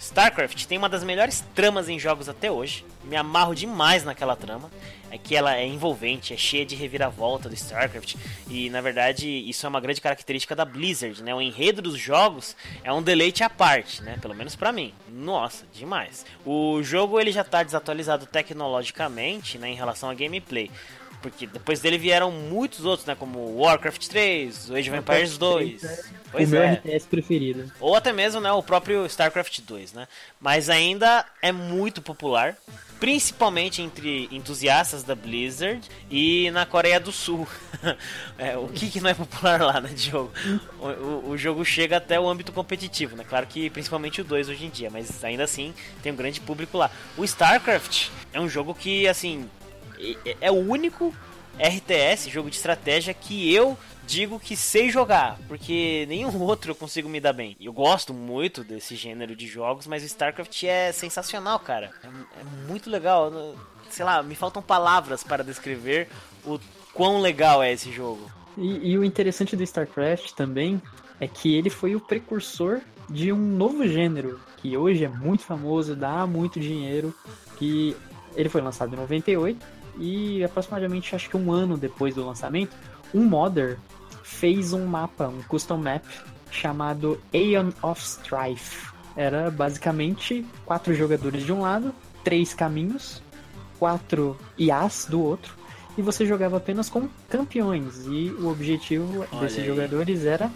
StarCraft tem uma das melhores tramas em jogos até hoje. Me amarro demais naquela trama. É que ela é envolvente, é cheia de reviravolta do StarCraft. E na verdade, isso é uma grande característica da Blizzard, né? O enredo dos jogos é um deleite à parte, né? Pelo menos para mim. Nossa, demais. O jogo ele já está desatualizado tecnologicamente, né, em relação a gameplay. Porque depois dele vieram muitos outros, né? Como Warcraft 3, Age of Empires 2. É pois o meu é. RTS preferido. Ou até mesmo, né, o próprio StarCraft 2, né? Mas ainda é muito popular, principalmente entre entusiastas da Blizzard e na Coreia do Sul. (laughs) é, o que, que não é popular lá, né, jogo? O, o, o, jogo chega até o âmbito competitivo, né? Claro que principalmente o 2 hoje em dia, mas ainda assim tem um grande público lá. O StarCraft é um jogo que, assim, é, o único RTS, jogo de estratégia, que eu digo que sei jogar, porque nenhum (laughs) outro eu consigo me dar bem. Eu gosto muito desse gênero de jogos, mas o StarCraft é sensacional, cara. É, é muito legal. Sei lá, me faltam palavras para descrever o quão legal é esse jogo. E, e o interessante do StarCraft também é que ele foi o precursor de um novo gênero que hoje é muito famoso, dá muito dinheiro, que ele foi lançado em 98 e aproximadamente acho que um ano depois do lançamento, um modder fez um mapa, um custom map chamado Aeon of Strife. Era basicamente quatro jogadores de um lado, três caminhos, quatro IAs do outro, e você jogava apenas com campeões. E o objetivo Olha desses aí. jogadores era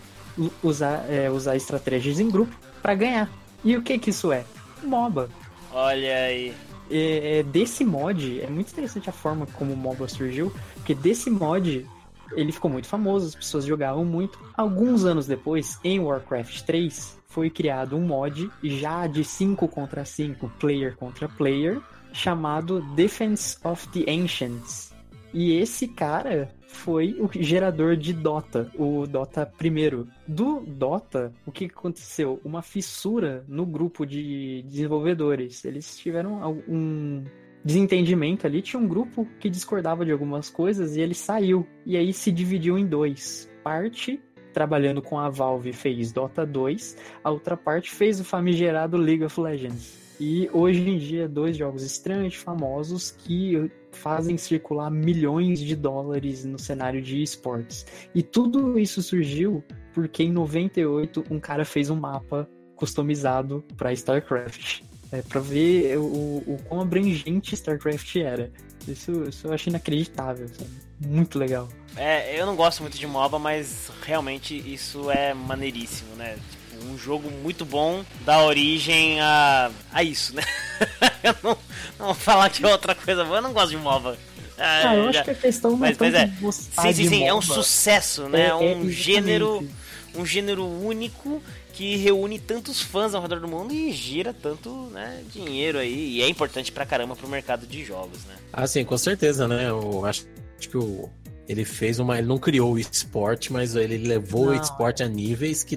usar, é, usar estratégias em grupo para ganhar. E o que que isso é? MOBA. Olha aí é, é, desse mod, é muito interessante a forma como o MOBA surgiu, porque desse mod ele ficou muito famoso, as pessoas jogavam muito. Alguns anos depois, em Warcraft 3, foi criado um mod já de 5 contra 5, player contra player, chamado Defense of the Ancients. E esse cara foi o gerador de Dota, o Dota primeiro. Do Dota, o que aconteceu? Uma fissura no grupo de desenvolvedores. Eles tiveram um desentendimento ali. Tinha um grupo que discordava de algumas coisas e ele saiu. E aí se dividiu em dois. Parte trabalhando com a Valve, fez Dota 2, a outra parte fez o famigerado League of Legends. E hoje em dia, dois jogos extremamente famosos que fazem circular milhões de dólares no cenário de esportes. E tudo isso surgiu porque em 98 um cara fez um mapa customizado para StarCraft. É, para ver o, o quão abrangente StarCraft era. Isso, isso eu acho inacreditável, sabe? Muito legal. É, eu não gosto muito de MOBA, mas realmente isso é maneiríssimo, né? Um jogo muito bom dá origem a, a isso, né? (laughs) eu não, não vou falar de outra coisa, eu não gosto de MOBA. Ah, eu acho que a questão não é mas, mas é, sim, sim, sim, é um sucesso, né? É, É, um é, gênero, um gênero único que reúne tantos fãs ao redor do mundo e gira tanto né, dinheiro aí. E é importante pra caramba pro mercado de jogos, né? Ah, sim, com certeza, né? Eu acho, acho que o, ele fez uma. Ele não criou o esporte, mas ele levou Não. o esporte a níveis que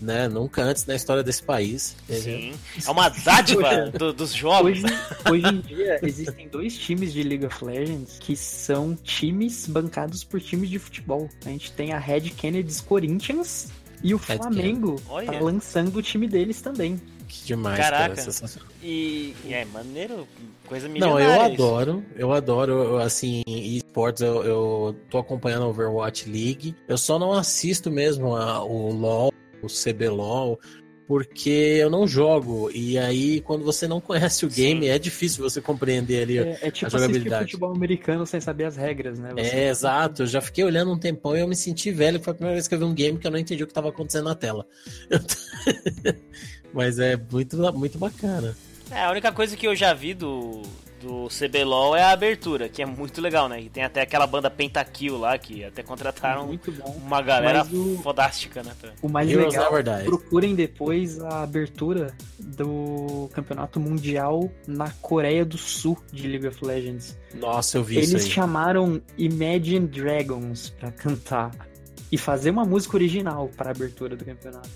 né, nunca antes na história desse país. Sim. É uma dádiva do- dos jogos. Hoje, hoje em dia, existem dois times de League of Legends que são times bancados por times de futebol. A gente tem a Red Kennedys Corinthians e o Red Flamengo Olha. tá lançando o time deles também. Que demais, Caraca. cara. E, e é maneiro, coisa Não, milionária. eu isso. adoro, eu adoro, eu, assim, esportes, eu, eu tô acompanhando a Overwatch League. Eu só não assisto mesmo a- o LoL, o CBLOL, porque eu não jogo. E aí, quando você não conhece o game, Sim. é difícil você compreender ali. É, é tipo assistir jogabilidade. futebol americano sem saber as regras, né? Você- É, exato. Eu já fiquei olhando um tempão e eu me senti velho. Foi a primeira vez que eu vi um game que eu não entendi o que estava acontecendo na tela. (laughs) Mas é muito, muito bacana. É, a única coisa que eu já vi do, do CBLOL é a abertura, que é muito legal, né? E tem até aquela banda Pentakill lá, que até contrataram Muito bom. uma galera o- fodástica, né? pra- O mais Heroes legal, procurem depois a abertura do campeonato mundial na Coreia do Sul de League of Legends. Nossa, eu vi isso Eles chamaram Imagine Dragons pra cantar e fazer uma música original para a abertura do campeonato.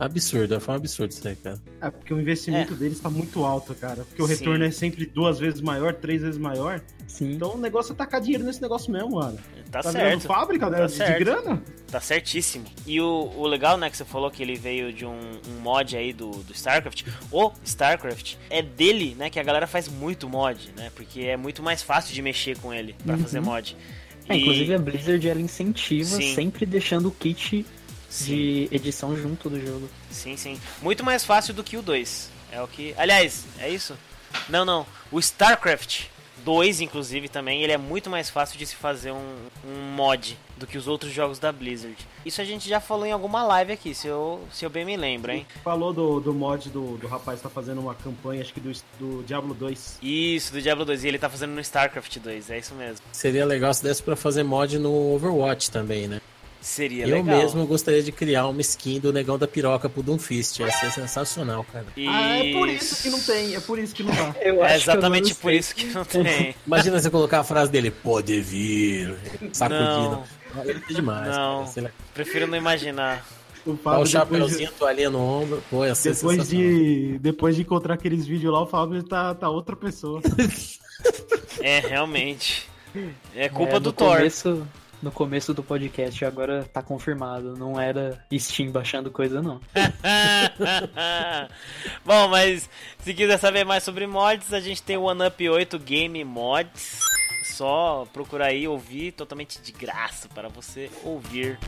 Absurdo, foi um absurdo isso aí, cara. É, porque o investimento deles tá muito alto, cara. Porque o Sim. retorno é sempre duas vezes maior, três vezes maior. Sim. Então o negócio é tacar dinheiro nesse negócio mesmo, mano. Tá, Tá, certo, fábrica né, Tá de certo. grana? tá certíssimo. E o, o legal, né, que você falou que ele veio de um, um mod aí do, do StarCraft. O StarCraft é dele, né, que a galera faz muito mod, né? Porque é muito mais fácil de mexer com ele pra Uhum. fazer mod. É, inclusive a Blizzard ela incentiva Sim. sempre deixando o kit Sim. de edição junto do jogo. Sim, sim. Muito mais fácil do que o 2. É o que. Aliás, é isso? Não, não. O StarCraft 2, inclusive, também, ele é muito mais fácil de se fazer um, um mod do que os outros jogos da Blizzard. Isso a gente já falou em alguma live aqui, se eu, se eu bem me lembro, hein? Falou do, do mod do, do rapaz que tá fazendo uma campanha, acho que do, do Diablo 2. Isso, do Diablo 2. E ele tá fazendo no StarCraft 2, é isso mesmo. Seria legal se desse pra fazer mod no Overwatch também, né? Seria eu legal. mesmo gostaria de criar uma skin do Negão da Piroca pro Doomfist. Ia ser sensacional, cara. Ah, é por isso que não tem, é por isso que não. Eu É exatamente por isso que não tem. (laughs) Imagina você colocar a frase dele, pode vir, sacudindo. Não, Ia ser demais. Não. cara. Prefiro não imaginar. O Dá o Fábio, depois, de, chapeuzinho, toalhinha no ombro. Pô, ia ser depois, sensacional. de, depois de encontrar aqueles vídeos lá, o Fábio tá, tá outra pessoa. É, realmente. É culpa É, do Thor. Começo, no começo do podcast, agora tá confirmado. Não era Steam baixando coisa, não. (laughs) Bom, mas se quiser saber mais sobre mods, a gente tem o OneUp 8 Game Mods. Só procurar aí ouvir totalmente de graça para você ouvir.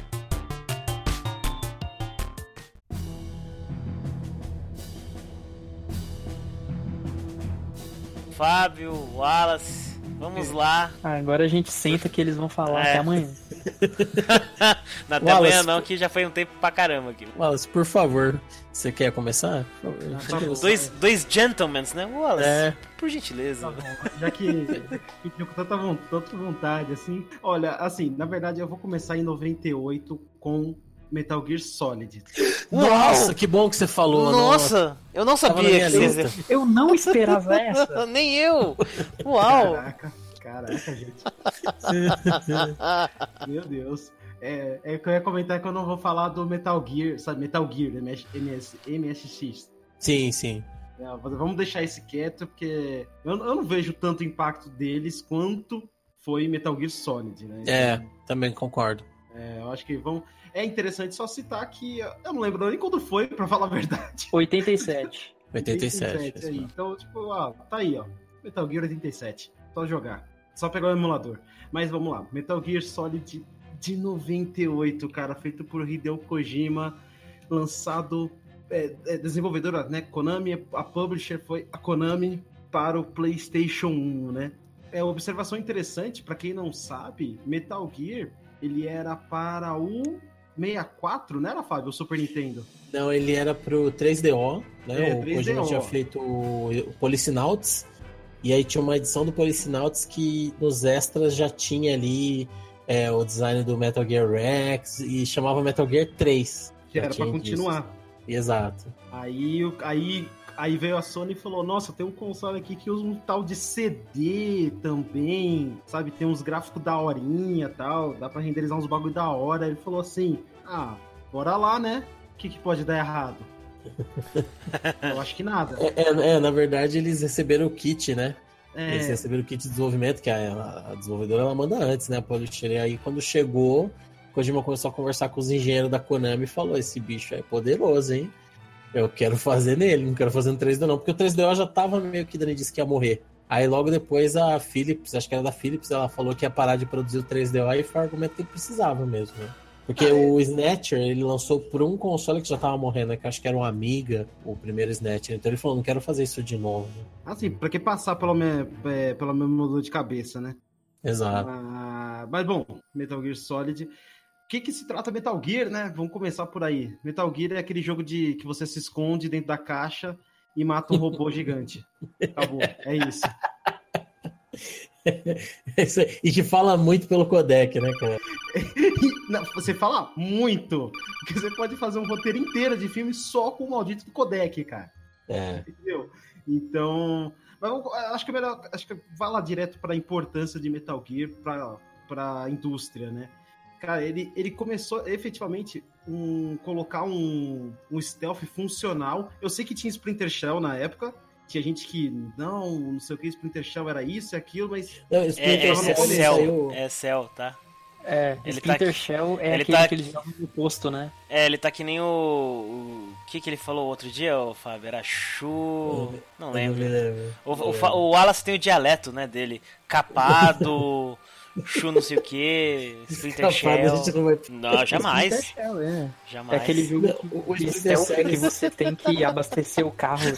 Fábio, Wallace, vamos lá. Ah, agora a gente senta que eles vão falar É. até amanhã. (laughs) Na até Wallace, amanhã não, que já foi um tempo pra caramba aqui. Wallace, por favor, você quer começar? Favor. Dois, dois gentlemen, né? Wallace, É. por gentileza. Tá bom, já que tinha com tanta vontade, assim. Olha, assim, na verdade eu vou começar em 98 com Metal Gear Solid. Nossa, que bom que você falou. Nossa, eu não Tava na sabia que. Eu não esperava (laughs) essa. Nem eu! Uau! Caraca, caraca, gente. (laughs) Meu Deus. É, é que eu ia comentar que eu não vou falar do Metal Gear, sabe? Metal Gear, MS, MS, MSX. Sim, sim. É, vamos deixar esse quieto, porque eu, eu não vejo tanto impacto deles quanto foi Metal Gear Solid, né? É, também concordo. É, eu acho que vão. É interessante só citar que eu não lembro nem quando foi, pra falar a verdade. 87. 87. (laughs) aí. Então, tipo, ó, tá aí, ó. Metal Gear 87. Só jogar. Só pegar o emulador. Mas vamos lá. Metal Gear Solid de 98, cara, feito por Hideo Kojima, lançado é, é, desenvolvedora, né, Konami, a publisher foi a Konami para o PlayStation 1, né? É uma observação interessante para quem não sabe, Metal Gear, ele era para o 64, não era, Fábio? O Super Nintendo? Não, ele era pro 3DO, né? É, o 3DO. Kojima tinha feito o Policenauts, e aí tinha uma edição do Policenauts que nos extras já tinha ali é, o design do Metal Gear Rex e chamava Metal Gear 3. Que era tinha continuar. disso. Exato. Aí, aí, aí veio a Sony e falou: Nossa, tem um console aqui que usa um tal de CD também, sabe? Tem uns gráficos da horinha e tal, dá pra renderizar uns bagulho da hora. Ele falou assim: Ah, bora lá, né? O que, que pode dar errado? (laughs) Eu acho que nada. É, é, é, na verdade, eles receberam o kit, né? Eles É, receberam o kit de desenvolvimento, que a, a desenvolvedora ela manda antes, né? A Publisher. E aí, quando chegou, Kojima começou a conversar com os engenheiros da Konami e falou: Esse bicho é poderoso, hein? Eu quero fazer nele, não quero fazer no 3D, não, porque o 3D já tava meio que dando disse que ia morrer. Aí logo depois a Philips, acho que era da Philips, ela falou que ia parar de produzir o 3DO e foi o argumento que precisava mesmo, né? Porque o Snatcher, ele lançou por um console que já tava morrendo, né? Que acho que era um Amiga, o primeiro Snatcher. Então ele falou, não quero fazer isso de novo. assim, pra que passar pelo, me, é, pela mesma dor de cabeça, né? Exato. Ah, mas bom, Metal Gear Solid. O que, que se trata Metal Gear, né? Vamos começar por aí. Metal Gear é aquele jogo de que você se esconde dentro da caixa e mata um robô (laughs) gigante. Acabou. É isso. (laughs) E que fala muito pelo codec, né, cara? (laughs) Não, você fala muito. Porque você pode fazer um roteiro inteiro de filme só com o maldito do codec, cara. É. Entendeu? Então. acho que é melhor. Acho que vai lá direto para a importância de Metal Gear para a indústria, né? Cara, ele, ele começou efetivamente um, colocar um, um stealth funcional. Eu sei que tinha Splinter Shell na época. Tinha gente que, não, não sei o que, Splinter Shell era isso e aquilo, mas Não, É, Splinter é, é Cell ele Cell, é Cell, tá? É, Ele Splinter tá- Shell é ele aquele tá- que eles jogam no posto, né? É, ele tá que nem o. O que, que ele falou outro dia, ô Fábio? Era Chu. Não lembro. me lembro. O, o, o Wallace tem o dialeto, né, dele. Capado, (laughs) (laughs) Chu não sei o que, Splinter Capaz, a Shell. gente não vai- Não, jamais. Shell, é. É Jamais. aquele jogo que, O- Splinter stealth Cell, que você tem que abastecer o carro.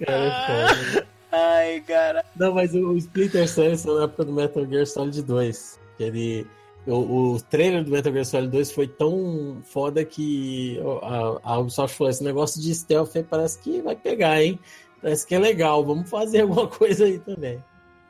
É. (laughs) Ai, cara. Não, mas o o Splinter Cell saiu na época do Metal Gear Solid 2. Que ele. O, o trailer do Metal Gear Solid 2 foi tão foda que a, a Ubisoft falou: esse negócio de stealth aí parece que vai pegar, hein? Parece que é legal, vamos fazer (laughs) alguma coisa aí também.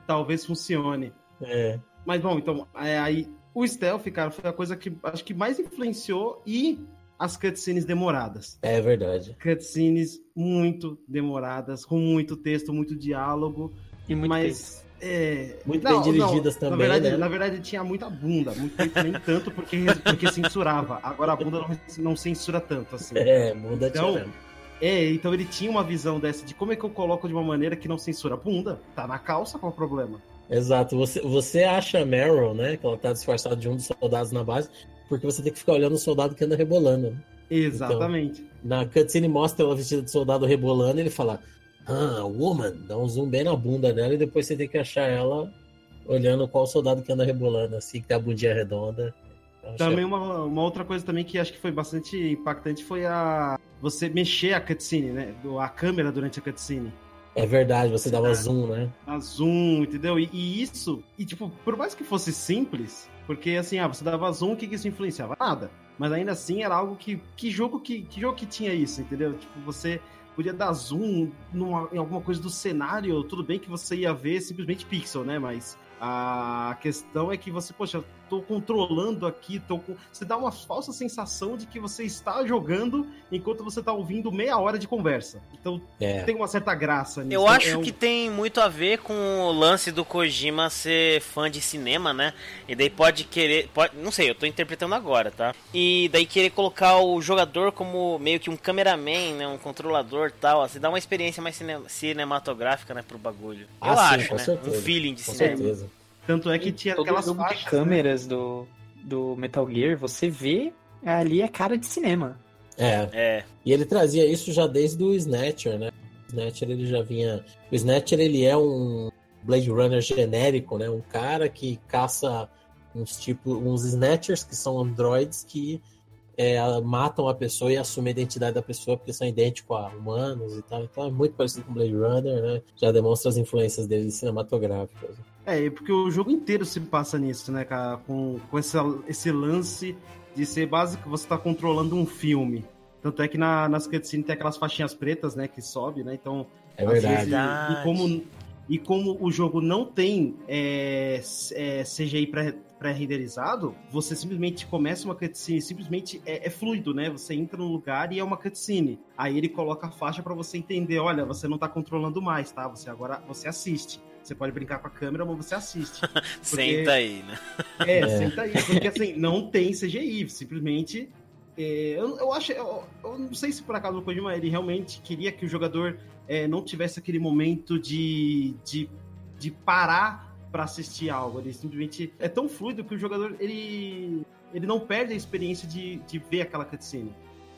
talvez funcione. É. Mas bom, então, é, aí o stealth, cara, foi a coisa que acho que mais influenciou e as cutscenes demoradas. É verdade. Cutscenes muito demoradas, com muito texto, muito diálogo, E muito mas é, Muito bem dirigidas também, Na verdade, né? na verdade tinha muita bunda, muito tempo, nem tanto porque, porque censurava. Agora a bunda não, não censura tanto assim. É, muda Então, tirando. É, então ele tinha uma visão dessa de como é que eu coloco de uma maneira que não censura a bunda. Tá na calça, qual é o problema? Exato. Você, você acha a Meryl, né? Que ela tá disfarçada de um dos soldados na base, porque você tem que ficar olhando o soldado que anda rebolando. Exatamente. Na cutscene mostra ela vestida de soldado rebolando e ele fala, ah, woman, dá um zoom bem na bunda dela e depois você tem que achar ela olhando qual soldado que anda rebolando, assim, que tem a bundinha redonda. Então, Também uma, uma outra coisa também que acho que foi bastante impactante foi a você mexer a cutscene, né? A câmera durante a cutscene. É verdade, você dava zoom, né? A zoom, entendeu? E, e isso, e tipo, por mais que fosse simples, porque assim, ah, você dava zoom, o que, que isso influenciava? Nada. Mas ainda assim era algo que. Que jogo que, que jogo que tinha isso, entendeu? Tipo, você podia dar zoom numa- em alguma coisa do cenário, tudo bem que você ia ver simplesmente pixel, né? Mas a questão é que você, poxa, tô controlando aqui, tô com... você dá uma falsa sensação de que você está jogando enquanto você tá ouvindo meia hora de conversa. Então É. tem uma certa graça nisso. Eu É acho um- que tem muito a ver com o lance do Kojima ser fã de cinema, né? E daí pode querer. Pode, não sei, eu tô interpretando agora, tá? E daí querer colocar o jogador como meio que um cameraman, né? Um controlador e tal. Assim, dá uma experiência mais cine- cinematográfica, né? Pro bagulho. Ah, eu sim, acho, com né? certeza. Um feeling de Com cinema. certeza. Tanto é que tinha Todo aquelas jogo faixas. de né? câmeras do, do Metal Gear, você vê ali a cara de cinema. É. É. E ele trazia isso já desde o Snatcher, né? O Snatcher ele já vinha. O Snatcher ele é um Blade Runner genérico, né? Um cara que caça uns tipo, uns Snatchers que são androids que é, matam a pessoa e assumem a identidade da pessoa porque são idênticos a humanos e tal. Então é muito parecido com Blade Runner, né? Já demonstra as influências dele cinematográficas. É, porque o jogo inteiro se passa nisso, né, cara? Com, com esse, esse lance de ser básico, você tá controlando um filme. Tanto é que na, nas cutscenes tem aquelas faixinhas pretas, né, que sobe, né? Então. É verdade. Vezes, e, como, e como o jogo não tem é, é, CGI pré-renderizado, você simplesmente começa uma cutscene, simplesmente é, é, fluido, né? Você entra no lugar e é uma cutscene. Aí ele coloca a faixa para você entender, olha, você não tá controlando mais, tá? Você agora você assiste. Você pode brincar com a câmera, mas você assiste. (laughs) Porque... senta aí, né? É, é, senta aí. Porque assim, não tem CGI, simplesmente. É, eu, eu, acho. Eu, eu, não sei se por acaso o Kojima ele realmente queria que o jogador é, não tivesse aquele momento de, de, de parar para assistir algo. Ele simplesmente é tão fluido que o jogador ele, ele não perde a experiência de, de ver aquela cutscene.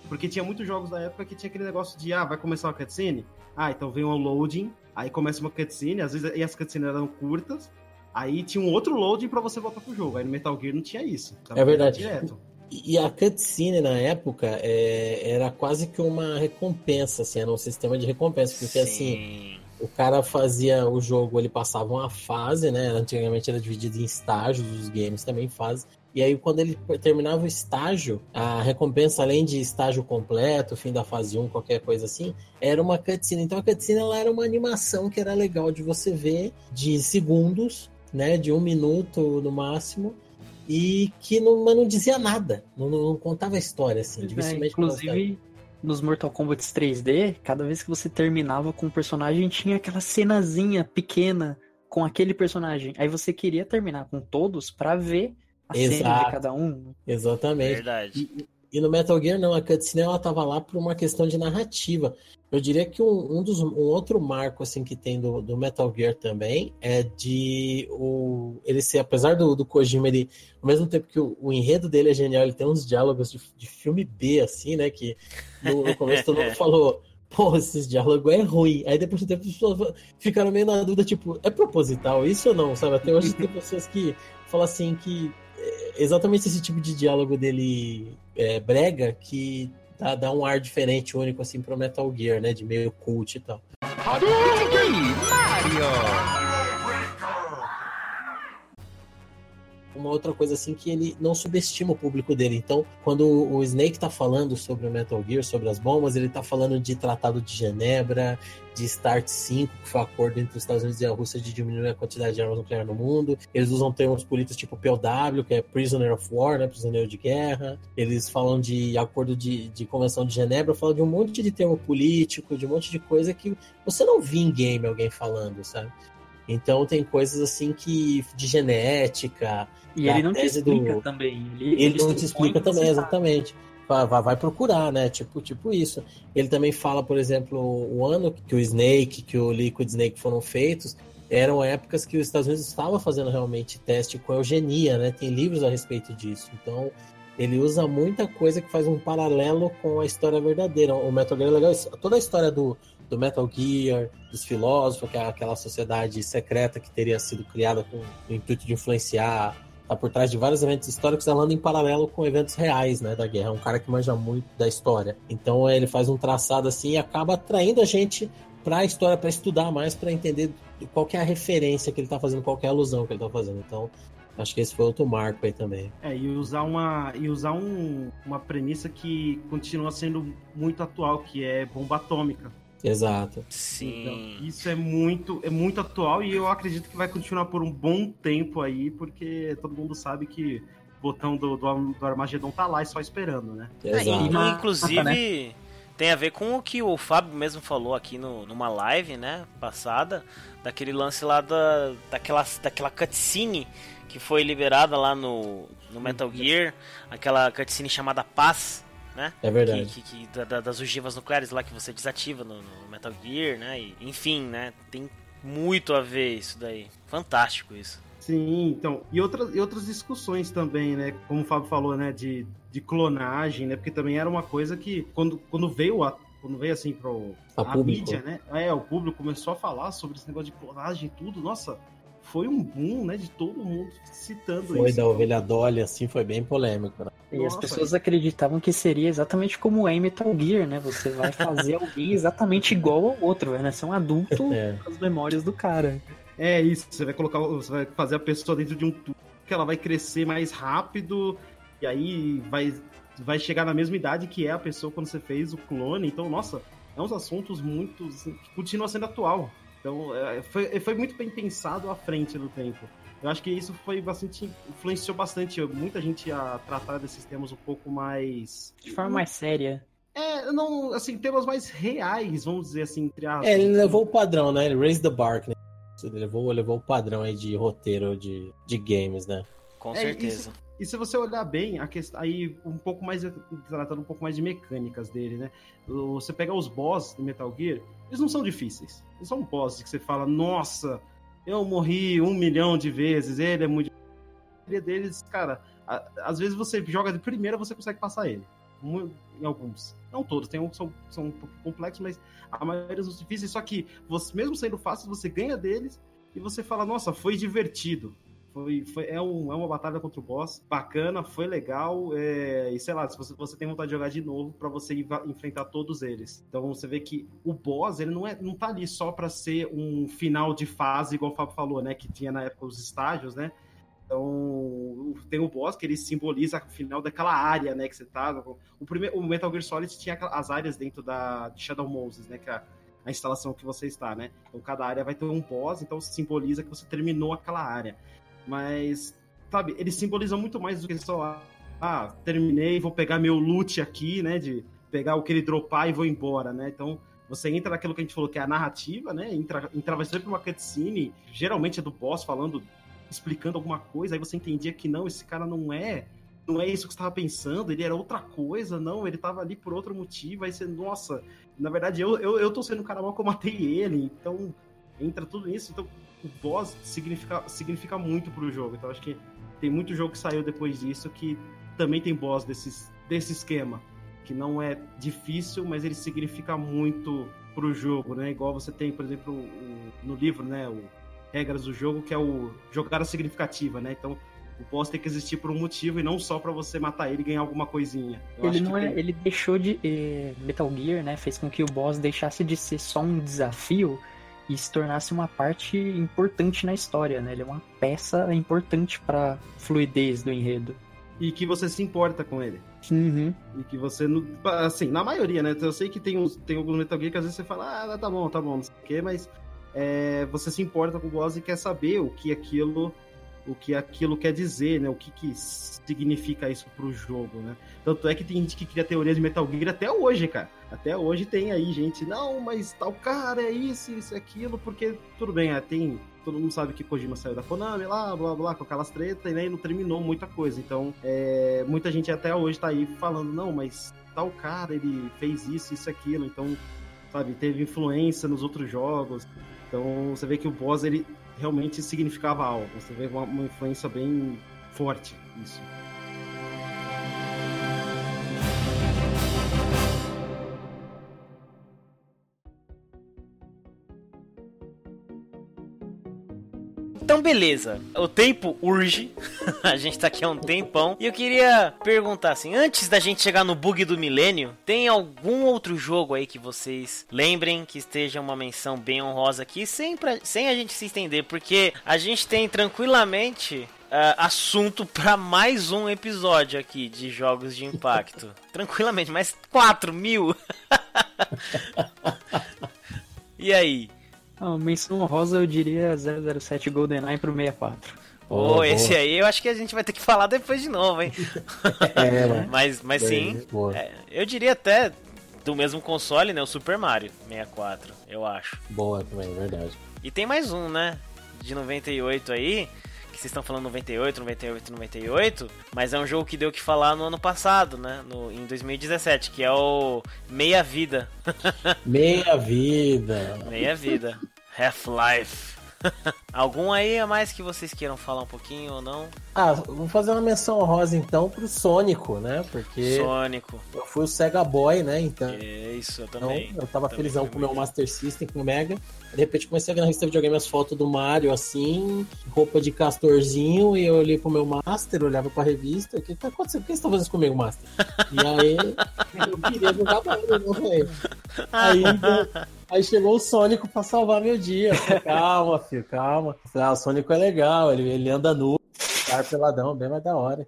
Porque tinha muitos jogos da época que tinha aquele negócio de, ah, vai começar uma cutscene? Ah, então vem um loading, aí começa uma cutscene, às vezes e as cutscenes eram curtas, aí tinha um outro loading para você voltar pro jogo. Aí no Metal Gear não tinha isso. É verdade. Direto. E a cutscene na época é, era quase que uma recompensa, assim, era um sistema de recompensa, porque assim, Sim. assim, o cara fazia o jogo, ele passava uma fase, né? Antigamente era dividido em estágios, os games também fazem. E aí, quando ele terminava o estágio, a recompensa, além de estágio completo, fim da fase 1, qualquer coisa assim, era uma cutscene. Então, a cutscene ela era uma animação que era legal de você ver, de segundos, né? De um minuto no máximo. E que não, mas não dizia nada, não, não contava a história, assim. É, inclusive, nos Mortal Kombat 3D, cada vez que você terminava com um personagem, tinha aquela cenazinha pequena com aquele personagem. Aí você queria terminar com todos para ver a Exato. de cada um. Exatamente. Verdade. E, e no Metal Gear, não, a cutscene ela tava lá por uma questão de narrativa. Eu diria que um, um, dos, um outro marco assim que tem do, do Metal Gear também é de o, ele ser, apesar do, do Kojima, ele, ao mesmo tempo que o, o enredo dele é genial, ele tem uns diálogos de, de filme B, assim, né? Que no, no começo todo mundo (laughs) falou. Pô, esses diálogos é ruim. Aí depois do tempo as pessoas ficaram meio na dúvida, tipo, é proposital isso ou não? Sabe? Até hoje tem pessoas que falam assim que exatamente esse tipo de diálogo dele é, brega que dá, dá um ar diferente, único, assim, pro Metal Gear, né? De meio cult e tal. Hadouken! Mario! Uma outra coisa assim que ele não subestima o público dele. Então, quando o Snake tá falando sobre o Metal Gear, sobre as bombas, ele tá falando de Tratado de Genebra, de START 5, que foi o acordo entre os Estados Unidos e a Rússia de diminuir a quantidade de armas nucleares no mundo. Eles usam termos políticos tipo POW, que é Prisoner of War, né, prisioneiro de guerra. Eles falam de acordo de, de Convenção de Genebra, falam de um monte de termo político, de um monte de coisa que você não vê em game alguém falando, sabe? Então tem coisas assim que de genética. E ele não te explica do... também. Ele, ele não te explica também, exatamente. Vai, vai, procurar, né? Tipo, tipo isso. Ele também fala, por exemplo, o ano que o Snake, que o Liquid Snake foram feitos, eram épocas que os Estados Unidos estavam fazendo realmente teste com eugenia, né? Tem livros a respeito disso. Então, ele usa muita coisa que faz um paralelo com a história verdadeira. O Metal Gear é legal. Toda a história do, do Metal Gear, dos filósofos, que é aquela sociedade secreta que teria sido criada com o intuito de influenciar, tá por trás de vários eventos históricos, ela anda em paralelo com eventos reais, né, da guerra. É um cara que manja muito da história. Então ele faz um traçado assim e acaba atraindo a gente para a história, para estudar mais, para entender qual é a referência que ele tá fazendo, qual é a alusão que ele tá fazendo. Então, Acho que esse foi outro marco aí também. É, e usar uma, e usar um, uma premissa que continua sendo muito atual, que é bomba atômica. Exato. Sim. Então, isso é muito, é muito atual e eu acredito que vai continuar por um bom tempo aí, porque todo mundo sabe que o botão do, do, do Armagedon tá lá e só esperando, né? Exato. É, inclusive, tem a ver com o que o Fábio mesmo falou aqui no, numa live, né, passada, daquele lance lá da, daquela, daquela cutscene que foi liberada lá no, no Metal Gear, aquela cutscene chamada Paz, né? É verdade. Que, que, que da, das ogivas nucleares lá que você desativa no, no, Metal Gear, né? E, enfim, né? Tem muito a ver isso daí. Fantástico isso. Sim, então. E outras, e outras discussões também, né? Como o Fábio falou, né? De, de clonagem, né? Porque também era uma coisa que, quando, quando veio a, quando veio assim pro A a, mídia, né? É, o público começou a falar sobre esse negócio de clonagem e tudo. Nossa, foi um boom, né? De todo mundo citando Foi isso. da ovelha Dolly, assim, foi bem polêmico. Né? E as Nossa, pessoas acreditavam que seria exatamente como é em Metal Gear, né? Você vai fazer (laughs) alguém exatamente igual ao outro, vai nascer um adulto É. com as memórias do cara. É isso, você vai colocar, você vai fazer a pessoa dentro de um tubo que ela vai crescer mais rápido e aí vai, vai chegar na mesma idade que é a pessoa quando você fez o clone. Então, nossa, é uns assuntos muito assim, que continua sendo atual. Então, é, foi, foi muito bem pensado à frente do tempo. Eu acho que isso foi bastante influenciou bastante muita gente a tratar desses temas um pouco mais De forma mais séria. é, não, assim, temas mais reais, vamos dizer assim, entre aspas. É, ele levou o padrão, né? Ele raised the bar, né? Ele levou, levou o padrão aí de roteiro de, de games, né? Com É, certeza. E se você olhar bem, a questão, aí um pouco mais tratando um pouco mais de mecânicas dele, né? Você pega os boss do Metal Gear, eles não são difíceis. São bosses que você fala, nossa, eu morri um milhão de vezes, ele é muito. A deles, cara, a- às vezes você joga de primeira, você consegue passar ele. Em alguns. Não todos, tem uns que são, são um pouco complexos, mas a maioria são difíceis. Só que, você, mesmo sendo fáceis, você ganha deles e você fala, nossa, foi divertido. Foi, foi, é, um, é uma batalha contra o boss bacana, foi legal. é, e sei lá, se você, você tem vontade de jogar de novo pra você ir enfrentar todos eles. Então você vê que o boss, ele não, é, não tá ali só pra ser um final de fase, igual o Fábio falou, né? Que tinha na época os estágios, né? Então, tem o boss que ele simboliza o final daquela área, né, que você tá. O, primeiro, o Metal Gear Solid tinha as áreas dentro da de Shadow Moses, né, que é a, a instalação que você está, né? Então, cada área vai ter um boss, então simboliza que você terminou aquela área. Mas, sabe, ele simboliza muito mais do que só, ah, terminei, vou pegar meu loot aqui, né, de pegar o que ele dropar e vou embora, né? Então, você entra naquilo que a gente falou que é a narrativa, né? Entra, entrava sempre uma cutscene, geralmente é do boss falando explicando alguma coisa, aí você entendia que não, esse cara não é, não é isso que você estava pensando, ele era outra coisa, não, ele estava ali por outro motivo, aí você, nossa, na verdade eu, eu, eu tô sendo o cara mal que eu matei ele, então entra tudo nisso, então o boss significa, significa muito pro jogo, então acho que tem muito jogo que saiu depois disso que também tem boss desses, desse esquema, que não é difícil, mas ele significa muito pro jogo, né, igual você tem, por exemplo, o- no livro, né, o regras do jogo, que é o jogada significativa, né? Então, o boss tem que existir por um motivo e não só pra você matar ele e ganhar alguma coisinha. Eu Ele não é, tem- ele deixou de eh, Metal Gear, né? Fez com que o boss deixasse de ser só um desafio e se tornasse uma parte importante na história, né? Ele é uma peça importante pra fluidez do enredo. E que você se importa com ele. Uhum. E que você, assim, na maioria, né? Eu sei que tem, uns, tem alguns Metal Gear que às vezes você fala, ah, tá bom, tá bom, não sei o quê, mas é, você se importa com o boss e quer saber o que aquilo o que aquilo quer dizer, né? O que, que significa isso pro jogo, né? Tanto é que tem gente que cria teoria de Metal Gear até hoje, cara. Até hoje tem aí gente, não, mas tal cara é isso, isso, aquilo, porque tudo bem, é, tem. Todo mundo sabe que Kojima saiu da Konami lá, blá blá, com aquelas tretas, né, e não terminou muita coisa. Então, é, muita gente até hoje tá aí falando, não, mas tal cara, ele fez isso, isso, aquilo, então, sabe, teve influência nos outros jogos. Então, você vê que o boss, ele realmente significava algo. Você vê uma, uma influência bem forte nisso. Beleza. O tempo urge. (laughs) a gente tá aqui há um tempão. E eu queria perguntar assim: antes da gente chegar no bug do milênio, tem algum outro jogo aí que vocês lembrem que esteja uma menção bem honrosa aqui, sem, pra- sem a gente se estender? Porque a gente tem tranquilamente. ah, assunto (laughs) pra mais um episódio aqui de jogos de impacto. (laughs) Tranquilamente, mais 4 mil. e aí? Ah, menção honrosa eu diria 007 GoldenEye pro 64. Pô, Oh, esse boa. aí eu acho que a gente vai ter que falar depois de novo, hein? (laughs) É, né? Mas, mas sim, Bem, boa. é, eu diria até do mesmo console, né? O Super Mario 64, eu acho. Boa também, verdade. E tem mais um, né? De 98 aí, que vocês estão falando 98, 98, 98, mas é um jogo que deu o que falar no ano passado, né? No, em 2017, que é o Meia Vida. (laughs) Meia vida. Meia Vida. Half-Life. (laughs) Algum aí a mais que vocês queiram falar um pouquinho ou não? Ah, vou fazer uma menção honrosa então pro Sônico, né? Porque Sônico. eu fui o Sega Boy, né? Então. É isso, eu Então, também. eu tava Também felizão com o meu. Master System, com o Mega. De repente comecei a ver na revista videogame as fotos do Mario assim, roupa de castorzinho, e eu olhei pro meu Master, olhava pra revista, o que tá acontecendo? Por que você tá fazendo isso comigo, Master? E aí (laughs) eu queria jogar Mario, não velho? (laughs) Aí, aí chegou o Sônico pra salvar meu dia. Falei, calma, filho, calma. Falei, ah, o Sônico é legal, ele, ele anda nu, cara peladão, bem mais da hora.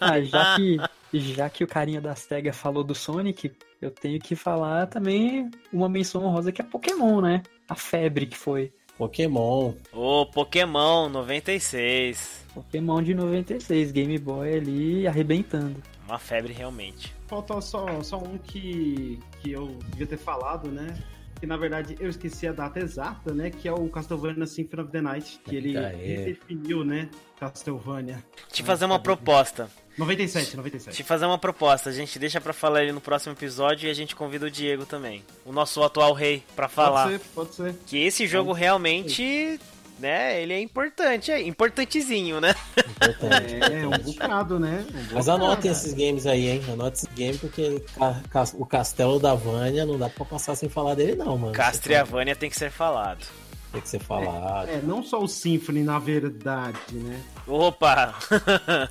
Ah, já que, já que o carinha da SEGA falou do Sonic, eu tenho que falar também uma menção honrosa que é Pokémon, né? A febre que foi. Pokémon. Ô, Pokémon 96. Pokémon de 96, Game Boy ali arrebentando. Uma febre realmente. Faltou só, só um que, que eu devia ter falado, né? Que na verdade eu esqueci a data exata, né? Que é o Castlevania Symphony of the Night. Que ele Aê. redefiniu, né? Castlevania. Te fazer uma proposta. 97, 97. Te fazer uma proposta. A gente deixa pra falar ele no próximo episódio e a gente convida o Diego também. O nosso atual rei pra falar. Pode ser, pode ser. Que esse jogo realmente, né, ele é importante, é importantezinho, né? Importante. É, um bocado, né? Um Mas bocado. anotem esses games aí, hein? Anotem esses games porque o Castelo da Vânia não dá pra passar sem falar dele, não, mano. Castriavânia tem que ser falado. Tem que ser falado. É, não só o Symphony, na verdade, né? Opa!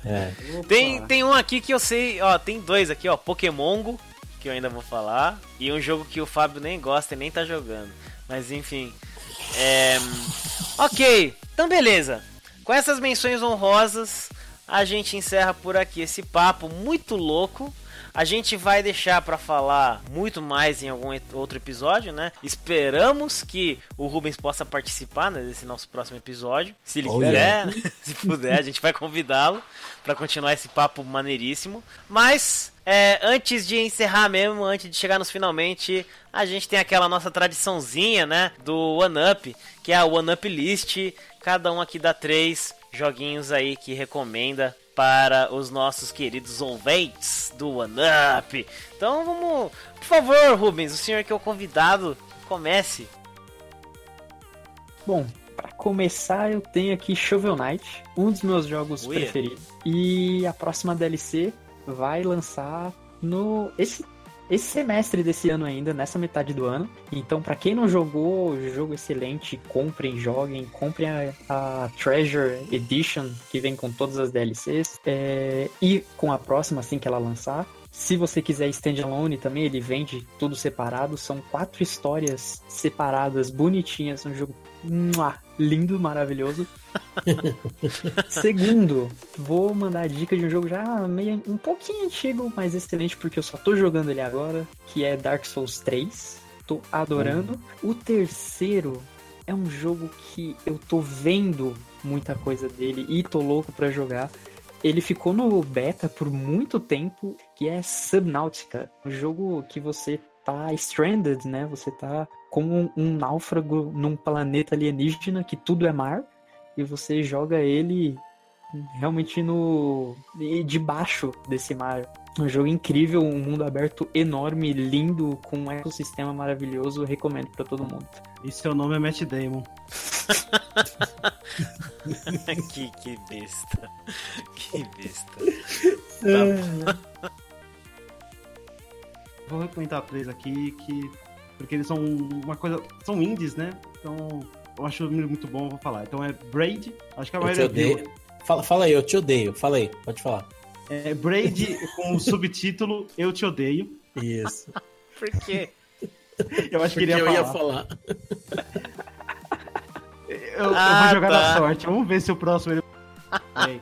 É. (laughs) Opa. tem, tem um aqui que eu sei, ó, tem dois aqui, ó, Pokémongo, que eu ainda vou falar, e um jogo que o Fábio nem gosta e nem tá jogando. Mas enfim. É... Ok, então beleza. Com essas menções honrosas, a gente encerra por aqui esse papo muito louco. A gente vai deixar pra falar muito mais em algum outro episódio, né? Esperamos que o Rubens possa participar né, desse nosso próximo episódio. Se ele Oh, quiser, (laughs) se puder, a gente vai convidá-lo pra continuar esse papo maneiríssimo. Mas é, antes de encerrar mesmo, antes de chegar nos finalmente, a gente tem aquela nossa tradiçãozinha, né? Do One Up, que é a One Up List. Cada um aqui dá três joguinhos aí que recomenda para os nossos queridos ouvintes do One Up. Então vamos, por favor, Rubens, o senhor que é o convidado, comece. Bom, pra começar eu tenho aqui Shovel Knight, um dos meus jogos Uia. preferidos. E a próxima DLC vai lançar no esse esse semestre desse ano ainda, nessa metade do ano. Então, pra quem não jogou, jogo excelente, comprem, joguem, comprem a, a Treasure Edition, que vem com todas as DLCs, é, e com a próxima, assim que ela lançar. Se você quiser standalone também, ele vende tudo separado. São quatro histórias separadas, bonitinhas. Um jogo lindo, maravilhoso. (laughs) Segundo, vou mandar a dica de um jogo já meio um pouquinho antigo, mas excelente porque eu só tô jogando ele agora, que é Dark Souls 3. Tô adorando. O terceiro é um jogo que eu tô vendo muita coisa dele e tô louco pra jogar. Ele ficou no beta por muito tempo, que é Subnautica, um jogo que você tá stranded, né? Você tá como um, um náufrago num planeta alienígena que tudo é mar e você joga ele realmente no debaixo desse mar. Um jogo incrível, um mundo aberto enorme, lindo, com um ecossistema maravilhoso, recomendo pra todo mundo. E seu nome é Matt Damon. (laughs) que, que besta. Que besta. (laughs) Vou recomendar três aqui, que. Porque eles são uma coisa. São indies, né? Então. Eu acho muito bom, vou falar. Então é Braid, acho que a Eu te maioria viu. odeio. Fala, fala aí, eu te odeio. Fala aí, pode falar. É Braid com o subtítulo (laughs) Eu Te Odeio. Isso. (laughs) Por quê? Eu acho que Porque ele ia eu falar. ia falar. Eu, eu Ah, vou jogar tá. na sorte. Vamos ver se o próximo ele. (laughs) Bem,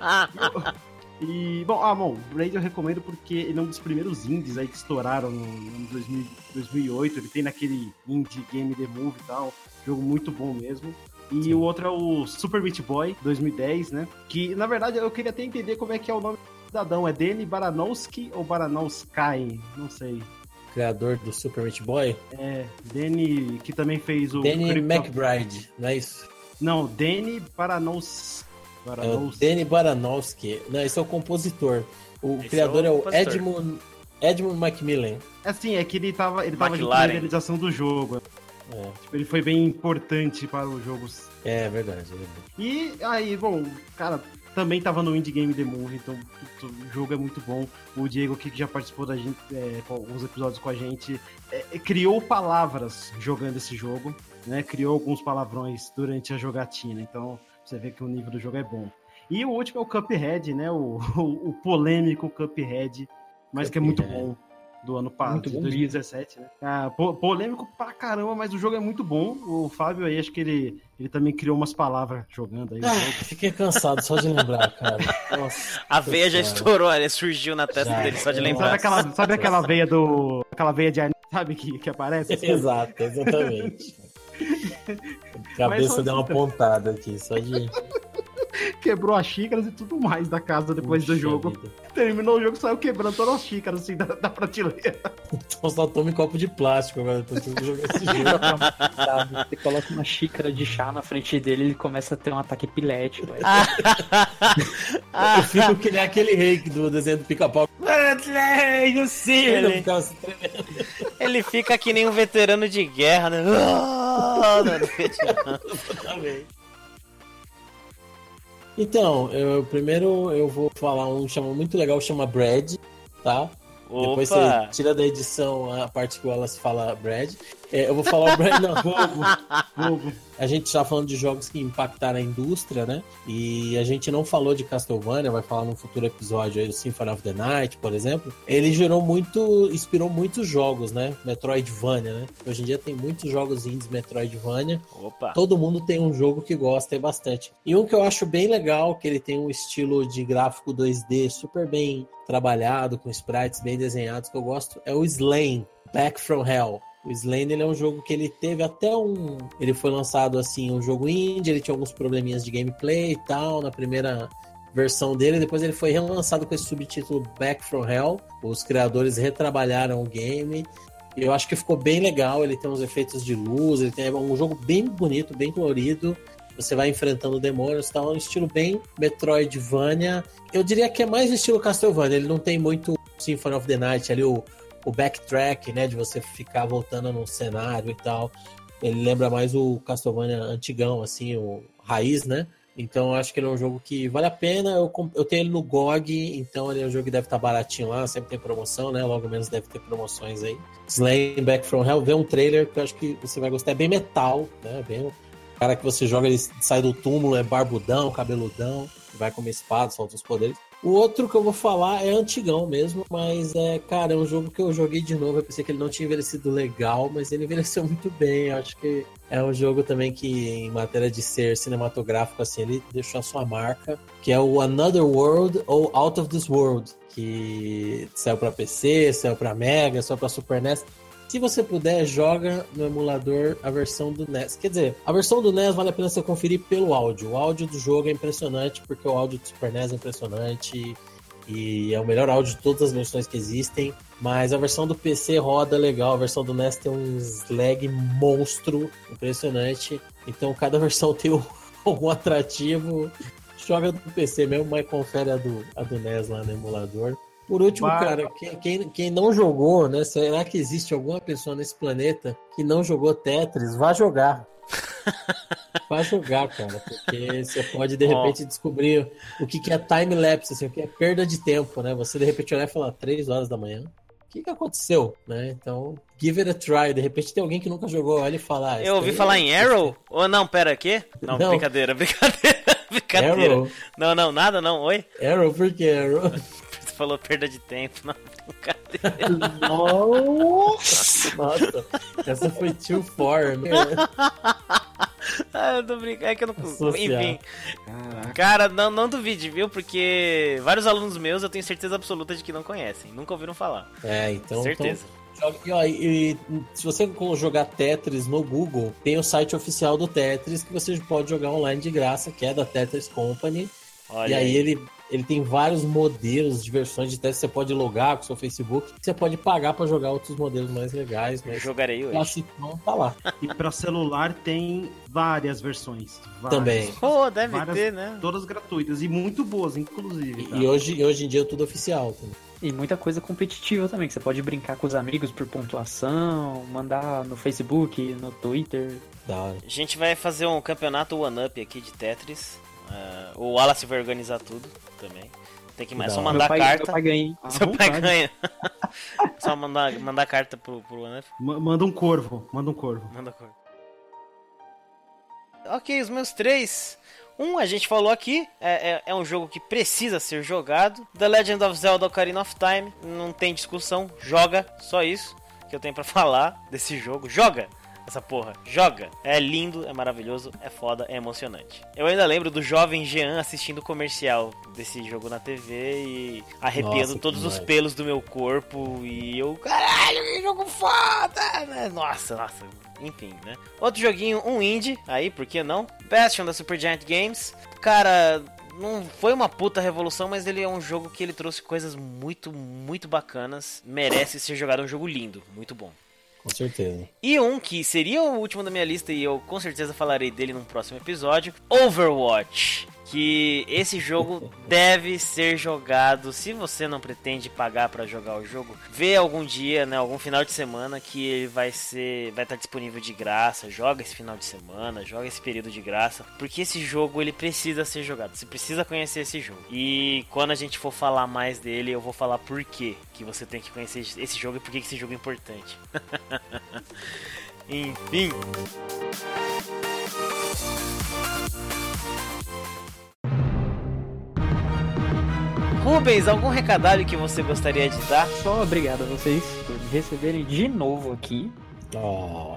E, bom, ah, bom, Braid eu recomendo porque ele é um dos primeiros indies aí que estouraram no, no 2000 2008. Ele tem naquele Indie Game The Move e tal. Jogo muito bom mesmo. E Sim. o outro é o Super Meat Boy 2010, né? Que, na verdade, eu queria até entender como é que é o nome do cidadão. É Danny Baranowski ou Baranowski? Não sei. Criador do Super Meat Boy. É, Danny, que também fez o... Danny Crypto- McBride, não é isso? Não, Danny Baranowski. É o Baranowski. Danny Baranowski. Não, esse é o compositor. O Esse criador é é o o, compositor. Edmund, Edmund Macmillan. Assim, é que ele tava, ele tava McLaren. realização do jogo. É, Tipo, ele foi bem importante para os jogos. é verdade. é verdade. E aí, bom, cara, também tava no Indie Game The Movie, então o jogo é muito bom. O Diego aqui, que já participou da gente, é, com alguns episódios com a gente, é, é, criou palavras jogando esse jogo, né? Criou alguns palavrões durante a jogatina, então você vê que o nível do jogo é bom. E o último é o Cuphead, né? O, (laughs) o, o polêmico Cuphead, mas que é muito Cuphead. bom. Do ano passado, de bom 2017, né? Ah, po- polêmico pra caramba, mas o jogo é muito bom. O Fábio aí, acho que ele, ele também criou umas palavras jogando aí. o Ah, jogo. fiquei cansado só de lembrar, cara. (laughs) Nossa, A veia já Cara. estourou, né? Surgiu na testa Já. dele só de Nossa. Sabe lembrar. aquela, sabe aquela veia do. Aquela veia de sabe, que, que aparece? assim? (laughs) Exato, exatamente. A (laughs) cabeça deu uma pontada aqui, só de. (laughs) Quebrou as xícaras e tudo mais da casa depois do Puxa jogo. vida. Terminou o jogo, saiu quebrando todas as xícaras assim da, da prateleira. Então só tome copo de plástico agora depois que eu esse jogo. (laughs) Você coloca uma xícara de chá na frente dele ele começa a ter um ataque epilético. velho. (laughs) Eu fico que nem aquele rei do desenho do pica-pau. Ele Ele- fica que nem um veterano de guerra, né? Ah, Vietnã. Então, eu, primeiro eu vou falar um chama muito legal, chama Brad, tá? Depois você Opa! tira da edição a parte que o Wallace fala Brad. É, eu vou falar o Brad, (laughs) não. A gente tá falando de jogos que impactaram a indústria, né? E a gente não falou de Castlevania, vai falar num futuro episódio aí do Symphony of the Night, por exemplo. Ele gerou muito, inspirou muitos jogos, né? Metroidvania, né? Hoje em dia tem muitos jogos indies Metroidvania. Opa! Todo mundo tem um jogo que gosta e bastante. E um que eu acho bem legal, que ele tem um estilo de gráfico 2D super bem trabalhado, com sprites bem desenhados, que eu gosto, é o Slain, Back from Hell. O ele é um jogo que ele teve até um. Ele foi lançado assim, um jogo indie, ele tinha alguns probleminhas de gameplay e tal, na primeira versão dele, depois ele foi relançado com esse subtítulo Back from Hell. Os criadores retrabalharam o game. Eu acho que ficou bem legal. Ele tem uns efeitos de luz, ele tem um jogo bem bonito, bem colorido. Você vai enfrentando demônios, tá? Um estilo bem Metroidvania. Eu diria que é mais estilo Castlevania. Ele não tem muito Symphony of the Night ali, o, o backtrack, né? De você ficar voltando num cenário e tal. Ele lembra mais o Castlevania antigão, assim, o raiz, né? Então acho que ele é um jogo que vale a pena. Eu, eu tenho ele no GOG, então ele é um jogo que deve estar baratinho lá, sempre tem promoção, né? Logo menos deve ter promoções aí. Slain Back from Hell, vê um trailer que eu acho que você vai gostar. É bem metal, né? Bem o cara que você joga, ele sai do túmulo, é barbudão, cabeludão, vai comer espada, solta os poderes. O outro que eu vou falar é antigão mesmo, mas é, cara, é um jogo que eu joguei de novo. Eu pensei que ele não tinha envelhecido legal, mas ele envelheceu (laughs) muito bem. Eu acho que é um jogo também que, em matéria de ser cinematográfico, assim, ele deixou a sua marca, que é o Another World ou Out of This World, que saiu para PC, saiu para Mega, saiu para Super NES. Se você puder, joga no emulador a versão do NES. Quer dizer, a versão do NES vale a pena você conferir pelo áudio. O áudio do jogo é impressionante, porque o áudio do Super NES é impressionante e é o melhor áudio de todas as versões que existem. Mas a versão do PC roda legal, a versão do NES tem uns lag monstro, impressionante. Então cada (laughs) versão tem um- algum atrativo. Joga do PC mesmo, mas confere a do, a do NES lá no emulador. Por último, Vai. cara, quem, quem, quem não jogou, né? Será que existe alguma pessoa nesse planeta que não jogou Tetris? Vá jogar. (laughs) Vá jogar, cara, porque você pode de Ó. repente descobrir o que, que é time-lapse, assim, o que é perda de tempo, né? Você de repente olhar e falar, três horas da manhã. O que, que aconteceu, né? Então, give it a try. De repente tem alguém que nunca jogou, olha e fala. "Ah, isso Eu ouvi aí falar é- em Arrow? Ou não, pera, quê? Não, Não. brincadeira, (laughs) brincadeira, brincadeira. Arrow? Não, não, nada não, oi? Arrow, por que Arrow? (laughs) Falou perda de tempo, não, (laughs) brincadeira. Nossa! Nossa, essa foi too far, né? (laughs) Ah, eu tô brincando, é que eu não consigo. Associar. Enfim, Caraca. cara, não, não duvide, viu? Porque vários alunos meus eu tenho certeza absoluta de que não conhecem, nunca ouviram falar. É, então. certeza. então e, ó, e- e se você jogar Tetris no Google, tem o site oficial do Tetris que você pode jogar online de graça, que é da Tetris Company. Olha e aí ele, ele tem vários modelos de versões de Tetris. Você pode logar com o seu Facebook, você pode pagar pra jogar outros modelos mais legais, eu mas jogarei o hoje. classicão tá lá. E pra celular tem várias versões. várias. Também. Pô, deve Várias- ter, né? Todas gratuitas e muito boas, inclusive. E, tá? e hoje, e hoje em dia é tudo oficial. também. E muita coisa competitiva também, que você pode brincar com os amigos por pontuação, mandar no Facebook, no Twitter. Da hora. A gente vai fazer um campeonato one-up aqui de Tetris. Uh, o Wallace vai organizar tudo também. Tem que mais só mandar pai, carta. Meu pai ganha. (laughs) à Seu pai ganha. (laughs) só mandar, mandar carta pro, pro Manda um corvo, manda um corvo. Manda cor. Ok, os meus três. Um, a gente falou aqui, é, é, é um jogo que precisa ser jogado. The Legend of Zelda Ocarina of Time, não tem discussão, joga, só isso que eu tenho pra (laughs) falar desse jogo. Joga essa porra, joga. É lindo, é maravilhoso, é foda, é emocionante. Eu ainda lembro do jovem Jean assistindo o comercial desse jogo na TV e arrepiando Nossa, todos os pelos do meu corpo e eu, caralho, que jogo foda, né? Nossa, nossa, enfim, né? Outro joguinho, um indie, aí, por que não? Bastion da Supergiant Games. Cara, não foi uma puta revolução, mas ele é um jogo que ele trouxe coisas muito, muito bacanas. Merece ser jogado, é um jogo lindo, muito bom. Com certeza. E um que seria o último da minha lista e eu com certeza falarei dele num próximo episódio, Overwatch. Que esse jogo deve ser jogado. Se você não pretende pagar pra jogar o jogo, vê algum dia, né, algum final de semana que ele vai ser, vai estar disponível de graça. Joga esse final de semana, joga esse período de graça, porque esse jogo ele precisa ser jogado. Você precisa conhecer esse jogo. E quando a gente for falar mais dele, eu vou falar por quê que você tem que conhecer esse jogo e por que esse jogo é importante. (laughs) Enfim. Rubens, algum recadalho que você gostaria de dar? Só obrigado a vocês por me receberem de novo aqui. Ó,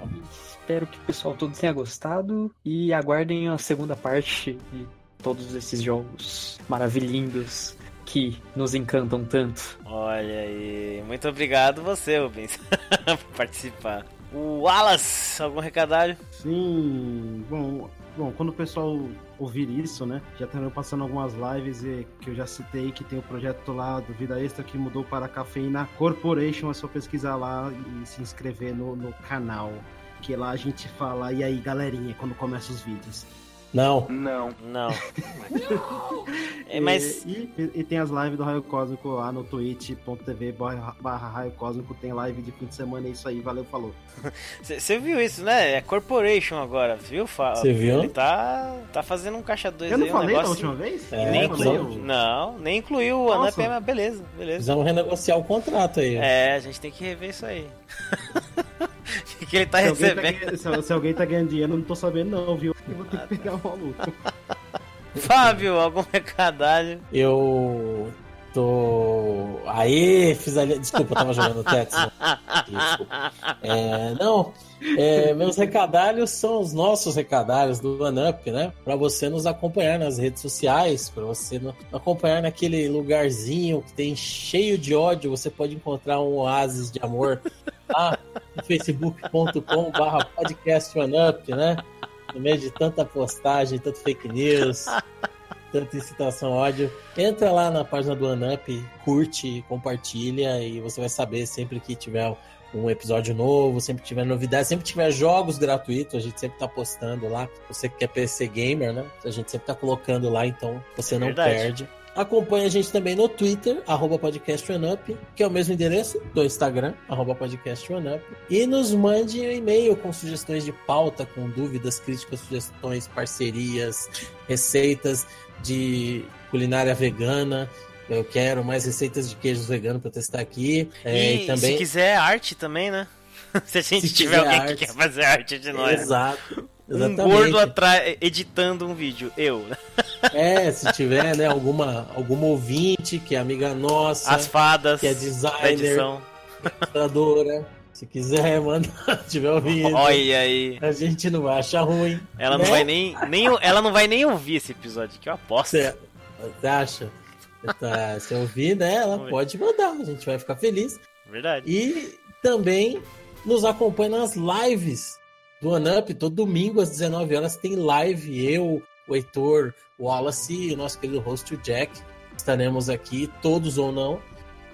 Espero que o pessoal todo tenha gostado e aguardem a segunda parte de todos esses jogos maravilhindos que nos encantam tanto. Olha aí, muito obrigado você, Rubens, (laughs) por participar. O Wallace, algum recadalho? Sim, bom, bom, quando o pessoal ouvir isso, né? Já estão passando algumas lives e, que eu já citei que tem o projeto lá do Vida Extra que mudou para a Cafeína Corporation. É só pesquisar lá e se inscrever no, no canal. Que lá a gente fala, e aí galerinha, quando começa os vídeos. Não. Não. (laughs) é, mas E, e- e tem as lives do Raio Cósmico lá no twitch.tv barra barra Raio Cósmico. Tem live de fim de semana, é isso aí, valeu, falou. você viu isso, né? É Corporation agora, viu? Você viu? Ele tá, tá fazendo um caixa 2 Eu não aí, um falei da negócio... última vez? É, nem não eu- Não, nem incluiu o mas beleza, beleza. Precisamos renegociar o contrato aí. É, a gente tem que rever isso aí. (laughs) O (laughs) que ele tá Se alguém tá, recebendo? ganhando, se, se alguém tá ganhando dinheiro, eu não tô sabendo não, viu? Eu vou ter que pegar o maluco. (laughs) Fábio, algum recadalho? Eu tô. Aê, fiz ali. Desculpa, eu tava jogando Tetris. É, não, é, meus recadalhos são os nossos recadalhos do OneUp, né? Pra você nos acompanhar nas redes sociais, pra você acompanhar naquele lugarzinho que tem cheio de ódio, você pode encontrar um oásis de amor lá no facebook.com/barra podcast OneUp, né? No meio de tanta postagem, tanto fake news tanta incitação ao ódio. Entra lá na página do ANUP, curte, compartilha e você vai saber sempre que tiver um episódio novo, sempre tiver novidade, sempre tiver jogos gratuitos, a gente sempre tá postando lá. Você que é PC gamer, né? A gente sempre tá colocando lá, então você não Verdade. perde. Acompanhe a gente também no Twitter, arroba que é o mesmo endereço do Instagram, arroba. E nos mande um e-mail com sugestões de pauta, com dúvidas, críticas, sugestões, parcerias, receitas de culinária vegana. Eu quero mais receitas de queijos veganos para testar aqui. É, e e também. se quiser arte também, né? (laughs) se a gente Se tiver alguém arte. que quer fazer arte de nós. Exato. Um Exatamente. gordo atrás editando um vídeo. Eu. É, se tiver, né, alguma, alguma ouvinte que é amiga nossa, As fadas que é designer, ilustradora, se quiser, manda, (laughs) tiver ouvindo. Olha aí. A gente não vai achar ruim. Ela não né? vai nem, nem. Ela não vai nem ouvir esse episódio, que eu aposto. Você, você acha? Tá, se ouvir, né, ela Oi. pode mandar, a gente vai ficar feliz. Verdade. E também nos acompanha nas lives do OneUp. Todo domingo às 19 horas tem live. Eu, o Heitor, o Wallace e o nosso querido host, o Jack. Estaremos aqui, todos ou não,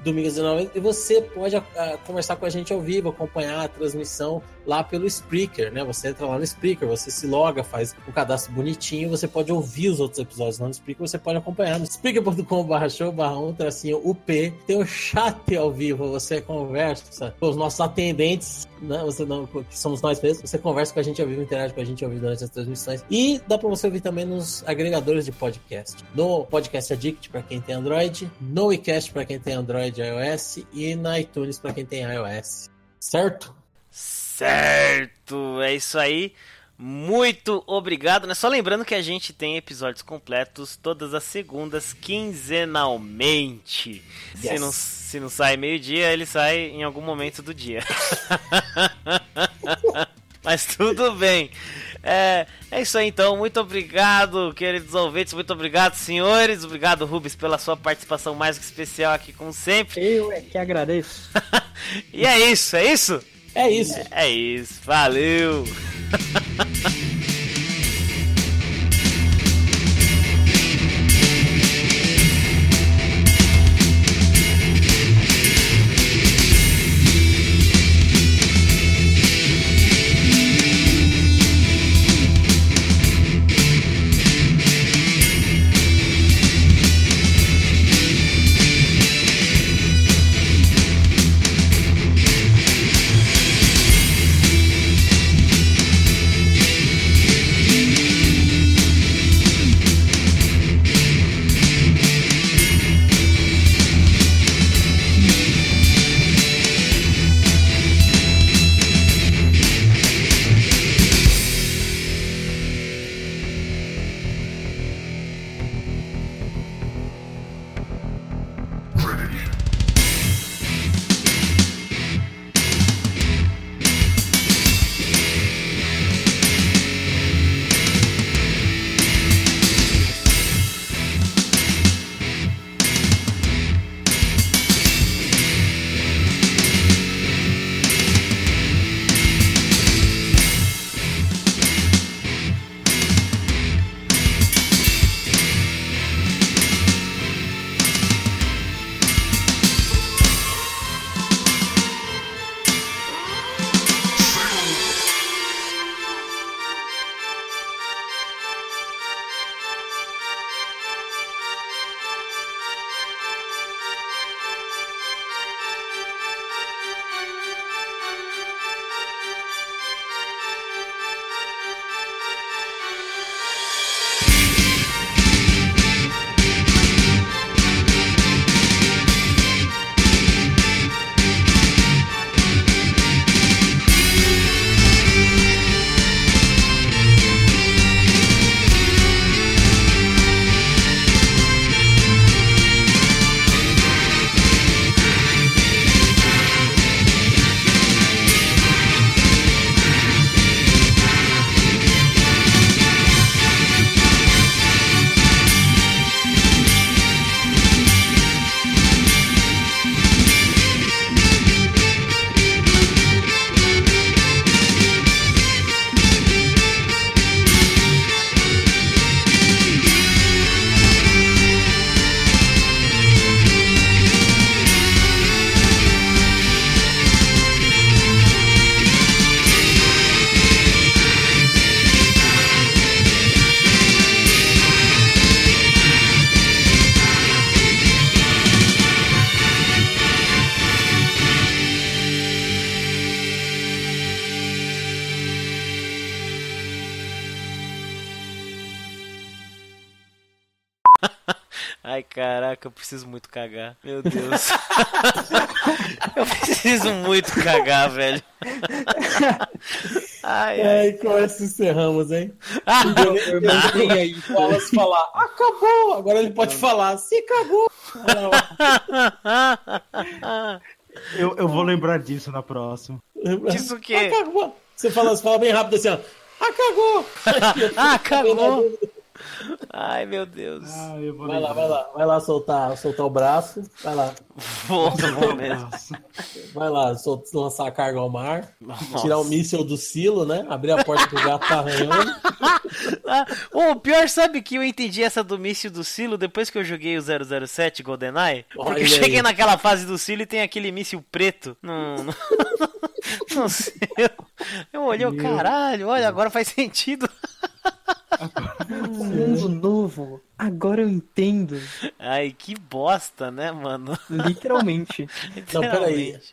domingo às 19 horas. E você pode ah, conversar com a gente ao vivo, acompanhar a transmissão lá pelo Spreaker, né? Você entra lá no Spreaker, você se loga, faz o um cadastro bonitinho, você pode ouvir os outros episódios lá no Spreaker, você pode acompanhar no spreaker.com.br show barra um tracinho UP. Tem o chat ao vivo, você conversa com os nossos atendentes, né? Você não, que somos nós mesmos, você conversa com a gente ao vivo, interage com a gente ao vivo durante as transmissões. E dá pra você ouvir também nos agregadores de podcast. No Podcast Addict para quem tem Android, no iCast para quem tem Android e iOS e na iTunes para quem tem iOS. Certo? Certo, é isso aí. Muito obrigado. Né? Só lembrando que a gente tem episódios completos todas as segundas, quinzenalmente. Yes. Se, não, se não sai meio-dia, ele sai em algum momento do dia. (laughs) Mas tudo bem. É, é isso aí então. Muito obrigado, queridos ouvintes. Muito obrigado, senhores. Obrigado, Rubens, pela sua participação mais que especial aqui, como sempre. Eu é que agradeço. (laughs) e é isso, é isso? É isso. É, é isso. Valeu. (laughs) cagar. Meu Deus. (laughs) eu preciso muito cagar, velho. Ai, ai. com essa encerramos, hein? Ah, eu, eu, eu aí. Wallace falar, acabou! Agora ele pode falar, se acabou! (laughs) eu, eu vou lembrar disso na próxima. Disso o quê? Acabou. Você fala, você fala bem rápido assim, ó. Acabou! (laughs) ah, cagou! Ai, meu Deus. Ah, vai lá, vai lá, vai lá soltar, soltar o braço. Vai lá. Vou, vou mesmo. Vai lá, soltar, lançar a carga ao mar. Nossa. Tirar o míssil do silo, né? Abrir a porta pro gato tá arranhando. ah, o pior, sabe que eu entendi essa do míssil do silo depois que eu joguei o 007 GoldenEye? Porque Olha eu cheguei aí. naquela fase do silo e tem aquele míssil preto no, no, no silo. olhei, o caralho, olha, agora faz sentido. Um mundo novo. Agora eu entendo. Ai, que bosta, né, mano? Literalmente. (laughs) Não, peraí. Literalmente.